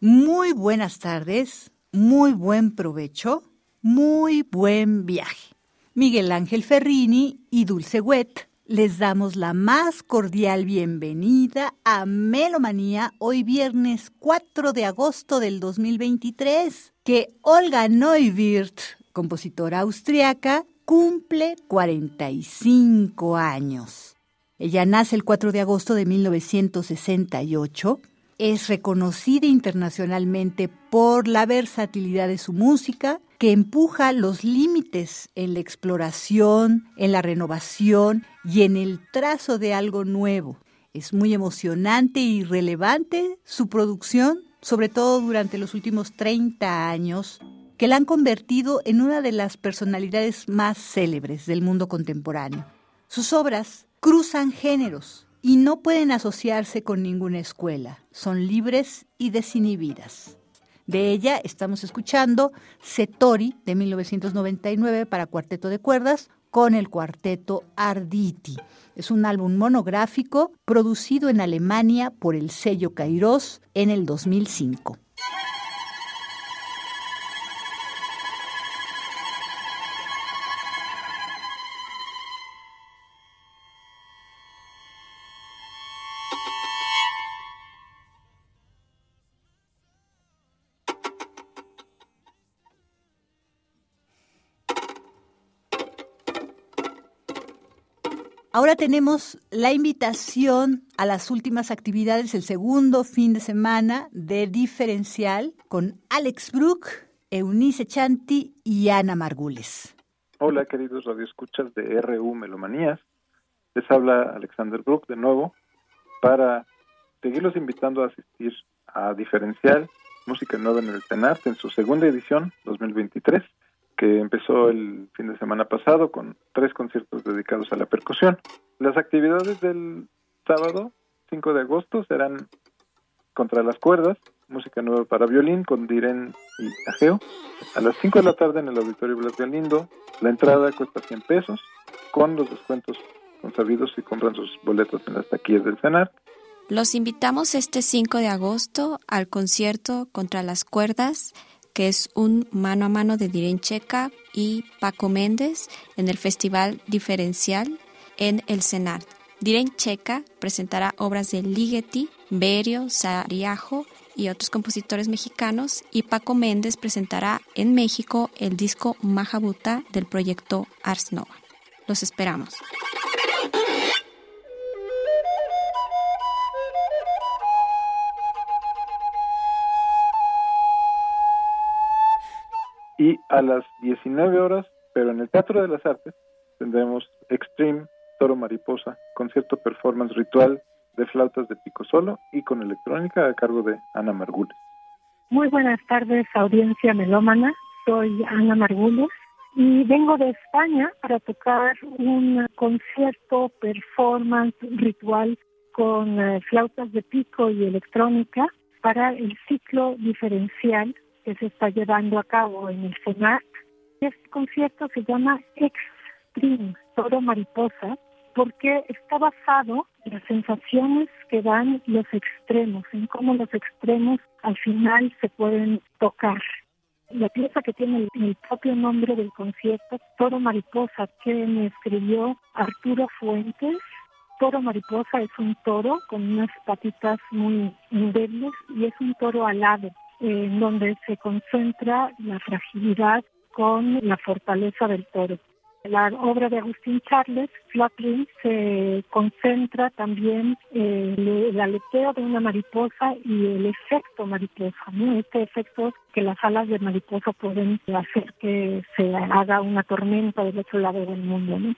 Speaker 35: Muy buenas tardes, muy buen provecho, muy buen viaje. Miguel Ángel Ferrini y Dulce Wet les damos la más cordial bienvenida a Melomanía hoy viernes 4 de agosto del 2023, que Olga Neuwirth, compositora austriaca, cumple 45 años. Ella nace el 4 de agosto de 1968 es reconocida internacionalmente por la versatilidad de su música, que empuja los límites en la exploración, en la renovación y en el trazo de algo nuevo. Es muy emocionante y relevante su producción, sobre todo durante los últimos 30 años, que la han convertido en una de las personalidades más célebres del mundo contemporáneo. Sus obras cruzan géneros, y no pueden asociarse con ninguna escuela. Son libres y desinhibidas. De ella estamos escuchando Setori de 1999 para cuarteto de cuerdas con el cuarteto Arditi. Es un álbum monográfico producido en Alemania por el sello Kairos en el 2005. Ahora tenemos la invitación a las últimas actividades, el segundo fin de semana de Diferencial con Alex Brook, Eunice Chanti y Ana Margules.
Speaker 36: Hola, queridos radioescuchas de RU Melomanías. Les habla Alexander Brook de nuevo para seguirlos invitando a asistir a Diferencial, Música Nueva en el TENART en su segunda edición 2023 que empezó el fin de semana pasado con tres conciertos dedicados a la percusión. Las actividades del sábado 5 de agosto serán contra las cuerdas, música nueva para violín con Diren y Ageo. A las 5 de la tarde en el Auditorio Blas Galindo, la entrada cuesta 100 pesos, con los descuentos consabidos si compran sus boletos en las taquillas del CENAR.
Speaker 37: Los invitamos este 5 de agosto al concierto contra las cuerdas que es un mano a mano de Diren Checa y Paco Méndez en el Festival Diferencial en el CENART. Diren Checa presentará obras de Ligeti, Berio, Sariajo y otros compositores mexicanos y Paco Méndez presentará en México el disco Mahabuta del proyecto Ars Nova. Los esperamos.
Speaker 36: A las 19 horas, pero en el Teatro de las Artes, tendremos Extreme Toro Mariposa, concierto performance ritual de flautas de pico solo y con electrónica a cargo de Ana Margules.
Speaker 38: Muy buenas tardes, audiencia melómana. Soy Ana Margules y vengo de España para tocar un concierto performance ritual con eh, flautas de pico y electrónica para el ciclo diferencial que se está llevando a cabo en el CENAC. Este concierto se llama Extreme, Toro Mariposa, porque está basado en las sensaciones que dan los extremos, en cómo los extremos al final se pueden tocar. La pieza que tiene el, propio nombre del concierto, Toro Mariposa, que me escribió Arturo Fuentes. Toro Mariposa es un toro con unas patitas muy débiles y es un toro alado, en donde se concentra la fragilidad con la fortaleza del toro. La obra de Agustín Charles, Flatley, se concentra también en el aleteo de una mariposa y el efecto mariposa, ¿no? Este efecto que las alas de mariposa pueden hacer que se haga una tormenta del otro lado del mundo, ¿no?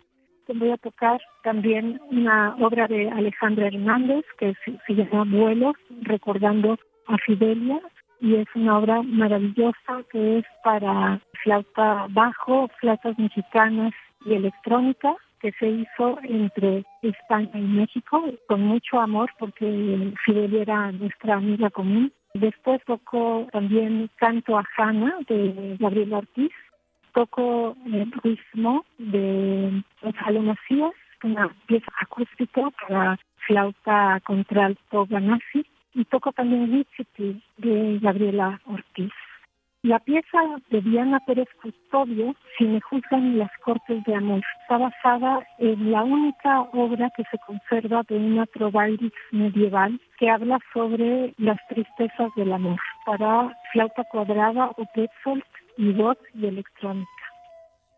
Speaker 38: Voy a tocar también una obra de Alejandra Hernández que se, llama Vuelos, recordando a Fidelia, y es una obra maravillosa que es para flauta bajo, flautas mexicanas y electrónica que se hizo entre España y México con mucho amor porque Fidel era nuestra amiga común. Después tocó también Canto a Jana de Gabriel Ortiz, tocó el ritmo de Gonzalo Macías, una pieza acústica para flauta contralto ganassi y toco también Witchy de Gabriela Ortiz. La pieza de Diana Pérez Custodio, Si me juzgan las cortes de amor, está basada en la única obra que se conserva de una trovairix medieval que habla sobre las tristezas del amor, para flauta cuadrada o petzold y voz y electrónica.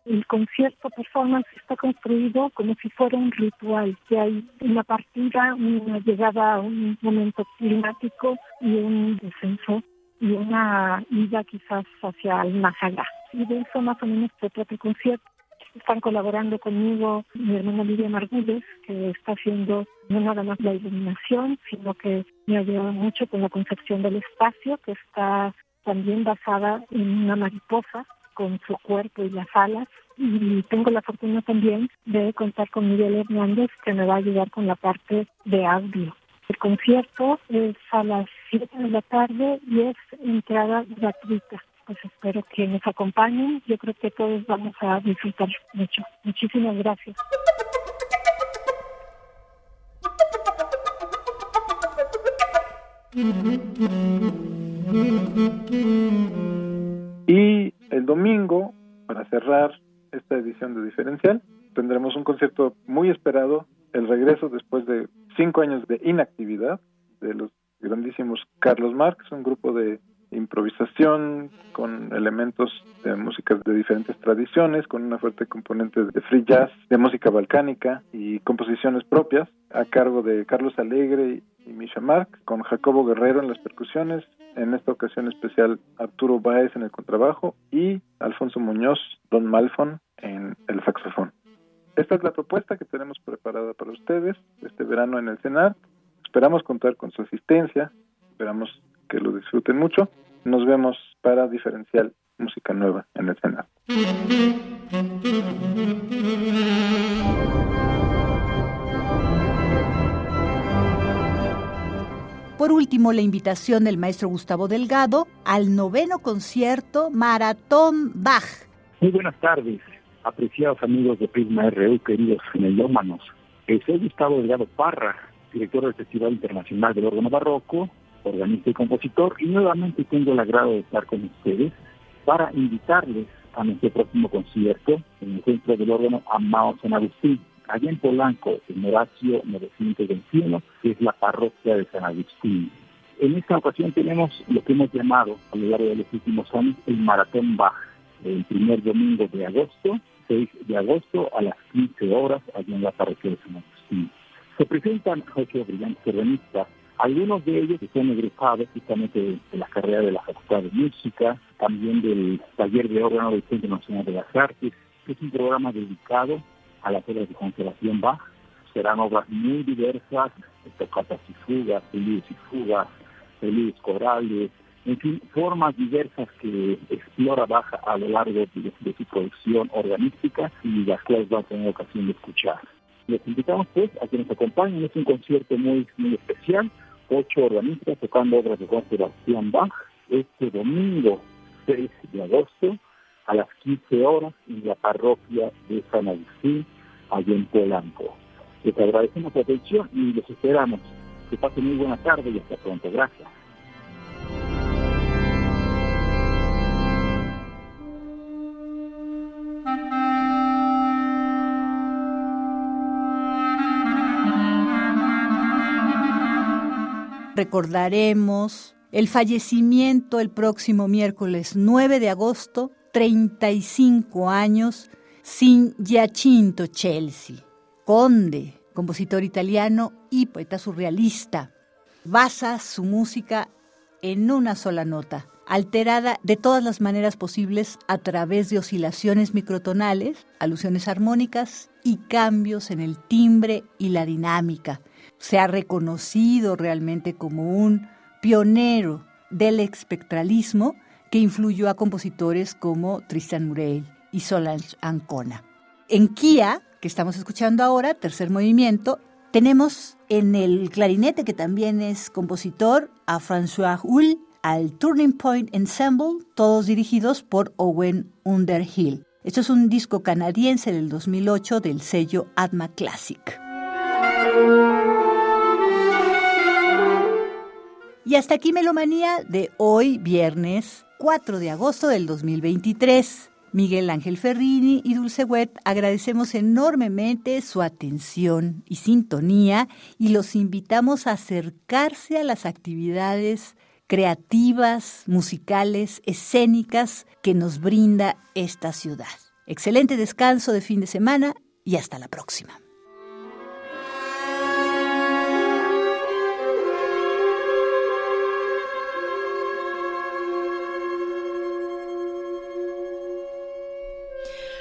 Speaker 38: El concierto performance está construido como si fuera un ritual, que hay una partida, una llegada a un momento climático y un descenso y una ida quizás hacia el más allá. Y de eso más o menos se trata el concierto. Están colaborando conmigo mi hermana Lidia Margúdez, que está haciendo no nada más la iluminación, sino que me ha ayudado mucho con la concepción del espacio, que está también basada en una mariposa con su cuerpo y las alas. Y tengo la fortuna también de contar con Miguel Hernández, que me va a ayudar con la parte de audio. El concierto es a las 7 de la tarde y es entrada gratuita. Pues espero que nos acompañen. Yo creo que todos vamos a disfrutar mucho. Muchísimas gracias.
Speaker 36: Y el domingo, para cerrar esta edición de Diferencial, tendremos un concierto muy esperado, el regreso después de cinco años de inactividad de los grandísimos Carlos Marx, un grupo de improvisación con elementos de músicas de diferentes tradiciones, con una fuerte componente de free jazz, de música balcánica y composiciones propias, a cargo de Carlos Alegre y Misha Marx, con Jacobo Guerrero en las percusiones, en esta ocasión especial Arturo Baez en el contrabajo y Alfonso Muñoz, Don Malfon en el saxofón. Esta es la propuesta que tenemos preparada para ustedes este verano en el Senat. Esperamos contar con su asistencia, esperamos que lo disfruten mucho. Nos vemos para diferencial música nueva en el Senat.
Speaker 35: Por último, la invitación del maestro Gustavo Delgado al noveno concierto Maratón Bach.
Speaker 39: Muy buenas tardes, apreciados amigos de Prisma RU, queridos melómanos. Soy Gustavo Delgado Parra, director del Festival Internacional del Órgano Barroco, organista y compositor, y nuevamente tengo el agrado de estar con ustedes para invitarles a nuestro próximo concierto en el Centro del Órgano Amado San Agustín, allá en Polanco, en Horacio 921, que es la parroquia de San Agustín. En esta ocasión tenemos lo que hemos llamado a lo largo de los últimos años el Maratón Bach, el primer domingo de agosto, 6 de agosto a las 15 horas, allá en la parroquia de San Agustín. Se presentan ocho brillantes organistas, algunos de ellos que son egresados justamente de, la carrera de la Facultad de Música, también del taller de órgano del Centro Nacional de las Artes, que es un programa dedicado a las obras de conservación Bach. Serán obras muy diversas, tocatas y fugas, feliz y fugas, feliz corales, en fin, formas diversas que explora Baja a lo largo de, de, su producción organística y las cuales va a tener ocasión de escuchar. Les invitamos pues a que nos acompañen, es un concierto muy, muy especial, ocho organistas tocando obras de Juan Sebastián este domingo 6 de agosto a las 15 horas en la parroquia de San Agustín, allá en Polanco. Les agradecemos la atención y los esperamos. Que pasen muy buena tarde y hasta pronto. Gracias.
Speaker 35: Recordaremos el fallecimiento el próximo miércoles 9 de agosto, 35 años, sin Giacinto Chelsea, conde, compositor italiano y poeta surrealista. Basa su música en una sola nota, alterada de todas las maneras posibles a través de oscilaciones microtonales, alusiones armónicas y cambios en el timbre y la dinámica. Se ha reconocido realmente como un pionero del espectralismo que influyó a compositores como Tristan Murray y Solange Ancona. En Kia, que estamos escuchando ahora, tercer movimiento, tenemos en el clarinete, que también es compositor, a François Hull, al Turning Point Ensemble, todos dirigidos por Owen Underhill. Esto es un disco canadiense del 2008 del sello Atma Classic. Y hasta aquí Melomanía de hoy, viernes 4 de agosto del 2023. Miguel Ángel Ferrini y Dulce Wet agradecemos enormemente su atención y sintonía y los invitamos a acercarse a las actividades creativas, musicales, escénicas que nos brinda esta ciudad. Excelente descanso de fin de semana y hasta la próxima.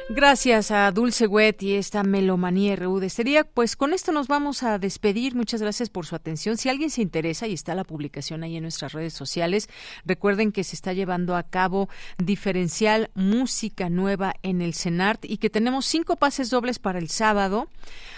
Speaker 1: Gracias a Dulce Wet y esta Melomanía RU de este día. Pues con esto nos vamos a despedir. Muchas gracias por su atención. Si alguien se interesa y está la publicación ahí en nuestras redes sociales, recuerden que se está llevando a cabo diferencial música nueva en el CENART y que tenemos cinco pases dobles para el sábado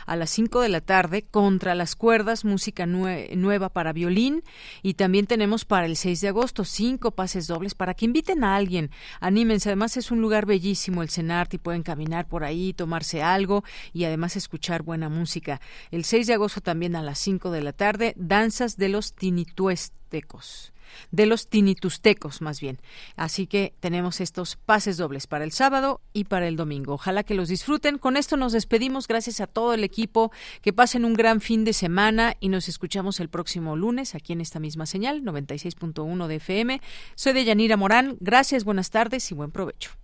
Speaker 1: a las 5 de la tarde contra las cuerdas, música nueva para violín y también tenemos para el 6 de agosto cinco pases dobles para que inviten a alguien. Anímense, además es un lugar bellísimo el CENART y pueden caminar por ahí, tomarse algo y además escuchar buena música. El 6 de agosto también a las 5 de la tarde, danzas de los tinituestecos de los tinitustecos más bien. Así que tenemos estos pases dobles para el sábado y para el domingo. Ojalá que los disfruten. Con esto nos despedimos. Gracias a todo el equipo. Que pasen un gran fin de semana y nos escuchamos el próximo lunes aquí en esta misma señal, 96.1 de FM. Soy de Yanira Morán. Gracias, buenas tardes y buen provecho.